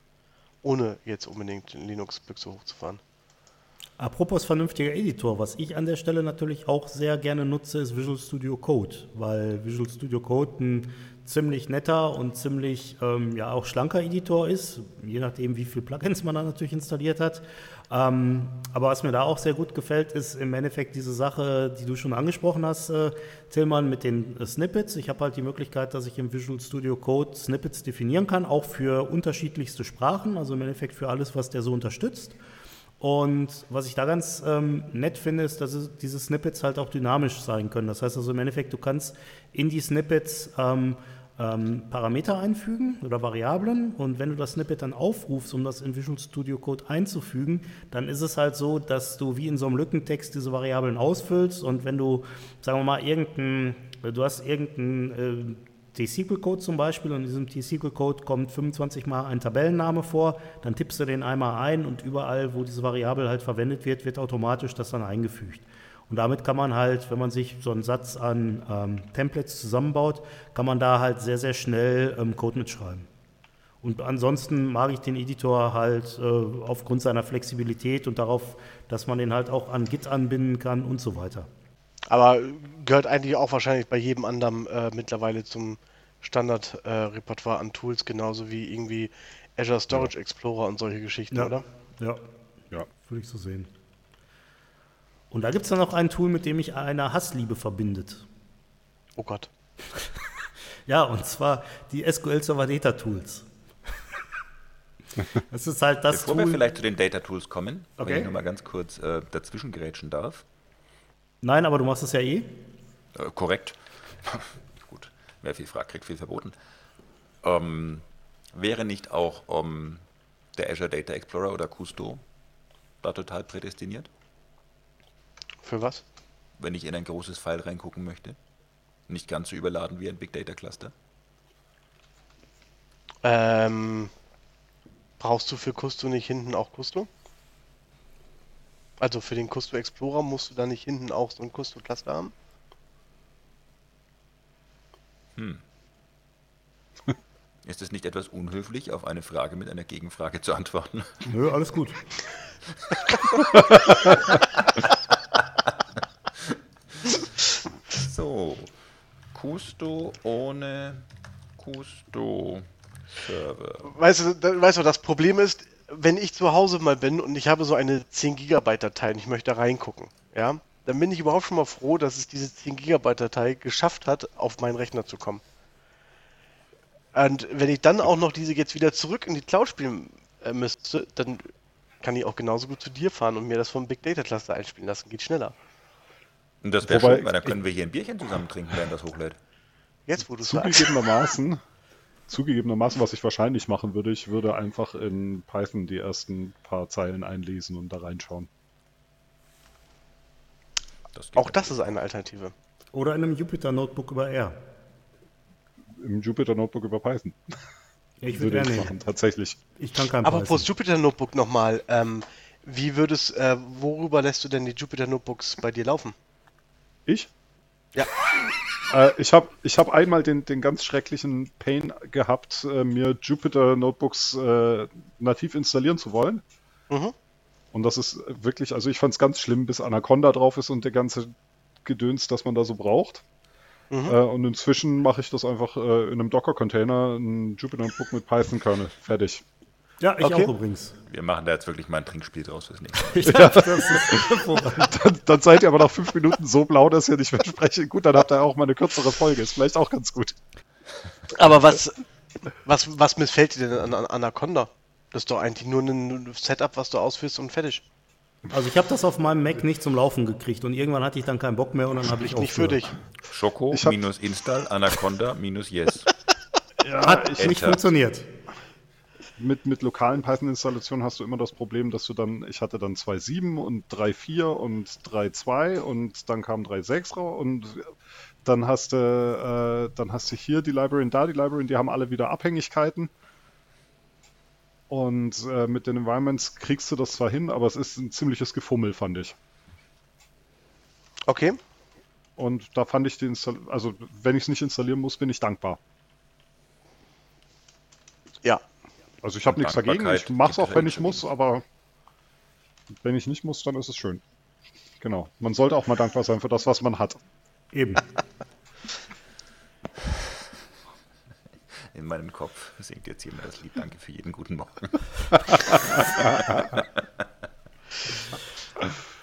Ohne jetzt unbedingt Linux-Büchse hochzufahren. Apropos vernünftiger Editor, was ich an der Stelle natürlich auch sehr gerne nutze, ist Visual Studio Code, weil Visual Studio Code ein ziemlich netter und ziemlich ähm, ja auch schlanker Editor ist, je nachdem, wie viele Plugins man da natürlich installiert hat. Ähm, aber was mir da auch sehr gut gefällt, ist im Endeffekt diese Sache, die du schon angesprochen hast, äh, Tillmann, mit den äh, Snippets. Ich habe halt die Möglichkeit, dass ich im Visual Studio Code Snippets definieren kann, auch für unterschiedlichste Sprachen, also im Endeffekt für alles, was der so unterstützt. Und was ich da ganz ähm, nett finde, ist, dass diese Snippets halt auch dynamisch sein können. Das heißt also im Endeffekt, du kannst in die Snippets ähm, ähm, Parameter einfügen oder Variablen und wenn du das Snippet dann aufrufst, um das in Visual Studio Code einzufügen, dann ist es halt so, dass du wie in so einem Lückentext diese Variablen ausfüllst und wenn du, sagen wir mal, irgendein, du hast irgendein äh, T-SQL-Code zum Beispiel und in diesem T-SQL-Code kommt 25 Mal ein Tabellenname vor, dann tippst du den einmal ein und überall, wo diese Variable halt verwendet wird, wird automatisch das dann eingefügt. Und damit kann man halt, wenn man sich so einen Satz an ähm, Templates zusammenbaut, kann man da halt sehr, sehr schnell ähm, Code mitschreiben. Und ansonsten mag ich den Editor halt äh, aufgrund seiner Flexibilität und darauf, dass man den halt auch an Git anbinden kann und so weiter. Aber gehört eigentlich auch wahrscheinlich bei jedem anderen äh, mittlerweile zum Standard-Repertoire äh, an Tools, genauso wie irgendwie Azure Storage ja. Explorer und solche Geschichten, ja. oder? Ja, ja, würde ich so sehen. Und da gibt es dann noch ein Tool, mit dem mich eine Hassliebe verbindet. Oh Gott. ja, und zwar die SQL Server Data Tools. Das ist halt das Bevor Tool. wir vielleicht zu den Data Tools kommen, okay. wenn ich nochmal ganz kurz äh, dazwischen gerätschen darf. Nein, aber du machst es ja eh. Äh, korrekt. Gut, wer viel fragt, kriegt viel verboten. Ähm, wäre nicht auch ähm, der Azure Data Explorer oder Custo da total prädestiniert? Für was? Wenn ich in ein großes File reingucken möchte. Nicht ganz so überladen wie ein Big Data Cluster. Ähm, brauchst du für Custo nicht hinten auch Custo? Also für den Custo Explorer musst du da nicht hinten auch so ein Custo Cluster haben? Hm. Ist es nicht etwas unhöflich, auf eine Frage mit einer Gegenfrage zu antworten? Nö, alles gut. so. Custo ohne Custo Server. Weißt du, weißt du, das Problem ist, wenn ich zu Hause mal bin und ich habe so eine 10 Gigabyte Datei und ich möchte da reingucken, ja, dann bin ich überhaupt schon mal froh, dass es diese 10 Gigabyte Datei geschafft hat, auf meinen Rechner zu kommen. Und wenn ich dann auch noch diese jetzt wieder zurück in die Cloud spielen äh, müsste, dann kann ich auch genauso gut zu dir fahren und mir das vom Big Data Cluster einspielen lassen. Geht schneller. Und das wäre schön, weil dann können wir hier ein Bierchen zusammen trinken, während das hochlädt. Jetzt, wo du Zugegebenermaßen Zugegebenermaßen, was ich wahrscheinlich machen würde, ich würde einfach in Python die ersten paar Zeilen einlesen und da reinschauen. Das Auch das ist eine Alternative. Oder in einem Jupyter Notebook über R. Im Jupyter Notebook über Python. Ich würde ich machen, tatsächlich. Ich kann kein Aber Python. Jupyter Notebook nochmal. Ähm, wie würdest, äh, worüber lässt du denn die Jupyter Notebooks bei dir laufen? Ich? Ja. Äh, ich habe ich hab einmal den, den ganz schrecklichen Pain gehabt, äh, mir Jupyter Notebooks äh, nativ installieren zu wollen. Mhm. Und das ist wirklich, also ich fand es ganz schlimm, bis Anaconda drauf ist und der ganze Gedöns, das man da so braucht. Mhm. Äh, und inzwischen mache ich das einfach äh, in einem Docker-Container, ein Jupyter Notebook mit Python-Kernel. Fertig. Ja, ich okay. auch übrigens. Wir machen da jetzt wirklich mal ein Trinkspiel draus fürs nächste Mal. ja, dann, dann, seid ihr aber nach fünf Minuten so blau, dass ihr nicht mehr sprechen. Gut, dann habt ihr auch mal eine kürzere Folge. Ist vielleicht auch ganz gut. Aber was, was, was missfällt dir denn an, an Anaconda? Das ist doch eigentlich nur ein Setup, was du ausführst und fertig. Also ich habe das auf meinem Mac nicht zum Laufen gekriegt und irgendwann hatte ich dann keinen Bock mehr und dann habe ich auch nicht für dich. Schoko minus install, Anaconda minus yes. ja, Hat nicht funktioniert mit, mit lokalen Python-Installationen hast du immer das Problem, dass du dann, ich hatte dann 2.7 und 3.4 und 3.2 und dann kam 3.6 raus und dann hast du, äh, dann hast du hier die Library und da die Library, die haben alle wieder Abhängigkeiten. Und äh, mit den Environments kriegst du das zwar hin, aber es ist ein ziemliches Gefummel, fand ich. Okay. Und da fand ich die Install also wenn ich es nicht installieren muss, bin ich dankbar. Ja. Also ich habe nichts dagegen, ich mache es auch, wenn ich muss, aber wenn ich nicht muss, dann ist es schön. Genau. Man sollte auch mal dankbar sein für das, was man hat. Eben. In meinem Kopf singt jetzt jemand das Lied Danke für jeden guten Morgen.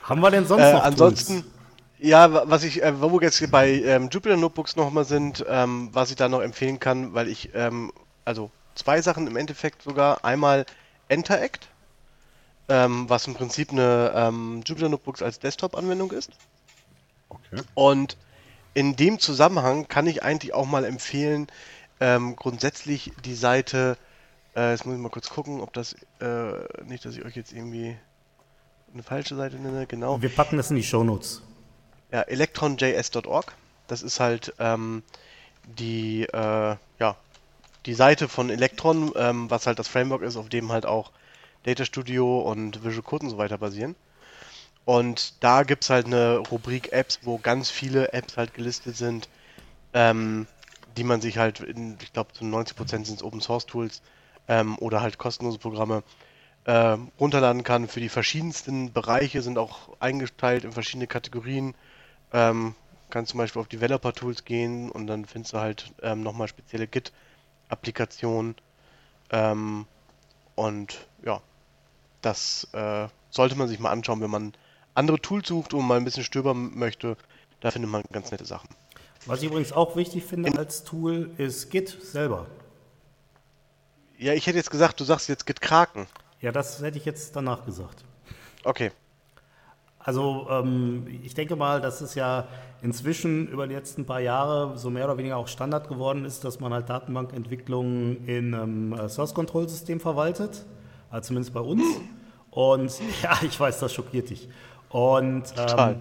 Haben wir denn sonst Äh, noch ansonsten, Tools? ja, wa- was ich, äh, wo wir jetzt hier bei ähm, Jupyter Notebooks nochmal sind, ähm, was ich da noch empfehlen kann, weil ich, ähm, also zwei Sachen im Endeffekt sogar. Einmal Interact, ähm, was im Prinzip eine ähm, Jupyter Notebooks als Desktop-Anwendung ist. Okay. Und in dem Zusammenhang kann ich eigentlich auch mal empfehlen, ähm, grundsätzlich die Seite, äh, jetzt muss ich mal kurz gucken, ob das, äh, nicht, dass ich euch jetzt irgendwie eine falsche Seite nenne, genau. Wir packen das in die Shownotes. Ja, electronjs.org. Das ist halt ähm, die, äh, ja, die Seite von Electron, ähm, was halt das Framework ist, auf dem halt auch Data Studio und Visual Code und so weiter basieren. Und da gibt es halt eine Rubrik Apps, wo ganz viele Apps halt gelistet sind, ähm, die man sich halt, in, ich glaube zu 90% sind es Open Source Tools ähm, oder halt kostenlose Programme äh, runterladen kann für die verschiedensten Bereiche, sind auch eingeteilt in verschiedene Kategorien. Ähm, kannst zum Beispiel auf Developer Tools gehen und dann findest du halt ähm, nochmal spezielle Git-Applikationen. Ähm, und ja, das äh, sollte man sich mal anschauen, wenn man andere Tools sucht und mal ein bisschen stöbern möchte. Da findet man ganz nette Sachen. Was ich übrigens auch wichtig finde als Tool, ist Git selber. Ja, ich hätte jetzt gesagt, du sagst jetzt Git Kraken. Ja, das hätte ich jetzt danach gesagt. Okay. Also ähm, ich denke mal, dass es ja inzwischen über die letzten paar Jahre so mehr oder weniger auch Standard geworden ist, dass man halt Datenbankentwicklung in einem äh, Source-Control-System verwaltet, also zumindest bei uns. Und ja, ich weiß, das schockiert dich. Und ähm,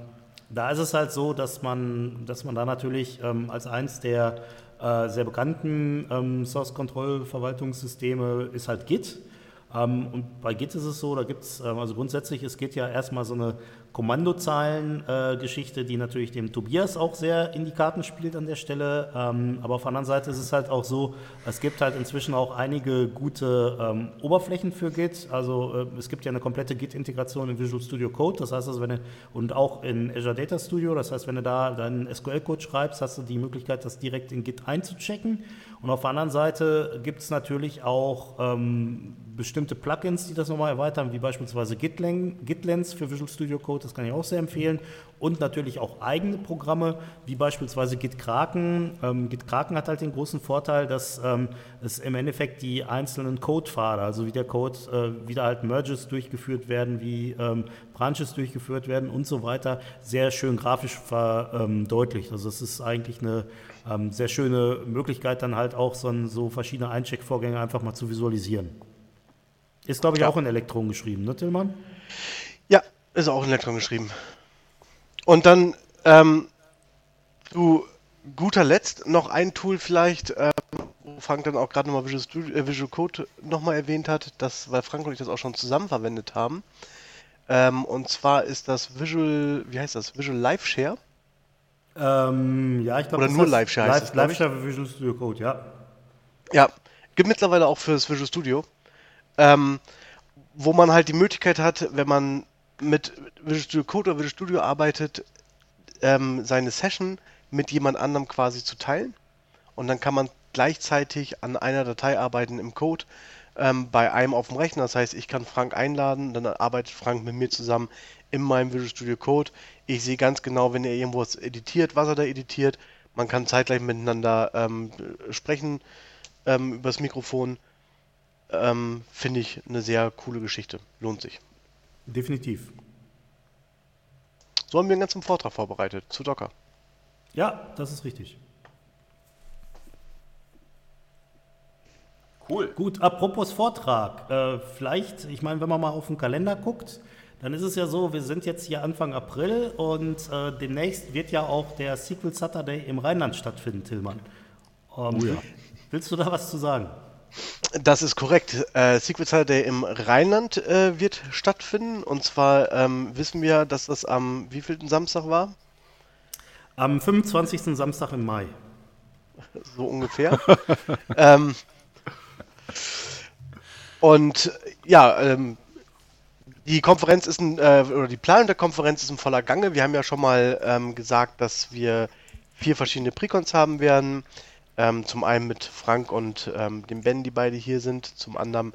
da ist es halt so, dass man, dass man da natürlich ähm, als eins der äh, sehr bekannten ähm, Source-Control-Verwaltungssysteme ist halt Git. Ähm, und bei Git ist es so, da gibt es, ähm, also grundsätzlich ist Git ja erstmal so eine Kommandozeilen-Geschichte, die natürlich dem Tobias auch sehr in die Karten spielt an der Stelle. Ähm, aber auf der anderen Seite ist es halt auch so, es gibt halt inzwischen auch einige gute Oberflächen für Git. Also äh, es gibt ja eine komplette Git-Integration in Visual Studio Code. Das heißt also, wenn du, und auch in Azure Data Studio, das heißt, wenn du da deinen SQL-Code schreibst, hast du die Möglichkeit, das direkt in Git einzuchecken. Und auf der anderen Seite gibt es natürlich auch ähm, bestimmte Plugins, die das nochmal erweitern, wie beispielsweise Gitlen- Gitlens für Visual Studio Code, das kann ich auch sehr empfehlen. Und natürlich auch eigene Programme, wie beispielsweise Git Kraken. Ähm, Git Kraken hat halt den großen Vorteil, dass ähm, es im Endeffekt die einzelnen Codepfade, also wie der Code äh, wieder halt Merges durchgeführt werden, wie ähm, Branches durchgeführt werden und so weiter, sehr schön grafisch verdeutlicht. Also es ist eigentlich eine ähm, sehr schöne Möglichkeit, dann halt auch so, ein, so verschiedene Eincheckvorgänge einfach mal zu visualisieren. Ist, glaube ich, Ja. auch in Elektron geschrieben, ne, Tillmann? Ja, ist auch in Elektron geschrieben. Und dann ähm, zu guter Letzt noch ein Tool vielleicht, ähm, wo Frank dann auch gerade nochmal Visual, Studio, äh, Visual Code nochmal erwähnt hat, das, weil Frank und ich das auch schon zusammen verwendet haben. Ähm, und zwar ist das Visual, wie heißt das? Visual Live Share. Ähm, ja, ich glaube, Oder das nur heißt Live-Share heißt Live, es, glaub ich. Live-Share für Visual Studio Code, ja. Ja, gibt mittlerweile auch fürs Visual Studio. Ähm, wo man halt die Möglichkeit hat, wenn man mit Visual Studio Code oder Visual Studio arbeitet, ähm, seine Session mit jemand anderem quasi zu teilen. Und dann kann man gleichzeitig an einer Datei arbeiten im Code ähm, bei einem auf dem Rechner. Das heißt, ich kann Frank einladen, dann arbeitet Frank mit mir zusammen in meinem Visual Studio Code. Ich sehe ganz genau, wenn er irgendwo was editiert, was er da editiert. Man kann zeitgleich miteinander ähm, sprechen ähm, übers Mikrofon. Ähm, Finde ich eine sehr coole Geschichte. Lohnt sich. Definitiv. So haben wir einen ganzen Vortrag vorbereitet zu Docker. Ja, das ist richtig. Cool. Gut, apropos Vortrag. Äh, vielleicht, ich meine, wenn man mal auf den Kalender guckt, dann ist es ja so, wir sind jetzt hier Anfang April und äh, demnächst wird ja auch der Sequel Saturday im Rheinland stattfinden, Tillmann. Ähm, Oh ja. Willst du da was zu sagen? Das ist korrekt. Äh, Secret Saturday im Rheinland äh, wird stattfinden. Und zwar ähm, wissen wir, dass das am wievielten Samstag war? Am 25. Samstag im Mai. So ungefähr. ähm, und ja, ähm, die Konferenz ist ein, äh, oder die Planung der Konferenz ist in voller Gange. Wir haben ja schon mal ähm, gesagt, dass wir vier verschiedene Precons haben werden. Ähm, zum einen mit Frank und ähm, dem Ben, die beide hier sind. Zum anderen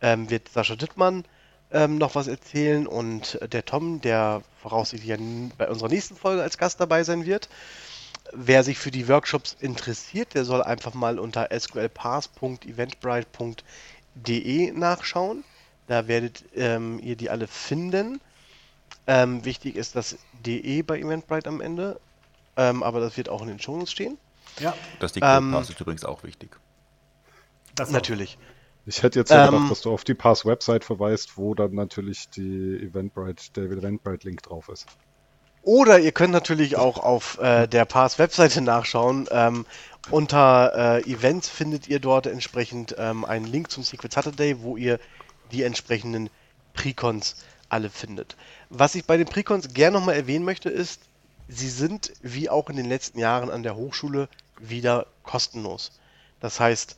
ähm, wird Sascha Dittmann ähm, noch was erzählen und der Tom, der voraussichtlich bei unserer nächsten Folge als Gast dabei sein wird. Wer sich für die Workshops interessiert, der soll einfach mal unter sqlpass.eventbrite.de nachschauen. Da werdet ähm, ihr die alle finden. Ähm, wichtig ist das DE bei Eventbrite am Ende, ähm, aber das wird auch in den Shownotes stehen. Ja. Das Diktpass ist übrigens auch wichtig. Das natürlich. Ich hätte jetzt ja gedacht, ähm, dass du auf die Pass-Website verweist, wo dann natürlich die Eventbrite, der Eventbrite-Link drauf ist. Oder ihr könnt natürlich auch auf äh, der Pass-Webseite nachschauen. Ähm, unter äh, Events findet ihr dort entsprechend ähm, einen Link zum Secret Saturday, wo ihr die entsprechenden Precons alle findet. Was ich bei den Precons gerne nochmal erwähnen möchte, ist, sie sind wie auch in den letzten Jahren an der Hochschule wieder kostenlos. Das heißt,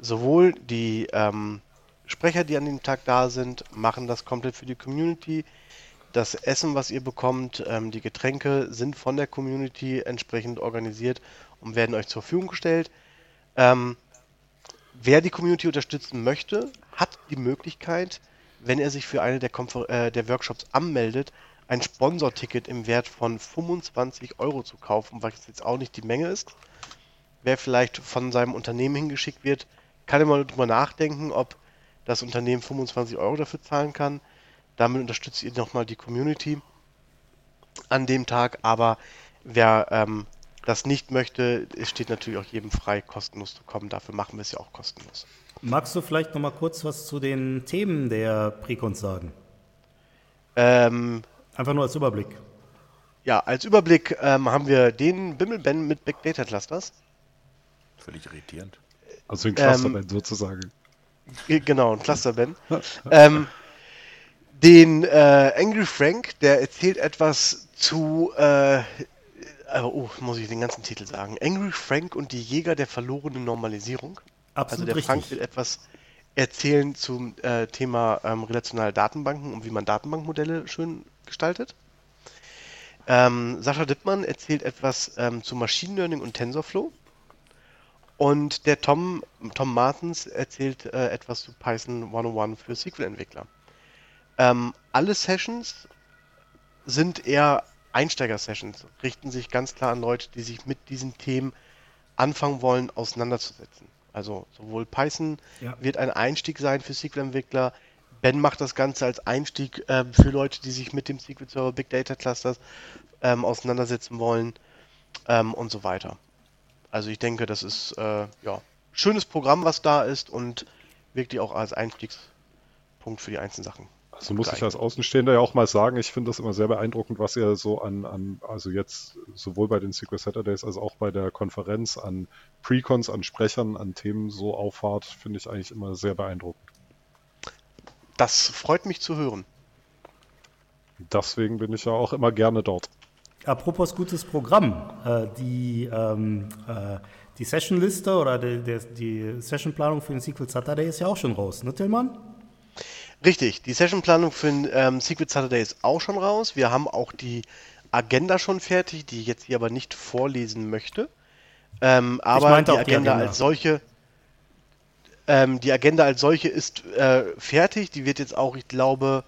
sowohl die ähm, Sprecher, die an dem Tag da sind, machen das komplett für die Community. Das Essen, was ihr bekommt, ähm, die Getränke sind von der Community entsprechend organisiert und werden euch zur Verfügung gestellt. Ähm, wer die Community unterstützen möchte, hat die Möglichkeit, wenn er sich für eine der, Konfer äh, der Workshops anmeldet, ein Sponsorticket im Wert von 25 Euro zu kaufen, was jetzt auch nicht die Menge ist. Wer vielleicht von seinem Unternehmen hingeschickt wird, kann immer darüber nachdenken, ob das Unternehmen 25 Euro dafür zahlen kann. Damit unterstützt ihr nochmal die Community an dem Tag. Aber wer ähm, das nicht möchte, es steht natürlich auch jedem frei, kostenlos zu kommen. Dafür machen wir es ja auch kostenlos. Magst du vielleicht nochmal kurz was zu den Themen der Precons sagen? Ähm, Einfach nur als Überblick. Ja, als Überblick ähm, haben wir den Bimmelben mit Big Data Clusters. Völlig irritierend. Also ein Clusterband ähm, sozusagen. Genau, ein Clusterband. ähm, den äh, Angry Frank, der erzählt etwas zu, äh, oh, muss ich den ganzen Titel sagen. Angry Frank und die Jäger der verlorenen Normalisierung. Absolut also der richtig. Frank will etwas erzählen zum äh, Thema ähm, relationale Datenbanken und wie man Datenbankmodelle schön gestaltet. Ähm, Sascha Dittmann erzählt etwas ähm, zu Machine Learning und TensorFlow. Und der Tom, Tom Martens erzählt äh, etwas zu Python 101 für SQL-Entwickler. Ähm, alle Sessions sind eher Einsteiger-Sessions, richten sich ganz klar an Leute, die sich mit diesen Themen anfangen wollen, auseinanderzusetzen. Also sowohl Python ja. wird ein Einstieg sein für SQL-Entwickler. Ben macht das Ganze als Einstieg äh, für Leute, die sich mit dem SQL Server Big Data Clusters ähm, auseinandersetzen wollen ähm, und so weiter. Also ich denke, das ist äh, ja schönes Programm, was da ist und wirklich auch als Einstiegspunkt für die einzelnen Sachen. Also muss ich als Außenstehender ja auch mal sagen, ich finde das immer sehr beeindruckend, was ihr so an, an, also jetzt sowohl bei den Secret Saturdays als auch bei der Konferenz an Precons, an Sprechern, an Themen so auffahrt, finde ich eigentlich immer sehr beeindruckend. Das freut mich zu hören. Deswegen bin ich ja auch immer gerne dort. Apropos gutes Programm, äh, die, ähm, äh, die Sessionliste oder die, die, die Sessionplanung für den Sequel Saturday ist ja auch schon raus, ne Tillmann? Richtig, die Sessionplanung für den ähm, Secret Saturday ist auch schon raus. Wir haben auch die Agenda schon fertig, die ich jetzt hier aber nicht vorlesen möchte. Ähm, aber die Agenda, die Agenda, als solche, ähm, die Agenda als solche ist äh, fertig. Die wird jetzt auch, ich glaube,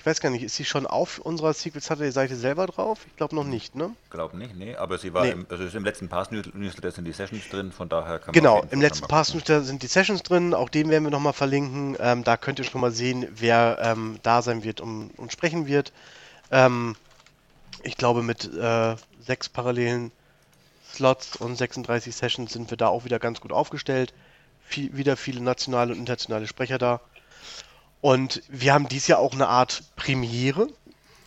ich weiß gar nicht, ist sie schon auf unserer Secret Saturday Seite selber drauf? Ich glaube noch nicht, ne? Glaube nicht, nee, aber sie war nee. im, also im letzten Pass Newsletter sind die Sessions drin, von daher kann genau, man Genau, im letzten Pass Newsletter sind die Sessions drin, auch den werden wir nochmal verlinken. Ähm, da könnt ihr schon mal sehen, wer ähm, da sein wird und, und sprechen wird. Ähm, ich glaube, mit äh, sechs parallelen Slots und 36 Sessions sind wir da auch wieder ganz gut aufgestellt. Viel, wieder viele nationale und internationale Sprecher da. Und wir haben dies Jahr auch eine Art Premiere.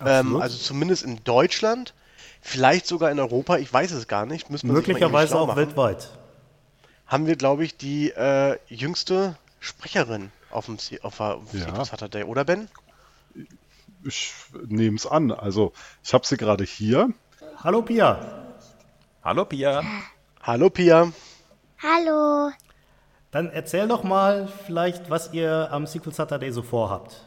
Ähm, also zumindest in Deutschland, vielleicht sogar in Europa, ich weiß es gar nicht. Möglicherweise auch weltweit. Haben wir, glaube ich, die äh, jüngste Sprecherin auf dem, auf dem ja. Saturday, oder Ben? Ich nehme es an. Also, ich habe sie gerade hier. Hallo Pia. Hallo Pia. Hallo Pia. Hallo. Dann erzähl doch mal vielleicht, was ihr am Sequel Saturday so vorhabt.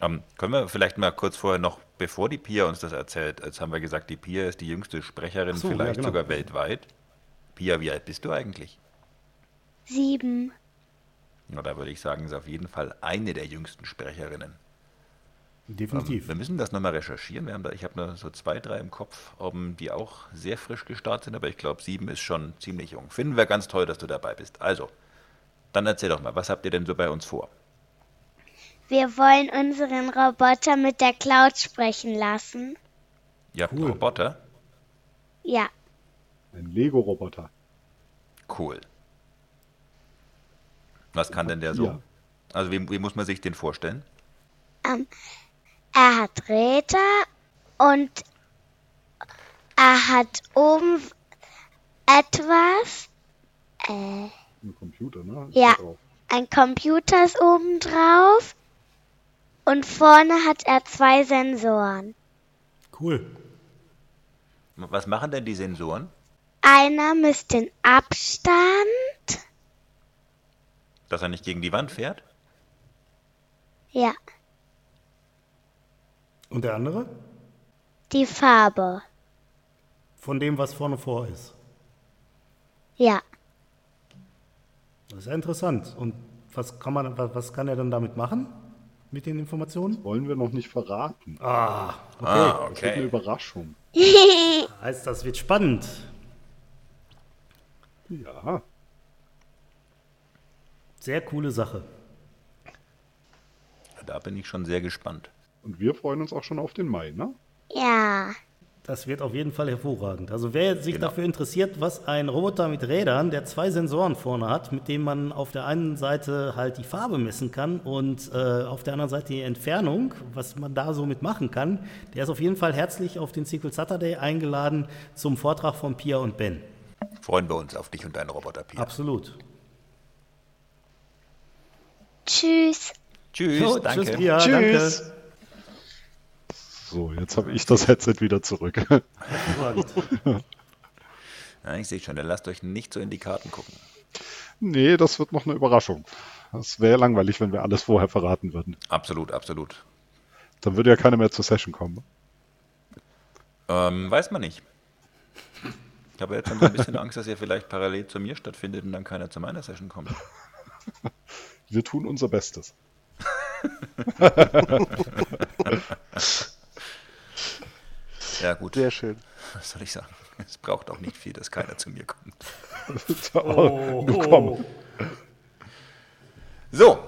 Ähm, können wir vielleicht mal kurz vorher noch, bevor die Pia uns das erzählt, jetzt haben wir gesagt, die Pia ist die jüngste Sprecherin, so, ja, vielleicht genau. sogar weltweit. Pia, wie alt bist du eigentlich? Sieben. Na, da würde ich sagen, ist auf jeden Fall eine der jüngsten Sprecherinnen. Definitiv. Wir müssen das nochmal recherchieren. Wir haben da, ich habe nur so zwei, drei im Kopf, um, die auch sehr frisch gestartet sind, aber ich glaube, sieben ist schon ziemlich jung. Finden wir ganz toll, dass du dabei bist. Also, dann erzähl doch mal, was habt ihr denn so bei uns vor? Wir wollen unseren Roboter mit der Cloud sprechen lassen. Ihr habt Cool. Roboter? Ja. Ein Lego-Roboter. Cool. Was kann denn der so? Ja. Also, wie, wie muss man sich den vorstellen? Ähm, er hat Räder und er hat oben etwas. Äh, Ein Computer, ne? Ist Ja. ein Computer ist oben drauf. Und vorne hat er zwei Sensoren. Cool. Was machen denn die Sensoren? Einer misst den Abstand. Dass er nicht gegen die Wand fährt? Ja, Und der andere? die Farbe. Von dem, was vorne vor ist. Ja. Das ist ja interessant. Und was kann man, was, kann er dann damit machen? Mit den Informationen? Wollen wir noch nicht verraten. Ah, okay. Ah, Das wird eine okay. Überraschung. Heißt, das wird spannend. Ja. Sehr coole Sache. Da bin ich schon sehr gespannt. Und wir freuen uns auch schon auf den Mai, ne? Ja. Das wird auf jeden Fall hervorragend. Also wer sich Genau. dafür interessiert, was ein Roboter mit Rädern, der zwei Sensoren vorne hat, mit dem man auf der einen Seite halt die Farbe messen kann und äh, auf der anderen Seite die Entfernung, was man da so mitmachen kann, der ist auf jeden Fall herzlich auf den Sequel Saturday eingeladen zum Vortrag von Pia und Ben. Freuen wir uns auf dich und deinen Roboter, Pia. Absolut. Tschüss. Tschüss, Jo, danke. Tschüss, Pia. Tschüss. Danke. So, jetzt habe ich das Headset wieder zurück. Ja, ich sehe schon, dann lasst euch nicht so in die Karten gucken. nee, das wird noch eine Überraschung. Das wäre langweilig, wenn wir alles vorher verraten würden. Absolut, absolut. Dann würde ja keiner mehr zur Session kommen. Ähm, weiß man nicht. Ich habe jetzt schon so ein bisschen Angst, dass ihr vielleicht parallel zu mir stattfindet und dann keiner zu meiner Session kommt. Wir tun unser Bestes. Ja, gut. Sehr schön. Was soll ich sagen? Es braucht auch nicht viel, dass keiner zu mir kommt. Oh, Komm. So,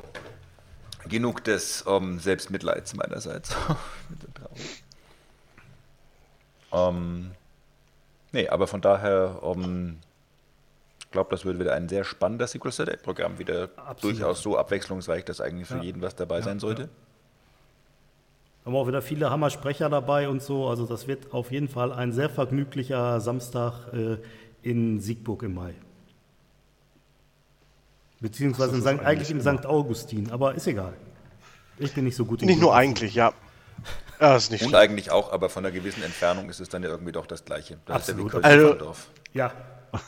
genug des ähm, Selbstmitleids meinerseits. Traurig. ähm, nee, aber von daher, ähm, ich glaube, das wird wieder ein sehr spannender Sequel Saturday-Programm. Wieder Absolut. durchaus so abwechslungsreich, dass eigentlich für Ja. jeden was dabei Ja, sein sollte. Haben auch wieder viele Hammer-Sprecher dabei und so. Also das wird auf jeden Fall ein sehr vergnüglicher Samstag äh, in Siegburg im Mai. Beziehungsweise in St. eigentlich in St. Augustin, aber ist egal. Ich bin nicht so gut in Nicht nur Geografie. eigentlich, ja. Ja, ist nicht Und schlimm. eigentlich auch, aber von einer gewissen Entfernung ist es dann ja irgendwie doch das Gleiche. Das Absolut. ist Also-. Ja,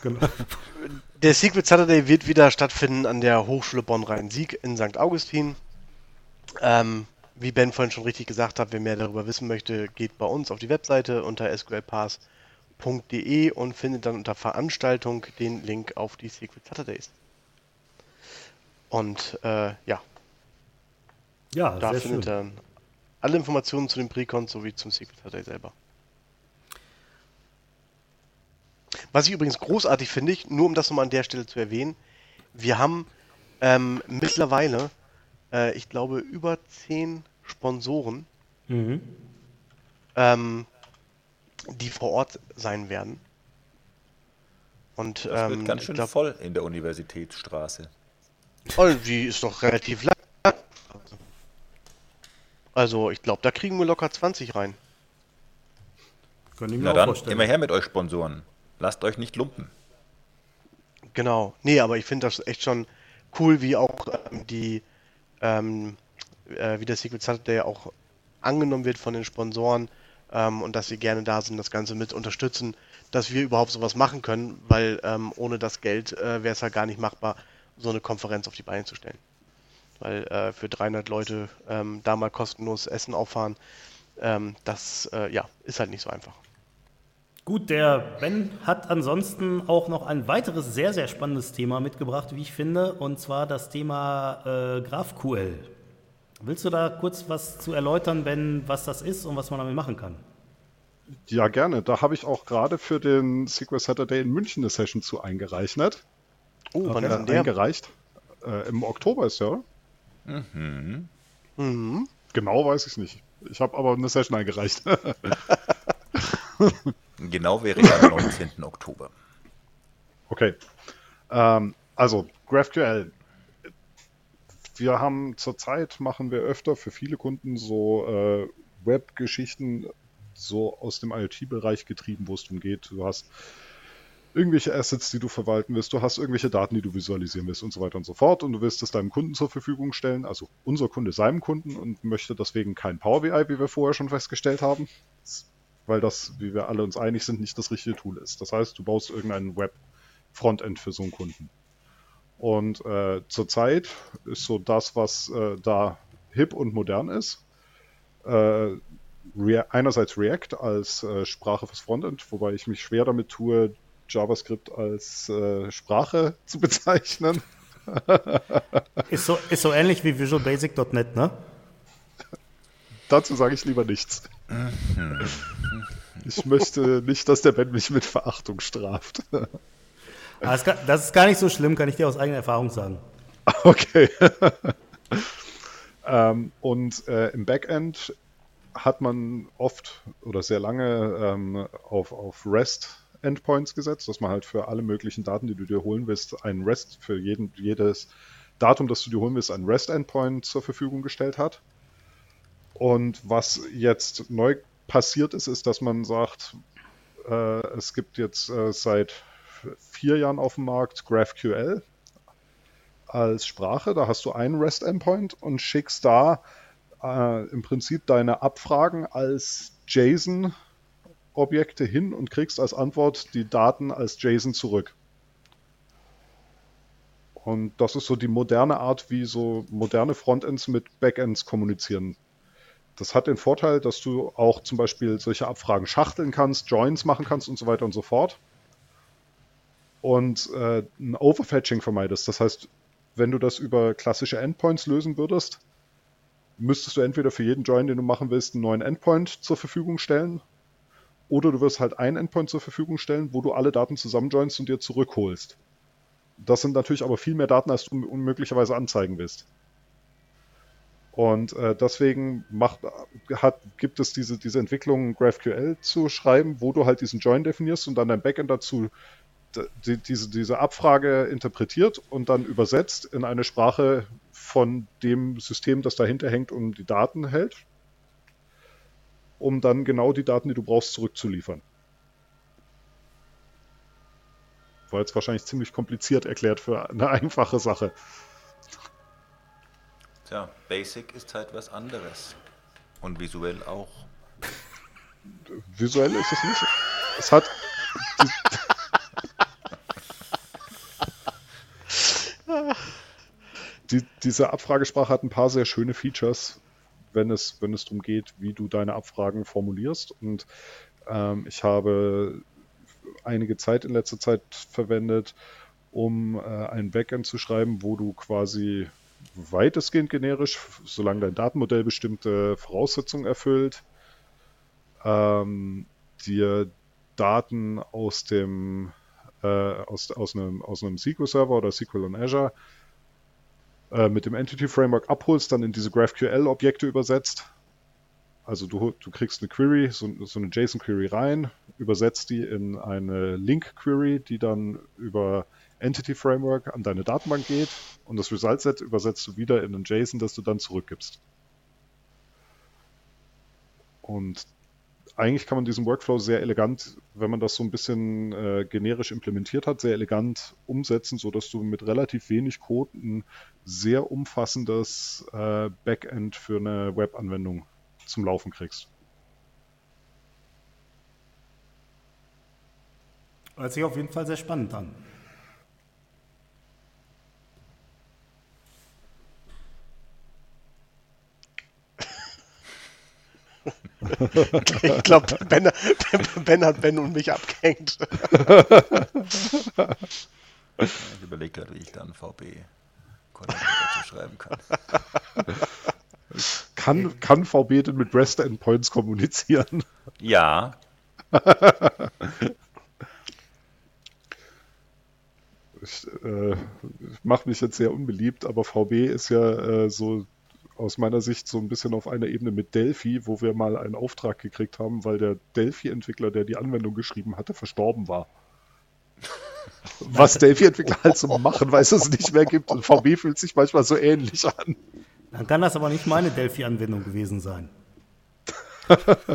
genau. Der Secret Saturday wird wieder stattfinden an der Hochschule Bonn-Rhein-Sieg in St. Augustin. Ähm, wie Ben vorhin schon richtig gesagt hat, wer mehr darüber wissen möchte, geht bei uns auf die Webseite unter sqlpass.de und findet dann unter Veranstaltung den Link auf die Secret Saturdays. Und äh, ja, Ja, da findet schön. ihr dann alle Informationen zu den Precons sowie zum Secret Saturday selber. Was ich übrigens großartig finde, ich, nur um das nochmal an der Stelle zu erwähnen, wir haben ähm, mittlerweile, äh, ich glaube, über zehn Sponsoren, Mhm. ähm, die vor Ort sein werden. Und Das ähm, wird ganz schön glaub- voll in der Universitätsstraße. Oh, die ist noch relativ lang. Also, ich glaube, da kriegen wir locker 20 rein. Könnte ich mir Na auch dann, vorstellen. immer her mit euch Sponsoren. Lasst euch nicht lumpen. Genau. Nee, aber ich finde das echt schon cool, wie auch ähm, die, ähm, äh, wie der Secret Saturday auch angenommen wird von den Sponsoren. ähm, und dass sie gerne da sind, das Ganze mit unterstützen, dass wir überhaupt sowas machen können, weil ähm, ohne das Geld äh, wäre es halt gar nicht machbar, so eine Konferenz auf die Beine zu stellen. Weil äh, für 300 Leute ähm, da mal kostenlos Essen auffahren, ähm, das äh, ja, ist halt nicht so einfach. Gut, der Ben hat ansonsten auch noch ein weiteres sehr, sehr spannendes Thema mitgebracht, wie ich finde, und zwar das Thema äh, GraphQL. Willst du da kurz was zu erläutern, Ben, was das ist und was man damit machen kann? Ja, gerne. Da habe ich auch gerade für den SQL Saturday in München eine Session zu eingereicht. Oh, wann äh, ist denn der? eingereicht. Äh, Im Oktober ist ja. Mhm. Mhm. Genau weiß ich es nicht. Ich habe aber eine Session eingereicht. Genau wäre ja am 19. Oktober. Okay. Ähm, also, GraphQL. Wir haben zurzeit, machen wir öfter für viele Kunden so äh, Web-Geschichten so aus dem IoT-Bereich getrieben, wo es darum geht, du hast irgendwelche Assets, die du verwalten willst, du hast irgendwelche Daten, die du visualisieren willst und so weiter und so fort und du willst es deinem Kunden zur Verfügung stellen, also unser Kunde seinem Kunden und möchte deswegen kein Power BI, wie wir vorher schon festgestellt haben, weil das, wie wir alle uns einig sind, nicht das richtige Tool ist. Das heißt, du baust irgendein Web-Frontend für so einen Kunden. Und äh, zurzeit ist so das, was äh, da hip und modern ist. Äh, Rea einerseits React als äh, Sprache fürs Frontend, wobei ich mich schwer damit tue, JavaScript als äh, Sprache zu bezeichnen. Ist so, ist so ähnlich wie Visual Basic.net, ne? Dazu sage ich lieber nichts. Ich möchte nicht, dass der Ben mich mit Verachtung straft. Aber Das ist, gar, das ist gar nicht so schlimm, kann ich dir aus eigener Erfahrung sagen. Okay. ähm, und äh, im Backend hat man oft oder sehr lange ähm, auf, auf REST-Endpoints gesetzt, dass man halt für alle möglichen Daten, die du dir holen willst, einen REST, für jeden, jedes Datum, das du dir holen willst, einen REST-Endpoint zur Verfügung gestellt hat. Und was jetzt neu passiert ist, ist, dass man sagt, äh, es gibt jetzt äh, seit vier Jahren auf dem Markt GraphQL als Sprache. Da hast du einen REST-Endpoint und schickst da äh, im Prinzip deine Abfragen als JSON-Objekte hin und kriegst als Antwort die Daten als JSON zurück. Und das ist so die moderne Art, wie so moderne Frontends mit Backends kommunizieren. Das hat den Vorteil, dass du auch zum Beispiel solche Abfragen schachteln kannst, Joins machen kannst und so weiter und so fort. Und äh, ein Overfetching vermeidest. Das heißt, wenn du das über klassische Endpoints lösen würdest, müsstest du entweder für jeden Join, den du machen willst, einen neuen Endpoint zur Verfügung stellen. Oder du wirst halt einen Endpoint zur Verfügung stellen, wo du alle Daten zusammenjoinst und dir zurückholst. Das sind natürlich aber viel mehr Daten, als du möglicherweise anzeigen willst. Und äh, deswegen macht, hat, gibt es diese, diese Entwicklung, GraphQL zu schreiben, wo du halt diesen Join definierst und dann dein Backend dazu die, diese, diese Abfrage interpretiert und dann übersetzt in eine Sprache von dem System, das dahinter hängt und die Daten hält, um dann genau die Daten, die du brauchst, zurückzuliefern. War jetzt wahrscheinlich ziemlich kompliziert erklärt für eine einfache Sache. Tja, Basic ist halt was anderes. Und visuell auch. Visuell ist es nicht. Es hat. Die, die, diese Abfragesprache hat ein paar sehr schöne Features, wenn es, wenn es darum geht, wie du deine Abfragen formulierst. Und ähm, ich habe einige Zeit in letzter Zeit verwendet, um äh, ein Backend zu schreiben, wo du quasi weitestgehend generisch, solange dein Datenmodell bestimmte Voraussetzungen erfüllt, ähm, dir Daten aus dem äh, aus, aus, einem, aus einem SQL-Server oder SQL on Azure äh, mit dem Entity Framework abholst, dann in diese GraphQL-Objekte übersetzt. Also du, du kriegst eine Query, so, so eine JSON-Query rein, übersetzt die in eine Link-Query, die dann über Entity Framework an deine Datenbank geht und das Result Set übersetzt du wieder in einen JSON, das du dann zurückgibst. Und eigentlich kann man diesen Workflow sehr elegant, wenn man das so ein bisschen äh, generisch implementiert hat, sehr elegant umsetzen, sodass du mit relativ wenig Code ein sehr umfassendes äh, Backend für eine Webanwendung zum Laufen kriegst. Hört sich auf jeden Fall sehr spannend an. Ich glaube, ben, ben hat Ben und mich abgehängt. Ich überlege gerade, wie ich dann VB dazu schreiben kann. Kann, kann VB denn mit REST Endpoints kommunizieren? Ja, Ich äh, mache mich jetzt sehr unbeliebt, aber VB ist ja äh, so aus meiner Sicht so ein bisschen auf einer Ebene mit Delphi, wo wir mal einen Auftrag gekriegt haben, weil der Delphi-Entwickler, der die Anwendung geschrieben hatte, verstorben war. Was Delphi-Entwickler halt so machen, weil es es nicht mehr gibt. Und VB fühlt sich manchmal so ähnlich an. Dann kann das aber nicht meine Delphi-Anwendung gewesen sein.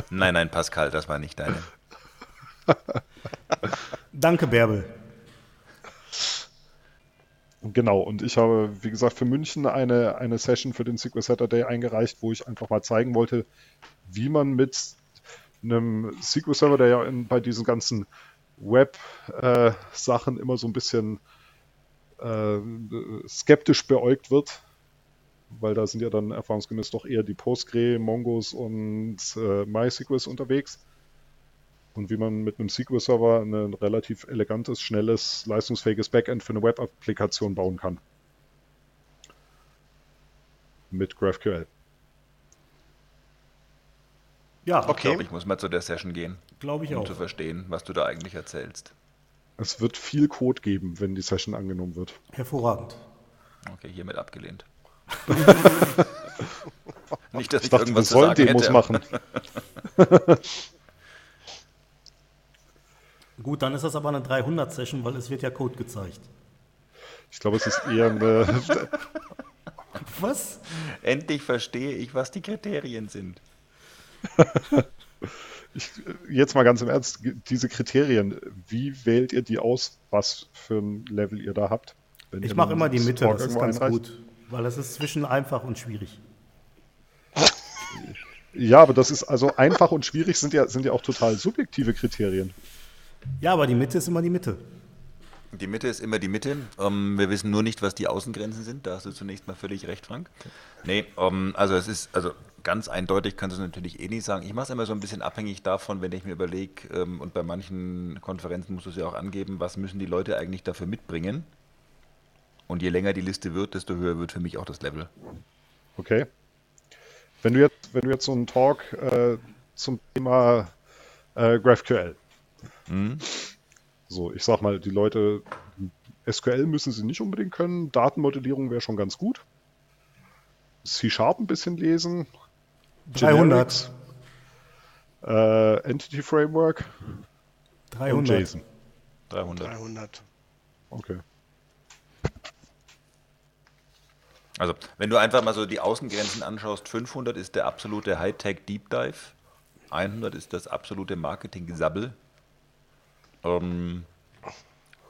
nein, nein, Pascal, das war nicht deine. Danke, Bärbel. Genau, und ich habe, wie gesagt, für München eine, eine Session für den SQL Saturday eingereicht, wo ich einfach mal zeigen wollte, wie man mit einem SQL Server, der ja in, bei diesen ganzen Web-Sachen äh, immer so ein bisschen äh, skeptisch beäugt wird, weil da sind ja dann erfahrungsgemäß doch eher die Postgre, Mongos und äh, MySQLs unterwegs und wie man mit einem SQL-Server ein relativ elegantes, schnelles, leistungsfähiges Backend für eine Web-Applikation bauen kann. Mit GraphQL. Ja, Ich glaube, ich muss mal zu der Session gehen, glaube ich um auch. zu verstehen, was du da eigentlich erzählst. Es wird viel Code geben, wenn die Session angenommen wird. Hervorragend. Okay, hiermit abgelehnt. Nicht, dass ich, Ich dachte, wir irgendwas zu sollen sagen Demos hätte. machen. Gut, dann ist das aber eine 300-Session, weil es wird ja Code gezeigt. Ich glaube, es ist eher eine. Was? Endlich verstehe ich, was die Kriterien sind. Ich, jetzt mal ganz im Ernst, diese Kriterien, wie wählt ihr die aus, was für ein Level ihr da habt? Wenn Ich mache immer die Mitte, Score das ist ganz einreicht? gut. Weil das ist zwischen einfach und schwierig. Ja, aber das ist also einfach und schwierig sind ja, sind ja auch total subjektive Kriterien. Ja, aber die Mitte ist immer die Mitte. Die Mitte ist immer die Mitte. Ähm, wir wissen nur nicht, was die Außengrenzen sind. Da hast du zunächst mal völlig recht, Frank. Nee, ähm, also es ist, also ganz eindeutig kannst du es natürlich eh nicht sagen. Ich mache es immer so ein bisschen abhängig davon, wenn ich mir überlege, ähm, und bei manchen Konferenzen musst du es ja auch angeben, was müssen die Leute eigentlich dafür mitbringen. Und je länger die Liste wird, desto höher wird für mich auch das Level. Okay. Wenn du jetzt, wenn du jetzt so einen Talk äh, zum Thema äh, GraphQL. So, ich sag mal, die Leute, SQL müssen sie nicht unbedingt können, Datenmodellierung wäre schon ganz gut. C-Sharp ein bisschen lesen. 300. Generics, Äh, Entity Framework und 300. JSON. 300. 300. Okay. Also, wenn du einfach mal so die Außengrenzen anschaust, 500 ist der absolute Hightech Deep Dive, 100 ist das absolute Marketing-Gesabbel. Ähm,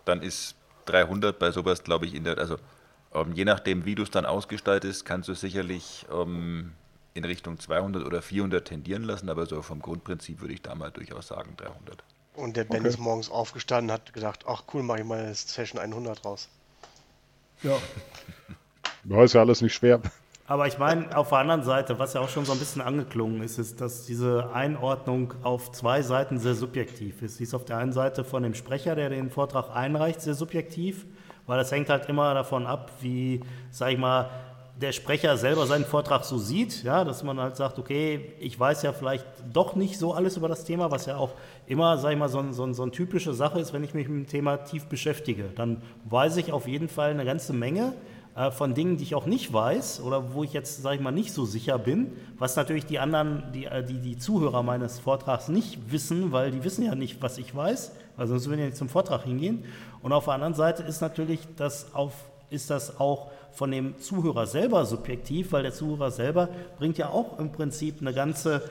dann ist 300 bei sowas, glaube ich, in der, also ähm, je nachdem, wie du es dann ausgestaltest, kannst du sicherlich ähm, in Richtung 200 oder 400 tendieren lassen, aber so vom Grundprinzip würde ich da mal durchaus sagen 300. Und der Ben Okay. ist morgens aufgestanden hat gedacht, ach cool, mache ich mal eine Session 100 raus. Ja. Ja, ist ja alles nicht schwer. Aber ich meine, auf der anderen Seite, was ja auch schon so ein bisschen angeklungen ist, ist, dass diese Einordnung auf zwei Seiten sehr subjektiv ist. Sie ist auf der einen Seite von dem Sprecher, der den Vortrag einreicht, sehr subjektiv, weil das hängt halt immer davon ab, wie, sag ich mal, der Sprecher selber seinen Vortrag so sieht, ja, dass man halt sagt, okay, ich weiß ja vielleicht doch nicht so alles über das Thema, was ja auch immer, sag ich mal, so, ein, so, ein, so eine typische Sache ist, wenn ich mich mit dem Thema tief beschäftige. Dann weiß ich auf jeden Fall eine ganze Menge äh, von Dingen, die ich auch nicht weiß oder wo ich jetzt, sage ich mal, nicht so sicher bin, was natürlich die anderen, die, äh, die, die Zuhörer meines Vortrags nicht wissen, weil die wissen ja nicht, was ich weiß, weil sonst würden ja nicht zum Vortrag hingehen. Und auf der anderen Seite ist natürlich das auf, ist das auch von dem Zuhörer selber subjektiv, weil der Zuhörer selber bringt ja auch im Prinzip eine ganze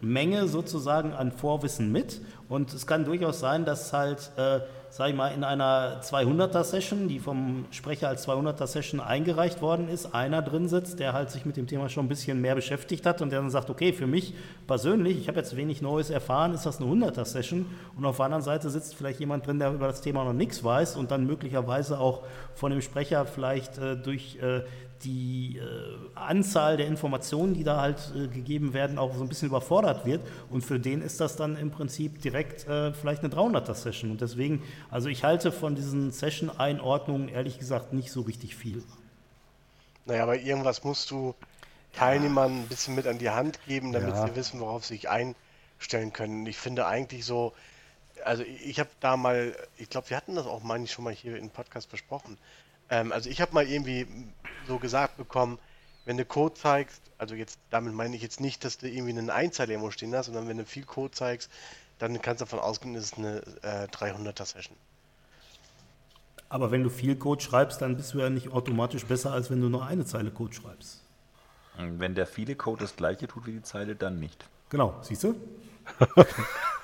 Menge sozusagen an Vorwissen mit. Und es kann durchaus sein, dass halt äh, sag ich mal, in einer 200er-Session, die vom Sprecher als 200er-Session eingereicht worden ist, einer drin sitzt, der halt sich mit dem Thema schon ein bisschen mehr beschäftigt hat und der dann sagt, okay, für mich persönlich, ich habe jetzt wenig Neues erfahren, ist das eine 100er-Session und auf der anderen Seite sitzt vielleicht jemand drin, der über das Thema noch nichts weiß und dann möglicherweise auch von dem Sprecher vielleicht äh, durch äh, die äh, Anzahl der Informationen, die da halt äh, gegeben werden, auch so ein bisschen überfordert wird. Und für den ist das dann im Prinzip direkt äh, vielleicht eine 300er-Session. Und deswegen, also ich halte von diesen Session-Einordnungen ehrlich gesagt nicht so richtig viel. Naja, aber irgendwas musst du Teilnehmern ein bisschen mit an die Hand geben, damit Ja. sie wissen, worauf sie sich einstellen können. Ich finde eigentlich so, also ich habe da mal, ich glaube, wir hatten das auch meine ich schon mal hier im Podcast besprochen. Ähm, also ich habe mal irgendwie so gesagt bekommen, wenn du Code zeigst, also jetzt damit meine ich jetzt nicht, dass du irgendwie einen Einzeiler irgendwo stehen hast, sondern wenn du viel Code zeigst, dann kannst du davon ausgehen, es ist eine äh, 300er Session. Aber wenn du viel Code schreibst, dann bist du ja nicht automatisch besser, als wenn du nur eine Zeile Code schreibst. Und Wenn der viele Code das gleiche tut wie die Zeile, dann nicht. Genau, siehst du?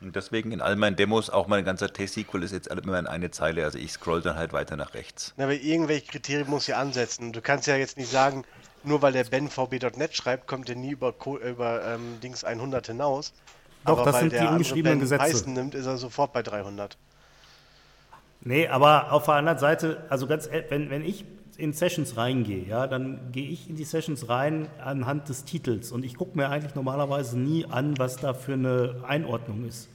Und deswegen in all meinen Demos, auch mein ganzer T-Sequel ist jetzt immer in eine Zeile. Also ich scroll dann halt weiter nach rechts. Na, aber irgendwelche Kriterien muss ja ansetzen. Du kannst ja jetzt nicht sagen, nur weil der Ben VB.net schreibt, kommt er nie über, über ähm, Dings 100 hinaus. Doch, aber das weil sind die der andere ungeschriebenen Ben Gesetze. Python nimmt, ist er sofort bei 300. Nee, aber auf der anderen Seite, also ganz, ehr- wenn, wenn ich in Sessions reingehe, ja, dann gehe ich in die Sessions rein anhand des Titels und ich gucke mir eigentlich normalerweise nie an, was da für eine Einordnung ist.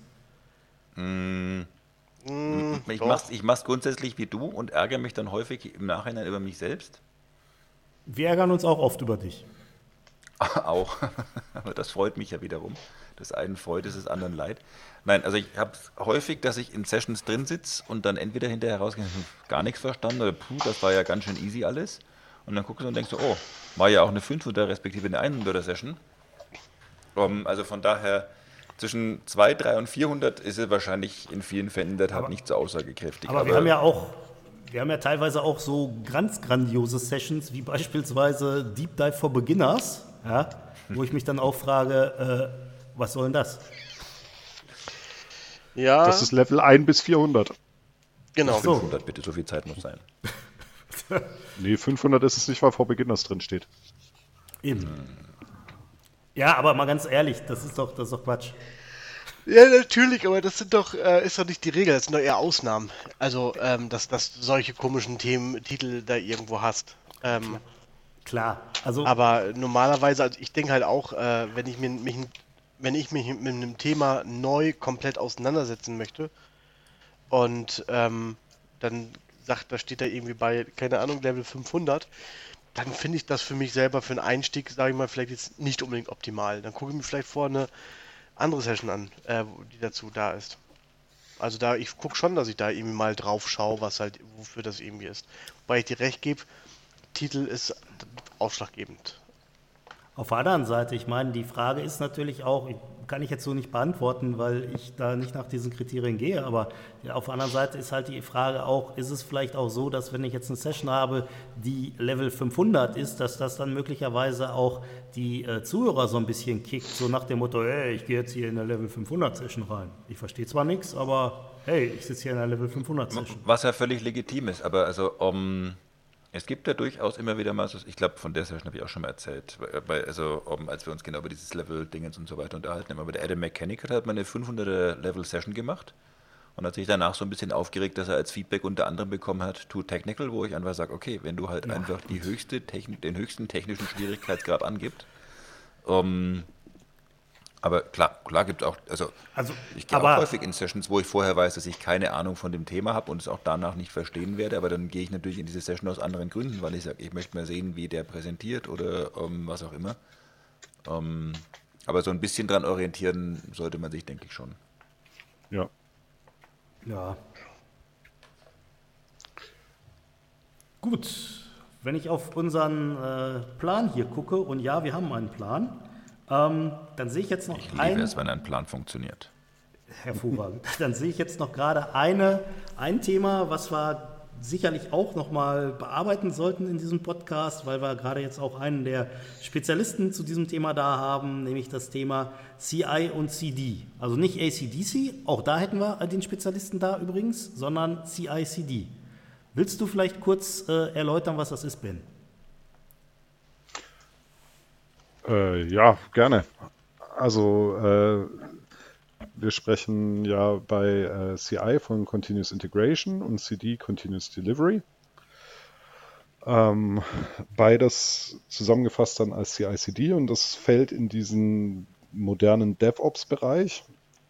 Ich mach's, ich mach's grundsätzlich wie du und ärgere mich dann häufig im Nachhinein über mich selbst. Wir ärgern uns auch oft über dich. Auch. Aber das freut mich ja wiederum. Das einen freut, es des anderen leid. Nein, also ich habe häufig, dass ich in Sessions drin sitze und dann entweder hinterher rausgehe, gar nichts verstanden oder puh, das war ja ganz schön easy alles. Und dann guckst du und denkst du, oh, war ja auch eine 500er respektive eine 100er Session. Um, also von daher, zwischen 200, 300 und 400 ist es wahrscheinlich in vielen Fällen der Tat nicht so aussagekräftig. Aber, wir haben ja auch, wir haben ja teilweise auch so ganz grandiose Sessions, wie beispielsweise Deep Dive for Beginners, ja, wo ich mich dann auch frage, äh, was soll denn das? Ja, Das ist Level 1 bis 400. genau. so. 500 bitte, so viel Zeit muss sein. Nee, 500 ist es nicht, weil vor Beginners drin steht. Eben. Ja, aber mal ganz ehrlich, das ist doch, das ist doch Quatsch. Ja, natürlich, aber das sind doch, äh, ist doch nicht die Regel, das sind doch eher Ausnahmen. Also, ähm, dass, dass du solche komischen Themen, Titel da irgendwo hast. Ähm, Klar. Also aber normalerweise, also ich denke halt auch, äh, wenn ich mir, mich, wenn ich mich mit einem Thema neu komplett auseinandersetzen möchte und ähm, dann sagt, da steht da irgendwie bei, keine Ahnung, Level 500, dann finde ich das für mich selber für einen Einstieg, sage ich mal, vielleicht jetzt nicht unbedingt optimal. Dann gucke ich mir vielleicht vor eine andere Session an, äh, die dazu da ist. Also da, ich gucke schon, dass ich da irgendwie mal drauf schaue, was halt, wofür das irgendwie ist. Wobei ich dir recht gebe, Titel ist ausschlaggebend. Auf der anderen Seite, ich meine, die Frage ist natürlich auch, kann ich jetzt so nicht beantworten, weil ich da nicht nach diesen Kriterien gehe, aber auf der anderen Seite ist halt die Frage auch, ist es vielleicht auch so, dass wenn ich jetzt eine Session habe, die Level 500 ist, dass das dann möglicherweise auch die äh, Zuhörer so ein bisschen kickt, so nach dem Motto, hey, ich gehe jetzt hier in eine Level 500 Session rein. Ich verstehe zwar nichts, aber hey, ich sitze hier in einer Level 500 Session. Was ja völlig legitim ist, aber also um, es gibt ja durchaus immer wieder mal so, ich glaube, von der Session habe ich auch schon mal erzählt, weil, also um, als wir uns genau über dieses Level-Dingens und so weiter unterhalten haben, aber der Adam Mechanic hat halt mal eine 500er Level-Session gemacht und hat sich danach so ein bisschen aufgeregt, dass er als Feedback unter anderem bekommen hat, too technical, wo ich einfach sage, okay, wenn du halt einfach die höchste den höchsten technischen Schwierigkeitsgrad angibst, um, aber klar, klar gibt es auch, also, Also, ich gehe auch häufig in Sessions, wo ich vorher weiß, dass ich keine Ahnung von dem Thema habe und es auch danach nicht verstehen werde, aber dann gehe ich natürlich in diese Session aus anderen Gründen, weil ich sage, ich möchte mal sehen, wie der präsentiert oder ähm, was auch immer. Ähm, aber so ein bisschen dran orientieren sollte man sich, denke ich, schon. Ja. Ja. Gut, wenn ich auf unseren äh, Plan hier gucke, und ja, wir haben einen Plan, ähm, dann sehe ich jetzt noch Ich liebe ein, es, wenn ein Plan funktioniert. hervorragend, dann sehe ich jetzt noch gerade eine, ein Thema, was wir sicherlich auch nochmal bearbeiten sollten in diesem Podcast, weil wir gerade jetzt auch einen der Spezialisten zu diesem Thema da haben, nämlich das Thema CI und CD. Also nicht ACDC, auch da hätten wir den Spezialisten da übrigens, sondern CI-CD. Willst du vielleicht kurz äh, erläutern, was das ist, Ben? Äh, ja, gerne. Also äh, wir sprechen ja bei äh, CI von Continuous Integration und CD Continuous Delivery. Ähm, beides zusammengefasst dann als CI-CD und das fällt in diesen modernen DevOps-Bereich.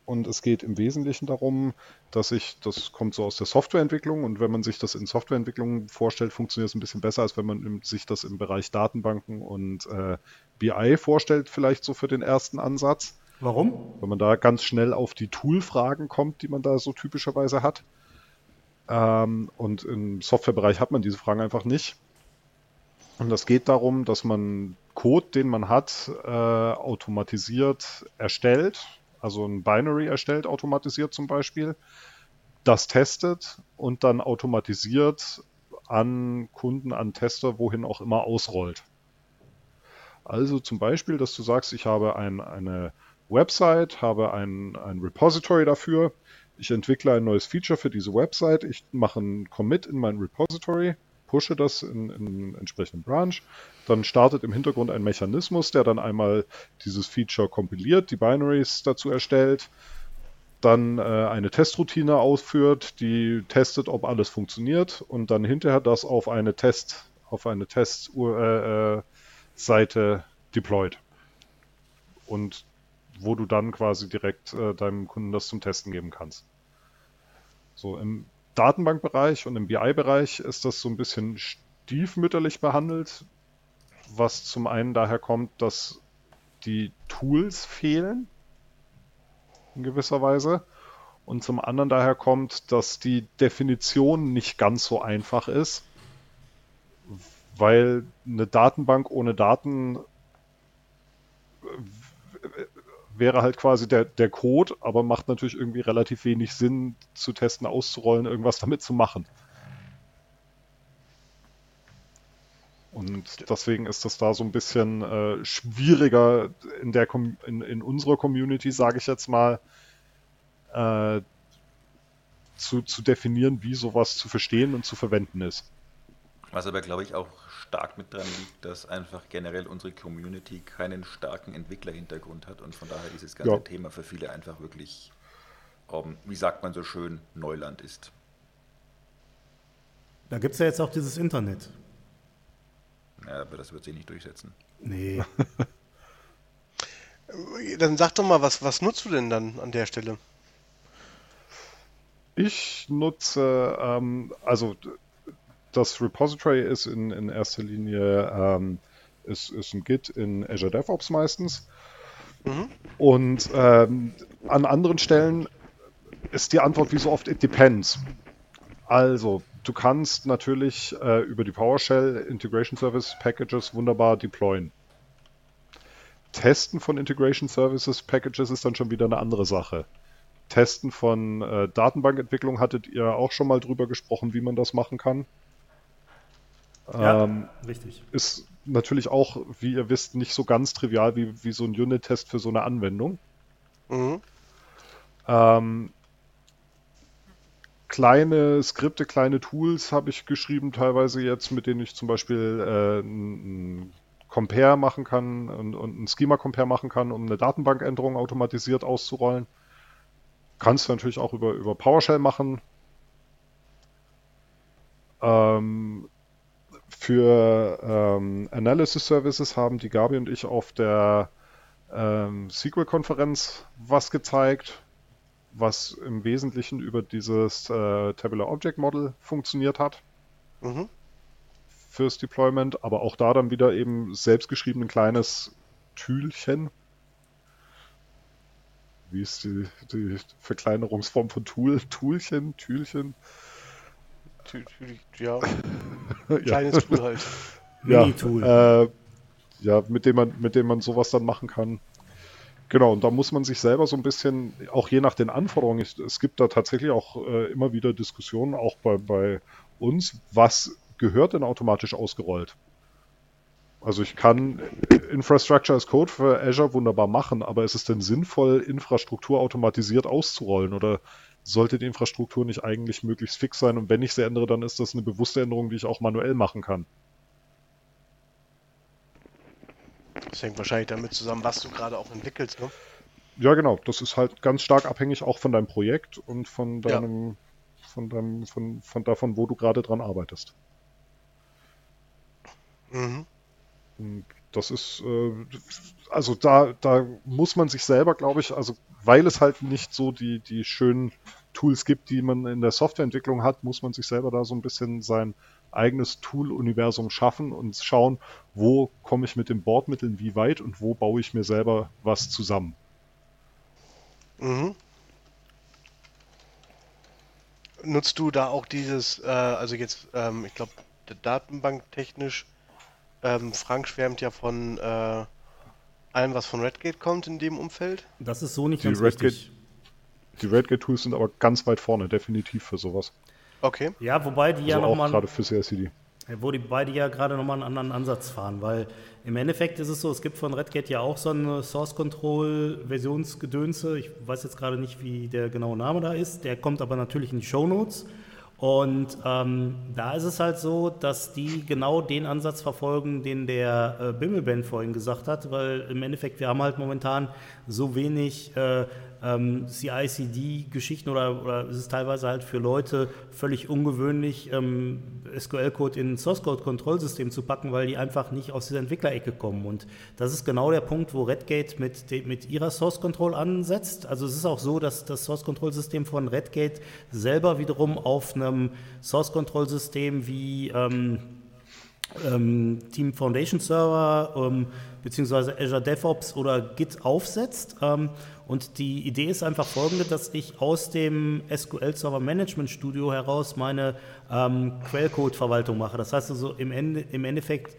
Und es geht im Wesentlichen darum, dass ich, das kommt so aus der Softwareentwicklung und wenn man sich das in Softwareentwicklung vorstellt, funktioniert es ein bisschen besser, als wenn man sich das im Bereich Datenbanken und äh, BI vorstellt, vielleicht so für den ersten Ansatz. Warum? Wenn man da ganz schnell auf die Tool-Fragen kommt, die man da so typischerweise hat. Ähm, und im Softwarebereich hat man diese Fragen einfach nicht. Und das geht darum, dass man Code, den man hat, äh, automatisiert erstellt, also ein Binary erstellt, automatisiert zum Beispiel, das testet und dann automatisiert an Kunden, an Tester, wohin auch immer ausrollt. Also zum Beispiel, dass du sagst, ich habe ein, eine Website, habe ein, ein Repository dafür. Ich entwickle ein neues Feature für diese Website. Ich mache einen Commit in mein Repository, pushe das in, in entsprechenden Branch. Dann startet im Hintergrund ein Mechanismus, der dann einmal dieses Feature kompiliert, die Binaries dazu erstellt, dann äh, eine Testroutine ausführt, die testet, ob alles funktioniert und dann hinterher das auf eine Test, auf eine Testseite äh, äh, deployt. Und wo du dann quasi direkt äh, deinem Kunden das zum Testen geben kannst. So im Datenbankbereich und im BI-Bereich ist das so ein bisschen stiefmütterlich behandelt, was zum einen daher kommt, dass die Tools fehlen in gewisser Weise und zum anderen daher kommt, dass die Definition nicht ganz so einfach ist, weil eine Datenbank ohne Daten wäre halt quasi der, der Code, aber macht natürlich irgendwie relativ wenig Sinn zu testen, auszurollen, irgendwas damit zu machen. Und deswegen ist das da so ein bisschen äh, schwieriger in, der in, in unserer Community, sage ich jetzt mal, äh, zu, zu definieren, wie sowas zu verstehen und zu verwenden ist. Was aber, glaube ich, auch stark mit dran liegt, dass einfach generell unsere Community keinen starken Entwicklerhintergrund hat und von daher dieses ganze ja. Thema für viele einfach wirklich, um, wie sagt man so schön, Neuland ist. Da gibt es ja jetzt auch dieses Internet. Ja, aber das wird sich nicht durchsetzen. Nee. dann sag doch mal, was, was nutzt du denn dann an der Stelle? Ich nutze, ähm, also das Repository ist in, in erster Linie ähm, ist, ist ein Git in Azure DevOps meistens. Mhm. Und ähm, an anderen Stellen ist die Antwort wie so oft, it depends. Also, du kannst natürlich äh, über die PowerShell Integration Service Packages wunderbar deployen. Testen von Integration Services Packages ist dann schon wieder eine andere Sache. Testen von äh, Datenbankentwicklung hattet ihr auch schon mal drüber gesprochen, wie man das machen kann. Ja, ähm, richtig. Ist natürlich auch, wie ihr wisst, nicht so ganz trivial wie, wie so ein Unit-Test für so eine Anwendung. Mhm. Ähm, kleine Skripte, kleine Tools habe ich geschrieben, teilweise jetzt, mit denen ich zum Beispiel äh, ein Compare machen kann und, und ein Schema-Compare machen kann, um eine Datenbankänderung automatisiert auszurollen. Kannst du natürlich auch über, über PowerShell machen. Ähm, für ähm, Analysis Services haben die Gabi und ich auf der ähm, SQL-Konferenz was gezeigt, was im Wesentlichen über dieses äh, Tabular Object Model funktioniert hat. Mhm. Fürs Deployment, aber auch da dann wieder eben selbstgeschrieben ein kleines Tühlchen. Wie ist die, die Verkleinerungsform von Tool? Toolchen? Tühlchen? Ja. Kleines Tool halt. Ja, Mini-Tool. Äh, ja, mit dem man, mit dem man sowas dann machen kann. Genau, und da muss man sich selber so ein bisschen, auch je nach den Anforderungen, ich, es gibt da tatsächlich auch äh, immer wieder Diskussionen, auch bei, bei uns, was gehört denn automatisch ausgerollt? Also ich kann Infrastructure as Code für Azure wunderbar machen, aber ist es denn sinnvoll, Infrastruktur automatisiert auszurollen oder sollte die Infrastruktur nicht eigentlich möglichst fix sein und wenn ich sie ändere, dann ist das eine bewusste Änderung, die ich auch manuell machen kann. Das hängt wahrscheinlich damit zusammen, was du gerade auch entwickelst, ne? Ja, genau. Das ist halt ganz stark abhängig auch von deinem Projekt und von deinem, ja. von deinem, von, von davon, wo du gerade dran arbeitest. Mhm. Das ist, äh, also da, da muss man sich selber, glaube ich, also weil es halt nicht so die, die schönen Tools gibt, die man in der Softwareentwicklung hat, muss man sich selber da so ein bisschen sein eigenes Tool-Universum schaffen und schauen, wo komme ich mit den Bordmitteln wie weit und wo baue ich mir selber was zusammen. Mhm. Nutzt du da auch dieses, äh, also jetzt, ähm, ich glaube, datenbanktechnisch, ähm, Frank schwärmt ja von äh, allem, was von Redgate kommt in dem Umfeld. Das ist so nicht die ganz Redgate, richtig. Die Redgate-Tools sind aber ganz weit vorne, definitiv für sowas. Okay. Ja, wobei die also ja nochmal. Gerade für CSCD. Wo die beide ja gerade nochmal einen anderen Ansatz fahren, weil im Endeffekt ist es so, es gibt von Redgate ja auch so eine Source Control Versionsgedönse. Ich weiß jetzt gerade nicht, wie der genaue Name da ist. Der kommt aber natürlich in die Show Notes. Und ähm, da ist es halt so, dass die genau den Ansatz verfolgen, den der äh, Bimmelband vorhin gesagt hat, weil im Endeffekt wir haben halt momentan so wenig äh, ähm, CI-CD-Geschichten oder, oder es ist teilweise halt für Leute völlig ungewöhnlich, ähm, SQL-Code in Source-Code-Kontrollsystem zu packen, weil die einfach nicht aus dieser Entwicklerecke kommen. Und das ist genau der Punkt, wo Redgate mit, mit ihrer Source-Control ansetzt. Also es ist auch so, dass das Source-Control-System von Redgate selber wiederum auf einem Source-Control-System wie ähm, ähm, Team Foundation Server ähm, beziehungsweise Azure DevOps oder Git aufsetzt. Und die Idee ist einfach folgende, dass ich aus dem SQL Server Management Studio heraus meine ähm, Quellcode-Verwaltung mache. Das heißt also im, Ende, im Endeffekt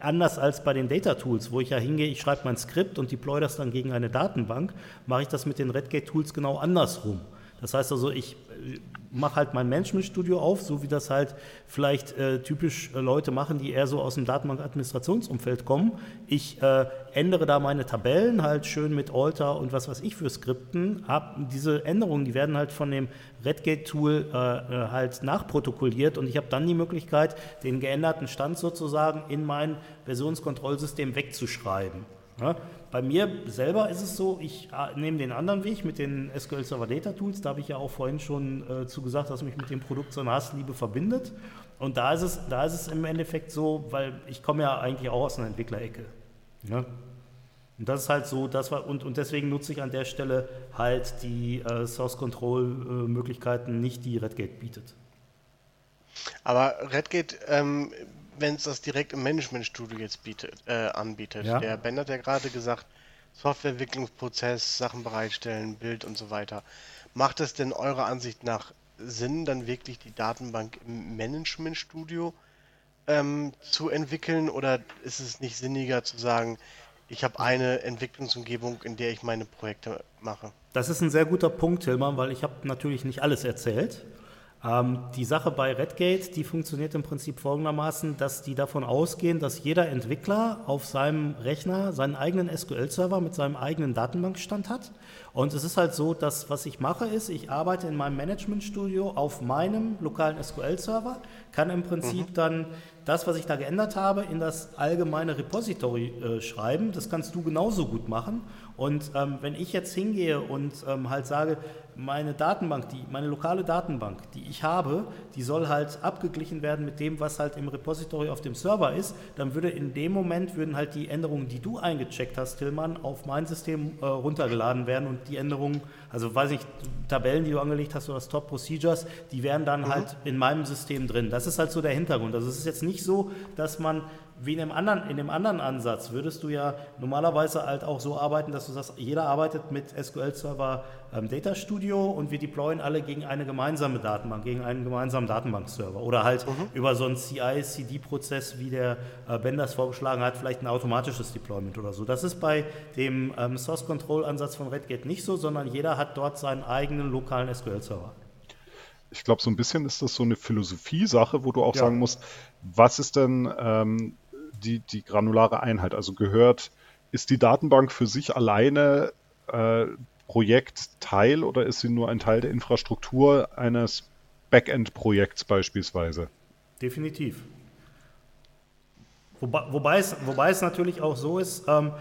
anders als bei den Data Tools, wo ich ja hingehe, ich schreibe mein Skript und deploy das dann gegen eine Datenbank, mache ich das mit den Redgate Tools genau andersrum. Das heißt also, ich äh, mache halt mein Management-Studio auf, so wie das halt vielleicht äh, typisch äh, Leute machen, die eher so aus dem Datenbank-Administrationsumfeld kommen. Ich äh, ändere da meine Tabellen halt schön mit Alter und was weiß ich für Skripten. Hab diese Änderungen, die werden halt von dem Redgate-Tool äh, halt nachprotokolliert und ich habe dann die Möglichkeit, den geänderten Stand sozusagen in mein Versionskontrollsystem wegzuschreiben. Ja? Bei mir selber ist es so, ich äh, nehme den anderen Weg mit den SQL Server Data Tools. Da habe ich ja auch vorhin schon äh, zu gesagt, dass mich mit dem Produkt so eine Hassliebe verbindet. Und da ist, es, da ist es im Endeffekt so, weil ich komme ja eigentlich auch aus einer Entwicklerecke. Ja? Und das ist halt so, das war, und, und deswegen nutze ich an der Stelle halt die äh, Source Control äh, Möglichkeiten nicht, die Redgate bietet. Aber Redgate ähm, wenn es das direkt im Management-Studio jetzt bietet, äh, anbietet. Ja. Der Ben hat ja gerade gesagt, Softwareentwicklungsprozess, Sachen bereitstellen, Bild und so weiter. Macht es denn eurer Ansicht nach Sinn, dann wirklich die Datenbank im Management-Studio ähm, zu entwickeln oder ist es nicht sinniger zu sagen, ich habe eine Entwicklungsumgebung, in der ich meine Projekte mache? Das ist ein sehr guter Punkt, Hilmar, weil ich habe natürlich nicht alles erzählt. Ähm, die Sache bei Redgate, die funktioniert im Prinzip folgendermaßen, dass die davon ausgehen, dass jeder Entwickler auf seinem Rechner seinen eigenen SQL-Server mit seinem eigenen Datenbankstand hat. Und es ist halt so, dass was ich mache ist, ich arbeite in meinem Management-Studio auf meinem lokalen SQL-Server, kann im Prinzip mhm. dann das, was ich da geändert habe, in das allgemeine Repository äh, schreiben. Das kannst du genauso gut machen. Und ähm, wenn ich jetzt hingehe und ähm, halt sage, meine Datenbank, die, meine lokale Datenbank, die ich habe, die soll halt abgeglichen werden mit dem, was halt im Repository auf dem Server ist, dann würde in dem Moment würden halt die Änderungen, die du eingecheckt hast, Tillmann, auf mein System äh, runtergeladen werden und die Änderungen, also weiß ich, Tabellen, die du angelegt hast oder Stop Procedures, die wären dann mhm. halt in meinem System drin. Das ist halt so der Hintergrund. Also es ist jetzt nicht so, dass man wie in dem, anderen, in dem anderen Ansatz würdest du ja normalerweise halt auch so arbeiten, dass du sagst, jeder arbeitet mit SQL-Server ähm, Data Studio und wir deployen alle gegen eine gemeinsame Datenbank, gegen einen gemeinsamen Datenbankserver. Oder halt mhm. über so einen CI-CD-Prozess, wie der äh, Ben das vorgeschlagen hat, vielleicht ein automatisches Deployment oder so. Das ist bei dem ähm, Source-Control-Ansatz von Redgate nicht so, sondern jeder hat dort seinen eigenen lokalen SQL-Server ich glaube, so ein bisschen ist das so eine Philosophie-Sache, wo du auch ja. sagen musst, was ist denn ähm, die, die granulare Einheit? Also gehört, ist die Datenbank für sich alleine äh, Projektteil oder ist sie nur ein Teil der Infrastruktur eines Backend-Projekts beispielsweise? Definitiv. Wobei, wobei, es, wobei es natürlich auch so ist, ähm,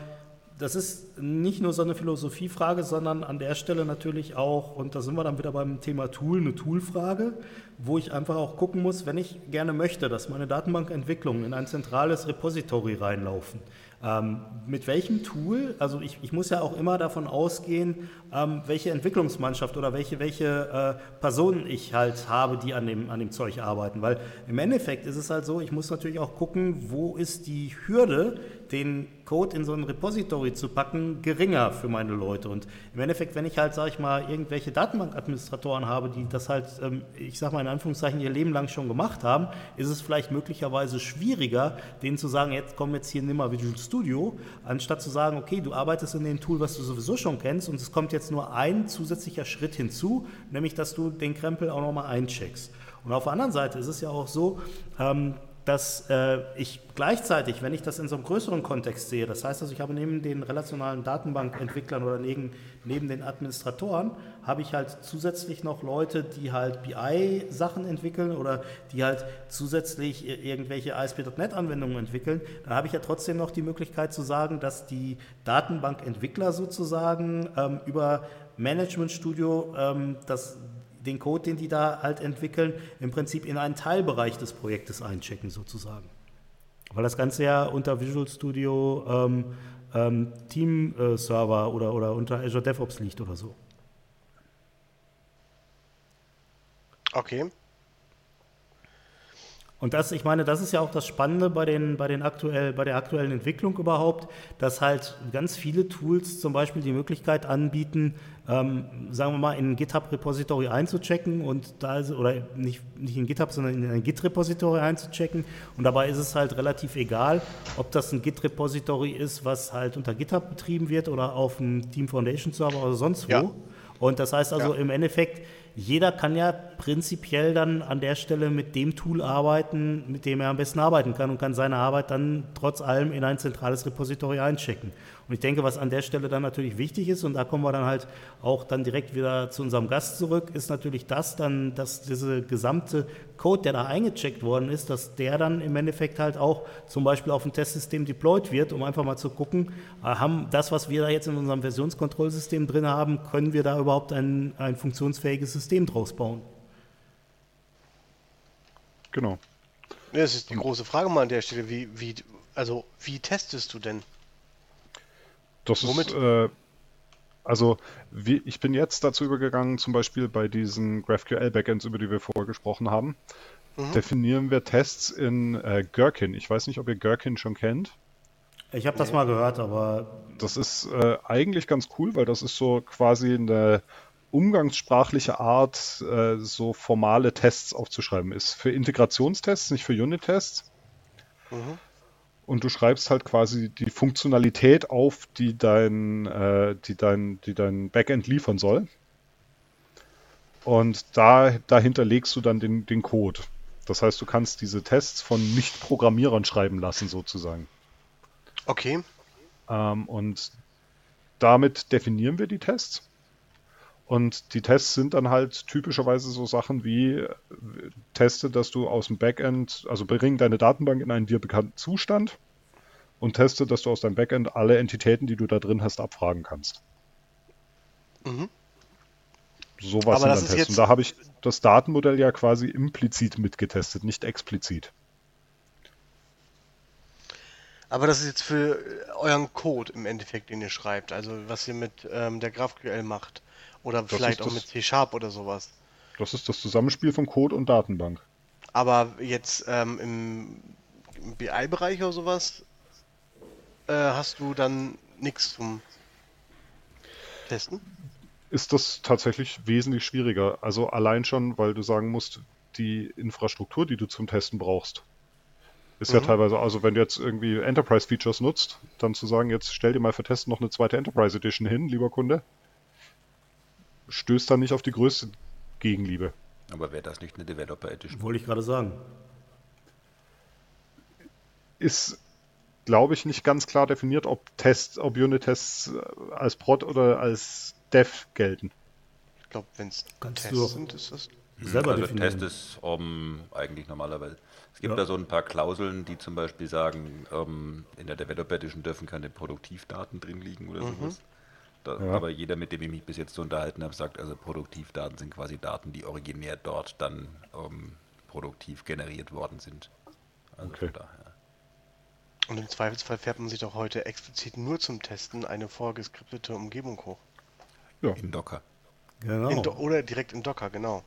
das ist nicht nur so eine Philosophiefrage, sondern an der Stelle natürlich auch, und da sind wir dann wieder beim Thema Tool, eine Toolfrage, wo ich einfach auch gucken muss, wenn ich gerne möchte, dass meine Datenbankentwicklungen in ein zentrales Repository reinlaufen, ähm, mit welchem Tool, also ich, ich, muss ja auch immer davon ausgehen, ähm, welche Entwicklungsmannschaft oder welche, welche äh, Personen ich halt habe, die an dem, an dem Zeug arbeiten. Weil im Endeffekt ist es halt so, ich muss natürlich auch gucken, wo ist die Hürde, den Code in so ein Repository zu packen, geringer für meine Leute. Und im Endeffekt, wenn ich halt, sage ich mal, irgendwelche Datenbankadministratoren habe, die das halt, ähm, ich sage mal in Anführungszeichen, ihr Leben lang schon gemacht haben, ist es vielleicht möglicherweise schwieriger, denen zu sagen, jetzt komm jetzt hier, nimm mal Visual Studio, anstatt zu sagen, okay, du arbeitest in dem Tool, was du sowieso schon kennst und es kommt jetzt nur ein zusätzlicher Schritt hinzu, nämlich, dass du den Krempel auch nochmal eincheckst. Und auf der anderen Seite ist es ja auch so, ähm, dass äh, ich gleichzeitig, wenn ich das in so einem größeren Kontext sehe, das heißt also, ich habe neben den relationalen Datenbankentwicklern oder neben, neben den Administratoren, habe ich halt zusätzlich noch Leute, die halt BI-Sachen entwickeln oder die halt zusätzlich irgendwelche ASP.NET-Anwendungen entwickeln, dann habe ich ja trotzdem noch die Möglichkeit zu sagen, dass die Datenbankentwickler sozusagen ähm, über Management Studio ähm, das den Code, den die da halt entwickeln, im Prinzip in einen Teilbereich des Projektes einchecken sozusagen. Weil das Ganze ja unter Visual Studio ähm, ähm, Team äh, Server oder, oder unter Azure DevOps liegt oder so. Okay. Und das, ich meine, das ist ja auch das Spannende bei, den, bei, den aktuell, bei der aktuellen Entwicklung überhaupt, dass halt ganz viele Tools zum Beispiel die Möglichkeit anbieten, ähm, sagen wir mal, in ein GitHub-Repository einzuchecken und da ist, oder nicht, nicht in GitHub, sondern in ein Git-Repository einzuchecken. Und dabei ist es halt relativ egal, ob das ein Git-Repository ist, was halt unter GitHub betrieben wird oder auf einem Team Foundation Server oder sonst wo. Ja. Und das heißt also ja. im Endeffekt, jeder kann ja prinzipiell dann an der Stelle mit dem Tool arbeiten, mit dem er am besten arbeiten kann und kann seine Arbeit dann trotz allem in ein zentrales Repository einchecken. Und ich denke, was an der Stelle dann natürlich wichtig ist, und da kommen wir dann halt auch dann direkt wieder zu unserem Gast zurück, ist natürlich das dann, dass diese gesamte Code, der da eingecheckt worden ist, dass der dann im Endeffekt halt auch zum Beispiel auf ein Testsystem deployed wird, um einfach mal zu gucken, äh, haben das, was wir da jetzt in unserem Versionskontrollsystem drin haben, können wir da überhaupt ein, ein funktionsfähiges System draus bauen? Genau. Das ist die große Frage mal an der Stelle. Wie, wie, also, wie testest du denn? Das Womit? ist, äh, also wie, ich bin jetzt dazu übergegangen, zum Beispiel bei diesen GraphQL-Backends, über die wir vorher gesprochen haben, mhm. definieren wir Tests in äh, Gherkin. Ich weiß nicht, ob ihr Gherkin schon kennt. Ich habe das mal gehört, aber. Das ist äh, eigentlich ganz cool, weil das ist so quasi eine umgangssprachliche Art, äh, so formale Tests aufzuschreiben. Ist für Integrationstests, nicht für Unit-Tests. Mhm und du schreibst halt quasi die Funktionalität auf, die dein, äh, die dein, die dein Backend liefern soll. Und da, dahinter legst du dann den, den Code. Das heißt, du kannst diese Tests von Nicht-Programmierern schreiben lassen, sozusagen. Okay. Ähm, und damit definieren wir die Tests. Und die Tests sind dann halt typischerweise so Sachen wie äh, teste, dass du aus dem Backend, also bring deine Datenbank in einen dir bekannten Zustand und teste, dass du aus deinem Backend alle Entitäten, die du da drin hast, abfragen kannst. Mhm. So was sind dann Tests. Und da habe ich das Datenmodell ja quasi implizit mitgetestet, nicht explizit. Aber das ist jetzt für euren Code im Endeffekt, den ihr schreibt, also was ihr mit ähm, der GraphQL macht. Oder das vielleicht auch mit C-Sharp oder sowas. Das ist das Zusammenspiel von Code und Datenbank. Aber jetzt ähm, im, im BI-Bereich oder sowas äh, hast du dann nichts zum Testen? Ist das tatsächlich wesentlich schwieriger. Also allein schon, weil du sagen musst, die Infrastruktur, die du zum Testen brauchst, ist ja Mhm. teilweise, also wenn du jetzt irgendwie Enterprise-Features nutzt, dann zu sagen, jetzt stell dir mal für Testen noch eine zweite Enterprise Edition hin, lieber Kunde, stößt dann nicht auf die größte Gegenliebe. Aber wäre das nicht eine Developer Edition? Wollte ich gerade sagen. Ist, glaube ich, nicht ganz klar definiert, ob Tests, ob Unit-Tests äh, als Prod oder als Dev gelten. Ich glaube, wenn es Tests sind, ist das. Selber also definieren. Test ist um, eigentlich normalerweise. Es gibt Ja. da so ein paar Klauseln, die zum Beispiel sagen, ähm, in der Developer Edition dürfen keine Produktivdaten drin liegen oder sowas. Da, Ja. Aber jeder, mit dem ich mich bis jetzt so unterhalten habe, sagt, also Produktivdaten sind quasi Daten, die originär dort dann ähm, produktiv generiert worden sind. Also Okay. Und im Zweifelsfall fährt man sich doch heute explizit nur zum Testen eine vorgeskriptete Umgebung hoch. In Docker. Genau. In Do oder direkt in Docker, genau.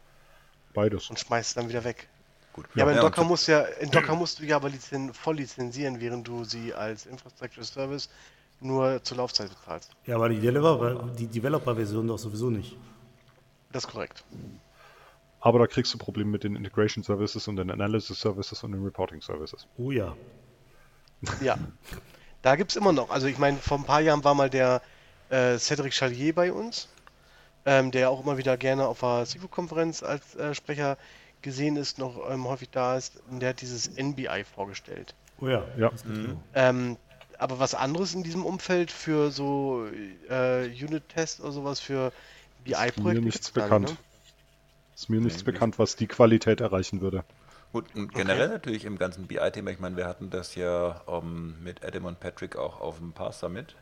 Beides. Und schmeißt es dann wieder weg. Gut. Ja, aber in Docker, musst du ja, in Docker musst du ja aber lizen voll lizenzieren, während du sie als Infrastructure Service nur zur Laufzeit bezahlst. Ja, aber die Developer- die Developer-Version doch sowieso nicht. Das ist korrekt. Aber da kriegst du Probleme mit den Integration Services und den Analysis Services und den Reporting Services. Oh ja. Ja. Da gibt es immer noch. Also ich meine, vor ein paar Jahren war mal der äh, Cedric Chalier bei uns, ähm, der auch immer wieder gerne auf der SIFO-Konferenz als äh, Sprecher gesehen ist, noch ähm, häufig da ist. Und der hat dieses NBI vorgestellt. Oh ja. Ja. So. Ähm, aber was anderes in diesem Umfeld für so äh, Unit-Tests oder sowas für BI-Projekte? Mir nichts bekannt. ne? Ist mir nichts Nee, bekannt, was die Qualität erreichen würde. Gut, und generell natürlich im ganzen BI-Thema, ich meine, wir hatten das ja ähm, mit Adam und Patrick auch auf dem Pass Summit.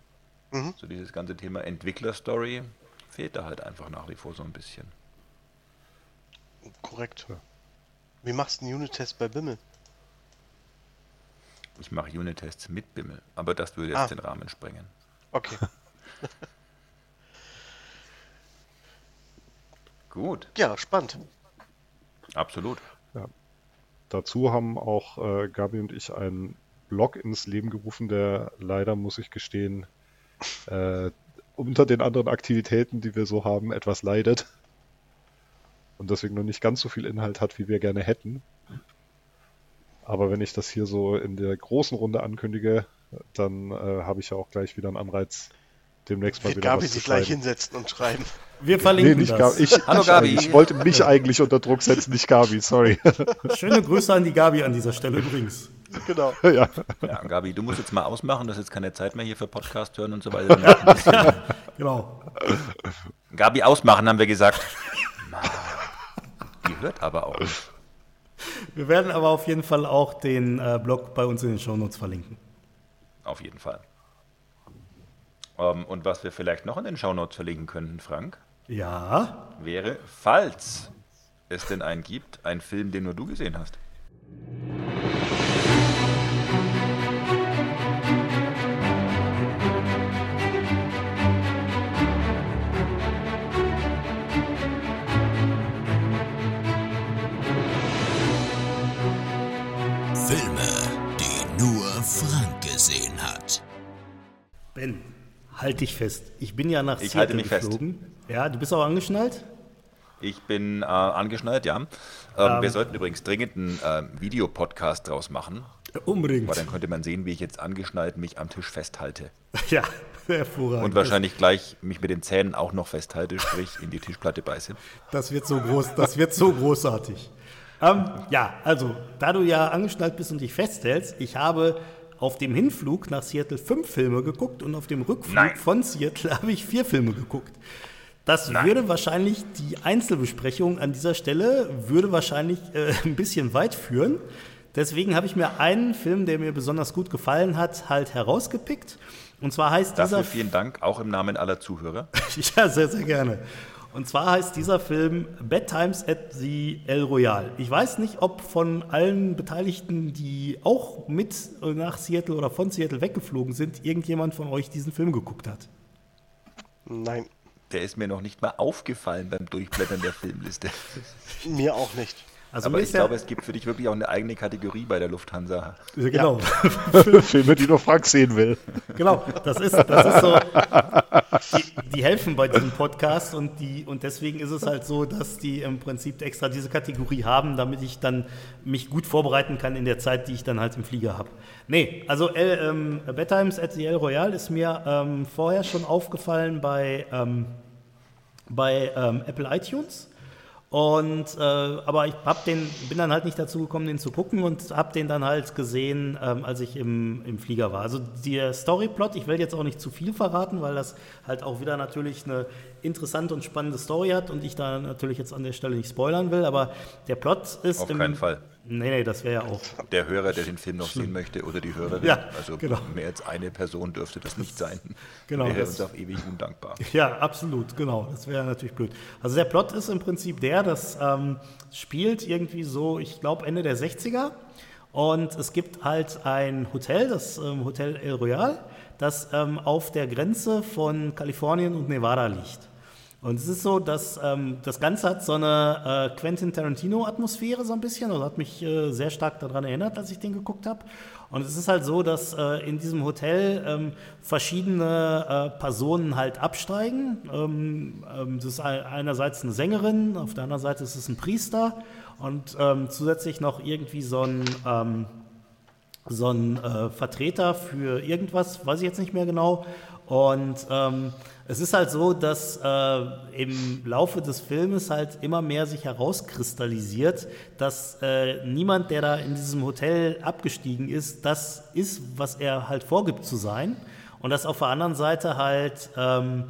Mhm. So dieses ganze Thema Entwickler-Story fehlt da halt einfach nach wie vor so ein bisschen. Korrekt. Wie machst du einen Unit-Test bei Bimmel? Ich mache Unit-Tests mit Bimmel, aber das würde jetzt Ah. den Rahmen sprengen. Okay. Gut, Ja, spannend. absolut. Dazu haben auch äh, Gabi und ich einen Blog ins Leben gerufen, der leider, muss ich gestehen, äh, unter den anderen Aktivitäten, die wir so haben, etwas leidet. Und deswegen noch nicht ganz so viel Inhalt hat, wie wir gerne hätten. Aber wenn ich das hier so in der großen Runde ankündige, dann äh, habe ich ja auch gleich wieder einen Anreiz, demnächst mal Wird wieder Gabi was zu sich gleich schreiben. hinsetzen und schreiben. Wir Nee, verlinken nicht das. Gabi. Ich, Hallo, ich, Gabi. ich wollte mich eigentlich unter Druck setzen, nicht Gabi, sorry. Schöne Grüße an die Gabi an dieser Stelle übrigens. Genau. ja. Ja, Gabi, du musst jetzt mal ausmachen, das ist jetzt keine Zeit mehr hier für Podcast hören und so weiter. Genau. Gabi, ausmachen, haben wir gesagt. Mann, Die hört aber auch. Wir werden aber auf jeden Fall auch den äh, Blog bei uns in den Shownotes verlinken. Auf jeden Fall. Ähm, und was wir vielleicht noch in den Shownotes verlinken könnten, Frank, Ja. wäre, falls es denn einen gibt, ein Film, den nur du gesehen hast. Halt dich fest. Ich bin ja nach Ich Seattle halte mich fest. geflogen. Ja, du bist auch angeschnallt? Ich bin äh, angeschnallt, ja. Ähm, wir sollten übrigens dringend einen äh, Videopodcast draus machen, Unbedingt. weil dann könnte man sehen, wie ich jetzt angeschnallt mich am Tisch festhalte. Ja, hervorragend. Und wahrscheinlich gleich mich mit den Zähnen auch noch festhalte, sprich in die Tischplatte beiße. Das wird so groß, das wird so großartig. Ähm, ja, also, da du ja angeschnallt bist und dich festhältst, ich habe auf dem Hinflug nach Seattle fünf Filme geguckt und auf dem Rückflug Nein. von Seattle habe ich vier Filme geguckt. Das würde wahrscheinlich, die Einzelbesprechung an dieser Stelle würde wahrscheinlich äh, ein bisschen weit führen. Deswegen habe ich mir einen Film, der mir besonders gut gefallen hat, halt herausgepickt. Und zwar heißt Dafür dieser vielen Dank, auch im Namen aller Zuhörer. ja, sehr, sehr gerne. Und zwar heißt dieser Film Bad Times at the El Royale. Ich weiß nicht, ob von allen Beteiligten, die auch mit nach Seattle oder von Seattle weggeflogen sind, irgendjemand von euch diesen Film geguckt hat. Nein, Der ist mir noch nicht mal aufgefallen beim Durchblättern der Filmliste. mir auch nicht. Also Aber ich glaube, es gibt für dich wirklich auch eine eigene Kategorie bei der Lufthansa. Genau. Filme, die nur Frank sehen will. Genau, das ist, das ist so. Die, die helfen bei diesem Podcast und, die, und deswegen ist es halt so, dass die im Prinzip extra diese Kategorie haben, damit ich dann mich gut vorbereiten kann in der Zeit, die ich dann halt im Flieger habe. Nee, also El, ähm, Bedtimes at the El Royale ist mir ähm, vorher schon aufgefallen bei, ähm, bei ähm, Apple iTunes. Und äh, aber ich hab den, bin dann halt nicht dazu gekommen, den zu gucken und habe den dann halt gesehen, ähm, als ich im, im Flieger war. Also der Storyplot, ich will jetzt auch nicht zu viel verraten, weil das halt auch wieder natürlich eine interessante und spannende Story hat und ich da natürlich jetzt an der Stelle nicht spoilern will, aber der Plot ist Auf im, keinen Fall. Nee, nee, das wäre ja auch. Der Hörer, der den Film noch sehen möchte oder die Hörerin. Ja, also genau. mehr als eine Person dürfte das nicht sein. Genau, Wäre das- uns auf ewig undankbar. Ja, absolut, genau. Das wäre natürlich blöd. Also der Plot ist im Prinzip der, das ähm, spielt irgendwie so, ich glaube, Ende der 60er. Und es gibt halt ein Hotel, das ähm, Hotel El Royal, das ähm, auf der Grenze von Kalifornien und Nevada liegt. Und es ist so, dass ähm, das Ganze hat so eine äh, Quentin Tarantino-Atmosphäre so ein bisschen. Also hat mich äh, sehr stark daran erinnert, als ich den geguckt habe. Und es ist halt so, dass äh, in diesem Hotel ähm, verschiedene äh, Personen halt absteigen. Ähm, ähm, das ist ein- einerseits eine Sängerin, auf der anderen Seite ist es ein Priester und ähm, zusätzlich noch irgendwie so ein ähm, so ein äh, Vertreter für irgendwas, weiß ich jetzt nicht mehr genau. Und ähm, es ist halt so, dass äh, im Laufe des Filmes halt immer mehr sich herauskristallisiert, dass äh, niemand, der da in diesem Hotel abgestiegen ist, das ist, was er halt vorgibt zu sein. Und dass auf der anderen Seite halt ähm,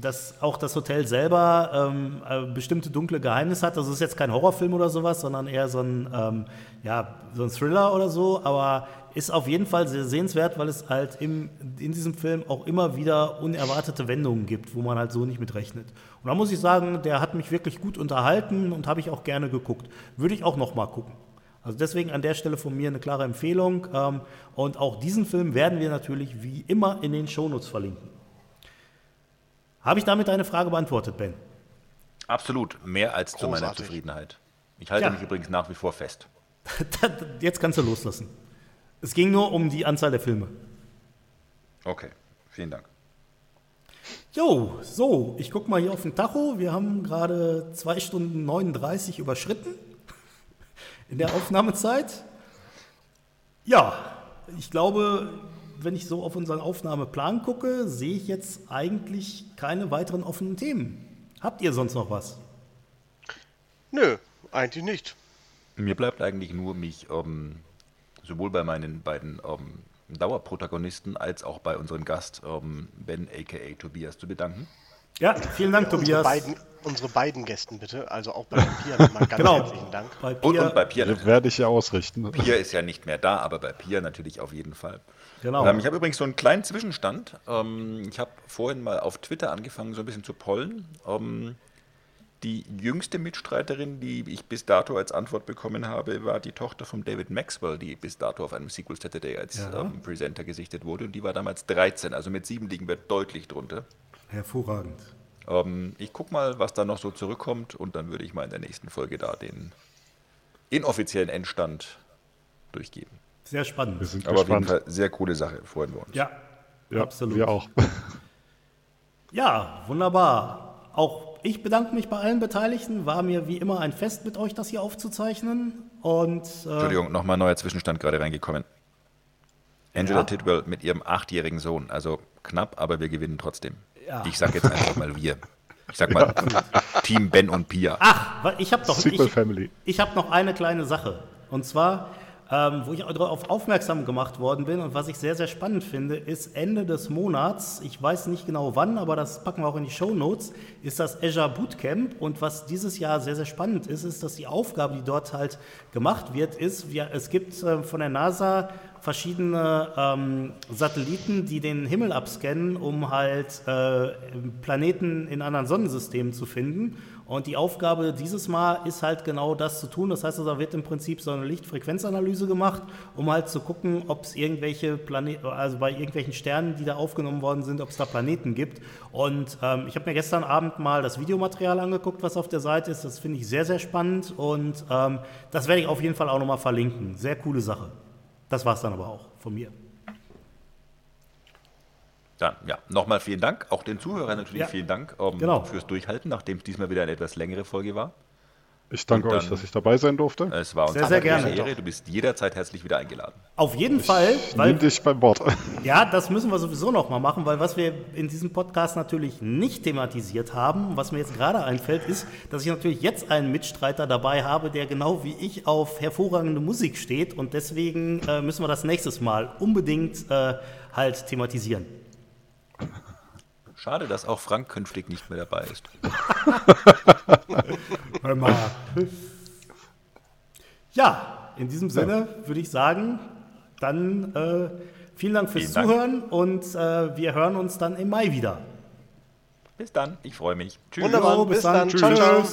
dass auch das Hotel selber ähm, äh, bestimmte dunkle Geheimnisse hat. Also es ist jetzt kein Horrorfilm oder sowas, sondern eher so ein, ähm, ja, so ein Thriller oder so, aber ist auf jeden Fall sehr sehenswert, weil es halt im, in diesem Film auch immer wieder unerwartete Wendungen gibt, wo man halt so nicht mit rechnet. Und da muss ich sagen, der hat mich wirklich gut unterhalten und habe ich auch gerne geguckt. Würde ich auch noch mal gucken. Also deswegen an der Stelle von mir eine klare Empfehlung. Ähm, und auch diesen Film werden wir natürlich wie immer in den Shownotes verlinken. Habe ich damit deine Frage beantwortet, Ben? Absolut, mehr als zu meiner Großartig. Zufriedenheit. Ich halte Ja. mich übrigens nach wie vor fest. Jetzt kannst du loslassen. Es ging nur um die Anzahl der Filme. Okay, vielen Dank. Jo, so, ich gucke mal hier auf den Tacho. Wir haben gerade 2 Stunden 39 überschritten in der Aufnahmezeit. Ja, ich glaube, wenn ich so auf unseren Aufnahmeplan gucke, sehe ich jetzt eigentlich keine weiteren offenen Themen. Habt ihr sonst noch was? Nö, eigentlich nicht. Mir bleibt eigentlich nur, mich ähm, sowohl bei meinen beiden ähm, Dauerprotagonisten als auch bei unserem Gast ähm, Ben aka Tobias zu bedanken. Ja, vielen Dank, Unsere Tobias. beiden, unsere beiden Gästen bitte, also auch bei Pia nochmal ganz Genau. herzlichen Dank. Bei Und, Pia, und bei Pia. Das werde ich ja ausrichten. Pia ist ja nicht mehr da, aber bei Pia natürlich auf jeden Fall. Genau. Ähm, ich habe übrigens so einen kleinen Zwischenstand. Ähm, ich habe vorhin mal auf Twitter angefangen, so ein bisschen zu pollen. Ähm, die jüngste Mitstreiterin, die ich bis dato als Antwort bekommen habe, war die Tochter von David Maxwell, die bis dato auf einem Sequel Saturday als Ja. ähm, Presenter gesichtet wurde. Und die war damals 13, also mit sieben liegen wir deutlich drunter. Hervorragend. Ähm, ich gucke mal, was da noch so zurückkommt und dann würde ich mal in der nächsten Folge da den inoffiziellen Endstand durchgeben. Sehr spannend. Wir sind Aber auf jeden gespannt. Fall sehr coole Sache, freuen wir uns. Ja, Ja, absolut. Wir auch. Ja, wunderbar. Auch ich bedanke mich bei allen Beteiligten. War mir wie immer ein Fest mit euch, das hier aufzuzeichnen. Und äh, Entschuldigung, nochmal neuer Zwischenstand gerade reingekommen. Angela Ja. Tidwell mit ihrem achtjährigen Sohn. Also knapp, aber wir gewinnen trotzdem. Ja. Ich sag jetzt einfach mal wir. Ich sag mal Team Ben und Pia. ach, ich habe doch ich, ich habe noch eine kleine Sache. Und zwar, ähm, wo ich darauf aufmerksam gemacht worden bin und was ich sehr, sehr spannend finde, ist Ende des Monats, ich weiß nicht genau wann, aber das packen wir auch in die Show Notes, ist das Azure Bootcamp. Und was dieses Jahr sehr, sehr spannend ist, ist, dass die Aufgabe, die dort halt gemacht wird, ist, wir, es gibt äh, von der NASA verschiedene ähm, Satelliten, die den Himmel abscannen, um halt äh, Planeten in anderen Sonnensystemen zu finden. Und die Aufgabe dieses Mal ist halt genau das zu tun. Das heißt, da wird im Prinzip so eine Lichtfrequenzanalyse gemacht, um halt zu gucken, ob es irgendwelche Planeten, also bei irgendwelchen Sternen, die da aufgenommen worden sind, ob es da Planeten gibt. Und ähm, ich habe mir gestern Abend mal das Videomaterial angeguckt, was auf der Seite ist. Das finde ich sehr, sehr spannend und ähm, das werde ich auf jeden Fall auch nochmal verlinken. Sehr coole Sache. Das war es dann aber auch von mir. Dann, ja, nochmal vielen Dank. Auch den Zuhörern natürlich Ja. vielen Dank ähm, Genau. fürs Durchhalten, nachdem es diesmal wieder eine etwas längere Folge war. Ich danke Und euch, dann- dass ich dabei sein durfte. Es war uns Sehr, sehr eine große gerne. Ehre. Du bist jederzeit herzlich wieder eingeladen. Auf jeden Fall, Ich weil nehme dich beim Wort. Ja, das müssen wir sowieso noch mal machen, weil was wir in diesem Podcast natürlich nicht thematisiert haben, was mir jetzt gerade einfällt, ist, dass ich natürlich jetzt einen Mitstreiter dabei habe, der genau wie ich auf hervorragende Musik steht und deswegen äh, müssen wir das nächstes Mal unbedingt äh, halt thematisieren. Schade, dass auch Frank künftig nicht mehr dabei ist. Hör mal. Ja, in diesem Sinne würde ich sagen, dann äh, vielen Dank fürs Vielen Dank. Zuhören und äh, wir hören uns dann im Mai wieder. Bis dann, ich freue mich. Tschüss. Wunderbar. Jo, bis dann. Ciao, ciao.